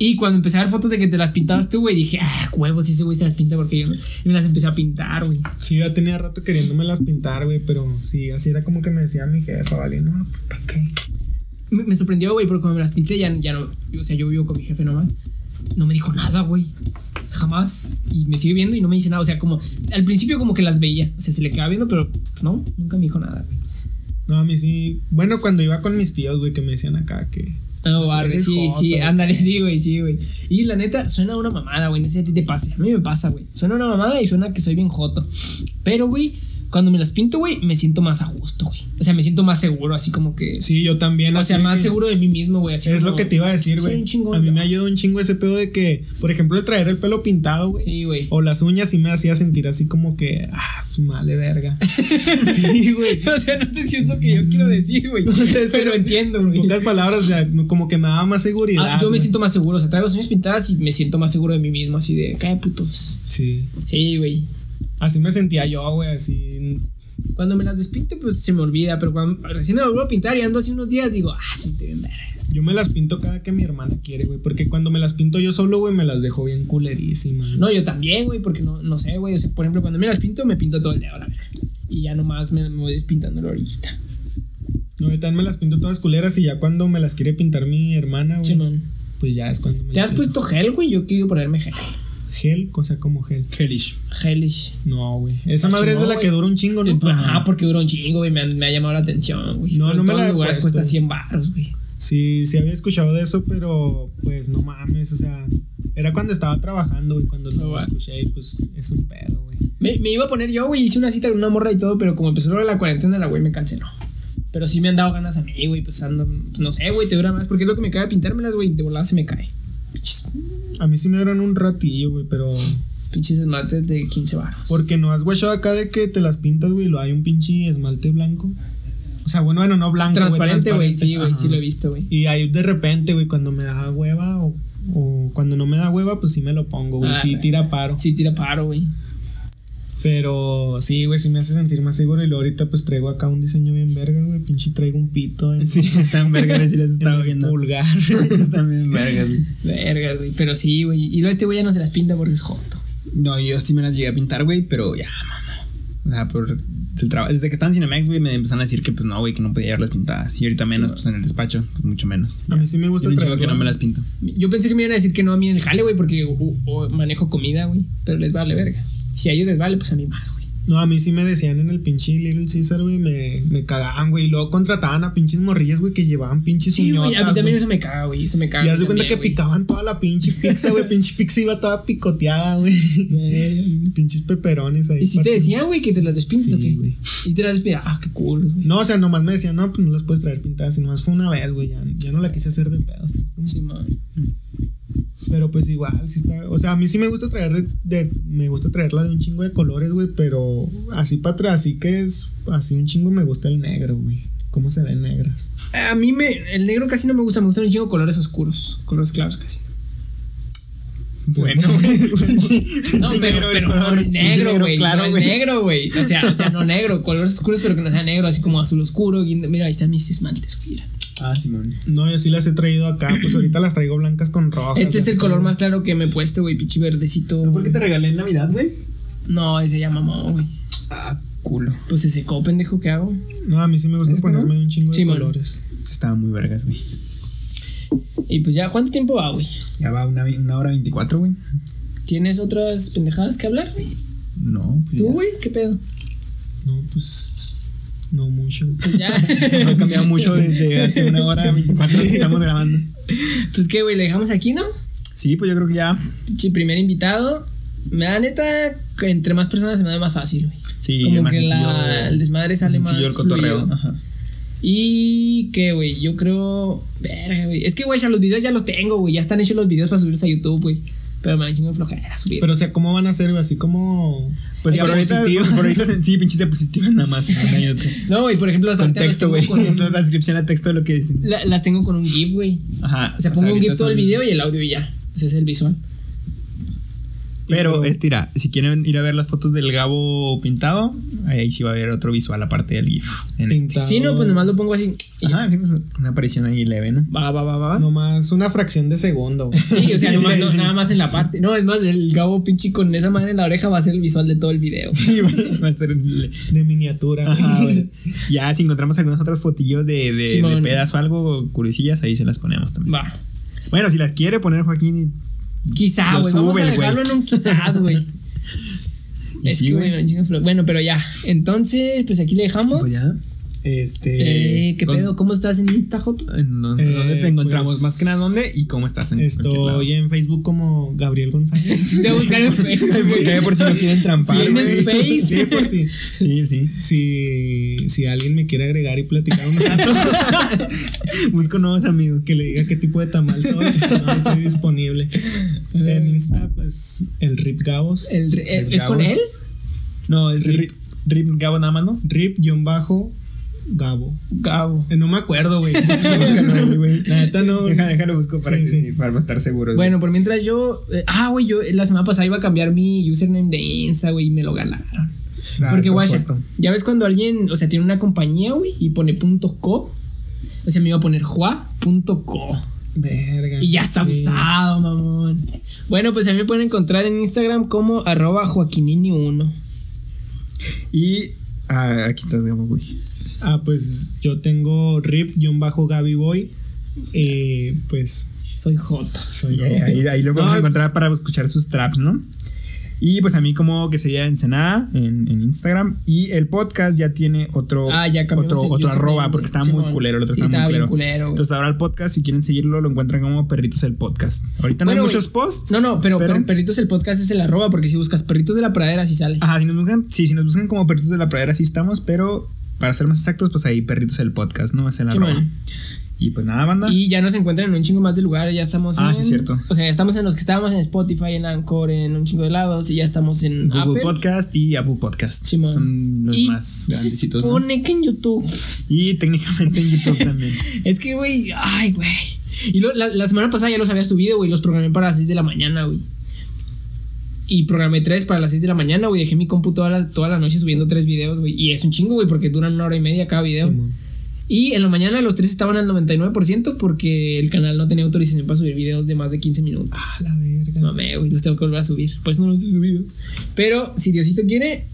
Y cuando empecé a ver fotos de que te las pintabas tú, güey, dije, ah, huevos, ese güey se las pinta porque yo, me las empecé a pintar, güey. Sí, ya tenía rato queriéndome las pintar, güey, pero sí, así era como que me decía mi jefa, vale, no, ¿para qué? Me, me sorprendió, güey, porque cuando me las pinté ya, ya no. O sea, yo vivo con mi jefe nomás. No me dijo nada, güey. Jamás. Y me sigue viendo y no me dice nada. O sea, como. Al principio, como que las veía. O sea, se le quedaba viendo, pero pues no, nunca me dijo nada, güey. No, a mí sí. Bueno, cuando iba con mis tíos, güey, que me decían acá que. No, Pues Barbie, sí, sí, ándale, sí, güey, sí, güey. Y la neta, suena una mamada, güey. No sé si a ti te pase. A mí me pasa, güey. Suena una mamada y suena que soy bien joto. Pero, güey, cuando me las pinto, güey, me siento más a gusto, güey. O sea, me siento más seguro, así como que. Sí, yo también. O sea, más seguro de mí mismo, güey. Es como, lo que te iba a decir, güey. A mí me ayudó un chingo ese pedo de que, por ejemplo, el traer el pelo pintado, güey. Sí, güey. O las uñas sí me hacía sentir así como que, ah, pues vale verga. sí, güey. O sea, no sé si es lo que yo quiero decir, güey. O sea, es pero entiendo, En güey. pocas palabras, o sea, como que me daba más seguridad. Ah, yo me güey. siento más seguro. O sea, traigo las uñas pintadas y me siento más seguro de mí mismo. Así de, cae putos. Sí. Sí, güey. Así me sentía yo, güey, así. Cuando me las despinto, pues se me olvida. Pero cuando recién me vuelvo a pintar y ando así unos días, digo, ah, sí, te vergas. Yo me las pinto cada que mi hermana quiere, güey. Porque cuando me las pinto yo solo, güey, me las dejo bien culerísimas. No, yo también, güey, porque no, no sé, güey. O sea, por ejemplo, cuando me las pinto, me pinto todo el dedo, la verga. Y ya nomás me, me voy despintando la orillita. No, yo también me las pinto todas culeras y ya cuando me las quiere pintar mi hermana, güey. Sí, man. pues ya es cuando me ¿Te las has puesto gel, güey? Yo quiero ponerme gel. Gel, cosa como gel. Feliz. Gelish. No, güey. Esa Está madre es de la que dura un chingo, ¿no? Pues, Ajá, porque dura un chingo, güey. Me, ha- me ha llamado la atención, güey. No, Pero no en me todos la lugares puesto. cuesta 100 baros, güey. Sí, sí había escuchado de eso, pero pues no mames, o sea, era cuando estaba trabajando, güey, cuando lo va. escuché y pues es un pedo, güey. Me, me iba a poner yo, güey, hice una cita con una morra y todo, pero como empezó la cuarentena, la güey me canceló. Pero sí me han dado ganas a mí, güey, pues ando, pues, no sé, güey, te dura más, porque es lo que me cae pintármelas, güey, de volada se me cae. A mí sí me duran un ratillo, güey, pero pinches esmaltes de 15 baros. porque no has guachado acá de que te las pintas, güey, lo hay un pinche esmalte blanco. O sea, bueno, bueno, no blanco, Transparente, güey, sí, güey, sí lo he visto, güey. Y ahí de repente, güey, cuando me da hueva o o cuando no me da hueva, pues sí me lo pongo, güey. Ah, sí tira paro. Sí, tira paro, güey. Pero sí, güey, sí me hace sentir más seguro. Y luego ahorita pues traigo acá un diseño bien verga, güey. Pinche traigo un pito en, Sí, están vergas, si las estaba el viendo. pulgar. están bien vergas, güey. Verga, güey. Pero sí, güey. Y luego este güey ya no se las pinta porque es joto. No, yo sí me las llegué a pintar, güey, pero ya, mamá. O sea, por el trabajo. Desde que estaba en Cinemax, güey, me empezaron a decir que, pues no, güey, que no podía llevar las pintadas. Y ahorita menos, pues en el despacho, pues mucho menos. A mí sí me gusta un chingo traerlo. que no me las pinto. Yo pensé que me iban a decir que no a mí en el jale, güey, porque manejo comida, güey. Pero les vale verga. Si a ellos les vale, pues a mí más, güey. No, a mí sí me decían en el pinche Little Caesar, güey, me, me cagaban, güey. Y luego contrataban a pinches morrillas, güey, que llevaban pinches Sí, güey. A mí también güey. eso me caga, güey. Eso me caga. Y haz de cuenta que güey. picaban toda la pinche pizza, güey. pinche pizza iba toda picoteada, güey. Pinches peperones ahí. Y si te decían, güey, que te las despintes Sí, o qué. güey. Y te las despintas. Ah, qué cool, güey. No, o sea, nomás me decían, no, pues no las puedes traer pintadas. Y nomás fue una vez, güey. Ya, ya no la quise hacer de pedos. Sí, man. Pero pues igual, sí está. O sea, a mí sí me gusta traer de, de- me gusta traerla de un chingo de colores, güey. Pero así para atrás, así que es. Así un chingo me gusta el negro, güey. ¿Cómo se ven negras? A mí me. El negro casi no me gusta. Me gustan un chingo colores oscuros. Colores claros casi. Bueno, No, Sí, pero, pero no el negro, güey. claro, no el güey. negro, güey. O sea, o sea, no negro. Colores oscuros, pero que no sea negro. Así como azul oscuro. Mira, ahí están mis esmaltes, güey. mira. Ah, Simón. No, yo sí las he traído acá. Pues ahorita las traigo blancas con rojas. Este es el color como- más claro que me he puesto, güey. Pichi verdecito. ¿No fue el que te regalé en Navidad, güey? No, ese ya mamó, güey. Ah, culo. Pues se secó, pendejo, ¿qué hago? No, a mí sí me gusta ¿Este, ponerme no? un chingo de man. colores. Estaba muy vergas, güey. Y pues ya, ¿cuánto tiempo va, güey? Ya va una, una hora veinticuatro, güey. ¿Tienes otras pendejadas que hablar, güey? No, pues ¿Tú, güey? ¿Qué pedo? No, pues. No mucho. Pues ya. No ha cambiado mucho desde hace una hora veinticuatro que estamos grabando. Pues qué, güey, le dejamos aquí, ¿no? Sí, pues yo creo que ya. Sí, primer invitado. Me da neta, que entre más personas se me da más fácil, güey. Sí, Como que la, el desmadre sale más el cotorreo. fluido. Ajá. Y que, güey, yo creo. Verga, güey. Es que, güey, ya los videos ya los tengo, güey. Ya están hechos los videos para subirse a YouTube, güey. Pero me un de flojera subir. Pero, o sea, ¿cómo van a ser, güey? Así como. Pues por ahorita, por ahorita sí, pinches diapositivas nada más. no, güey, por ejemplo, las Con texto, tengo güey. con un- La descripción a texto de lo que dicen. la- las tengo con un GIF, güey. Ajá. O sea, pongo un ahorita GIF todo el video y el audio y ya. Ese es el visual. Pero este, mira, si quieren ir a ver las fotos del Gabo pintado, ahí sí va a haber otro visual aparte del GIF. En este. Sí, no, pues nomás lo pongo así. Ajá, sí, pues una aparición ahí leve, ¿no? Va, va, va, va. Nomás una fracción de segundo. Sí, o sea, Sí, nomás, sí, no- sí. nada más en la parte. No, es más, el Gabo pinche con esa madre en la oreja va a ser el visual de todo el video. Sí, va a ser. De miniatura. Ajá, güey. Ya si encontramos algunas otras fotillos de, de pedas o algo, curiosillas, ahí se las ponemos también. Va. Bueno, si las quiere poner Joaquín. Quizá, güey. Vamos a dejarlo en un quizás, güey. Es sí, que, flo- Bueno, pero ya. Entonces, pues aquí le dejamos. Pues ya. Este. Eh, ¿Qué con- pedo? ¿Cómo estás en Insta, Joto? ¿En dónde, Eh, dónde te encontramos? pues, Más que nada, ¿dónde y cómo estás? En. Estoy en Facebook como Gabriel González. De buscar en Facebook. Por si no quieren trampar. ¿Tienes güey. Face? Sí, por si. Sí, sí. Si, si alguien me quiere agregar y platicar un rato, Busco nuevos amigos. que le diga qué tipo de tamal soy, no, estoy disponible. En Insta, pues, el Rip Gabos. El- el- ¿Es con él? No, es Rip. Rip, Rip Gabo nada más, ¿no? Rip-Gabo. Gabo. Eh, no me acuerdo, güey. La neta no. Deja, déjalo busco para, Sí, que sí. para estar seguro. Bueno, por mientras yo. eh, ah, güey, yo la semana pasada iba a cambiar mi username de Insta, güey, y me lo ganaron. Ah, Porque, foto. ya ves cuando alguien, o sea, tiene una compañía, güey, y pone punto .co. O sea, me iba a poner jua.co. Verga. Y ya está Sí. usado, mamón. Bueno, pues a mí me pueden encontrar en Instagram como arroba joaquinini1. Y ah, aquí estás, Gabo, güey. Ah, pues yo tengo Rip-Gaby Boy. Eh, pues Soy Jota. soy Y ahí, ahí- lo No, vamos a pues- encontrar para escuchar sus traps, ¿no? Y pues a mí como que sería Ensenada en, en Instagram. Y el podcast ya tiene otro, Ah, ya otro, el otro arroba porque estaba muy culero. El otro Sí, estaba muy culero. Entonces ahora el podcast, si quieren seguirlo, lo encuentran como Perritos el Podcast. Ahorita no hay muchos posts. No, no, pero, pero Perritos el podcast es el arroba, porque si buscas Perritos de la Pradera, sí sale. Ajá, si nos buscan, sí, si nos buscan como Perritos de la Pradera, sí estamos, pero para ser más exactos, pues ahí Perritos el Podcast, ¿no? Es el arroba. Y pues nada, banda. Y ya nos encuentran en un chingo más de lugares. Ya estamos Ah, en. sí, cierto. O sea, ya estamos en los que estábamos en Spotify, en Anchor, en un chingo de lados. Y ya estamos en Google Apple. Podcast y Apple Podcast. Sí, man. Son los y más se grandecitos. ¿no? supone que en YouTube. Y técnicamente en YouTube también. Es que, güey, ay, güey. Y lo- la, la semana pasada ya los había subido, güey. Los programé para las 6 de la mañana, güey. Y programé tres para las 6 de la mañana, güey. Dejé mi compu toda la, toda la noche subiendo tres videos, güey. Y es un chingo, güey, porque duran una hora y media cada video. Simón. y en la mañana los tres estaban al 99% porque el canal no tenía autorización para subir videos de más de 15 minutos. Ah, la verga. Mame, güey, los tengo que volver a subir. Pues no los he subido. Pero si Diosito quiere,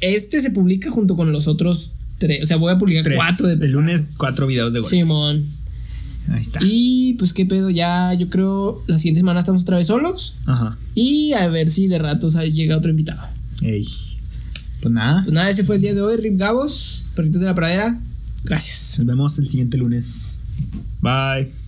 este se publica junto con los otros tres. O sea, voy a publicar Tres. cuatro de El lunes, cuatro videos de gol. Simón. Ahí está. Y pues qué pedo, ya yo creo la siguiente semana estamos otra vez solos. Ajá. Y a ver si de ratos llega otro invitado. Ey. Pues nada. Pues nada, ese fue el día de hoy, Rip Gabos, Perritos de la Pradera. Gracias. Nos vemos el siguiente lunes. Bye.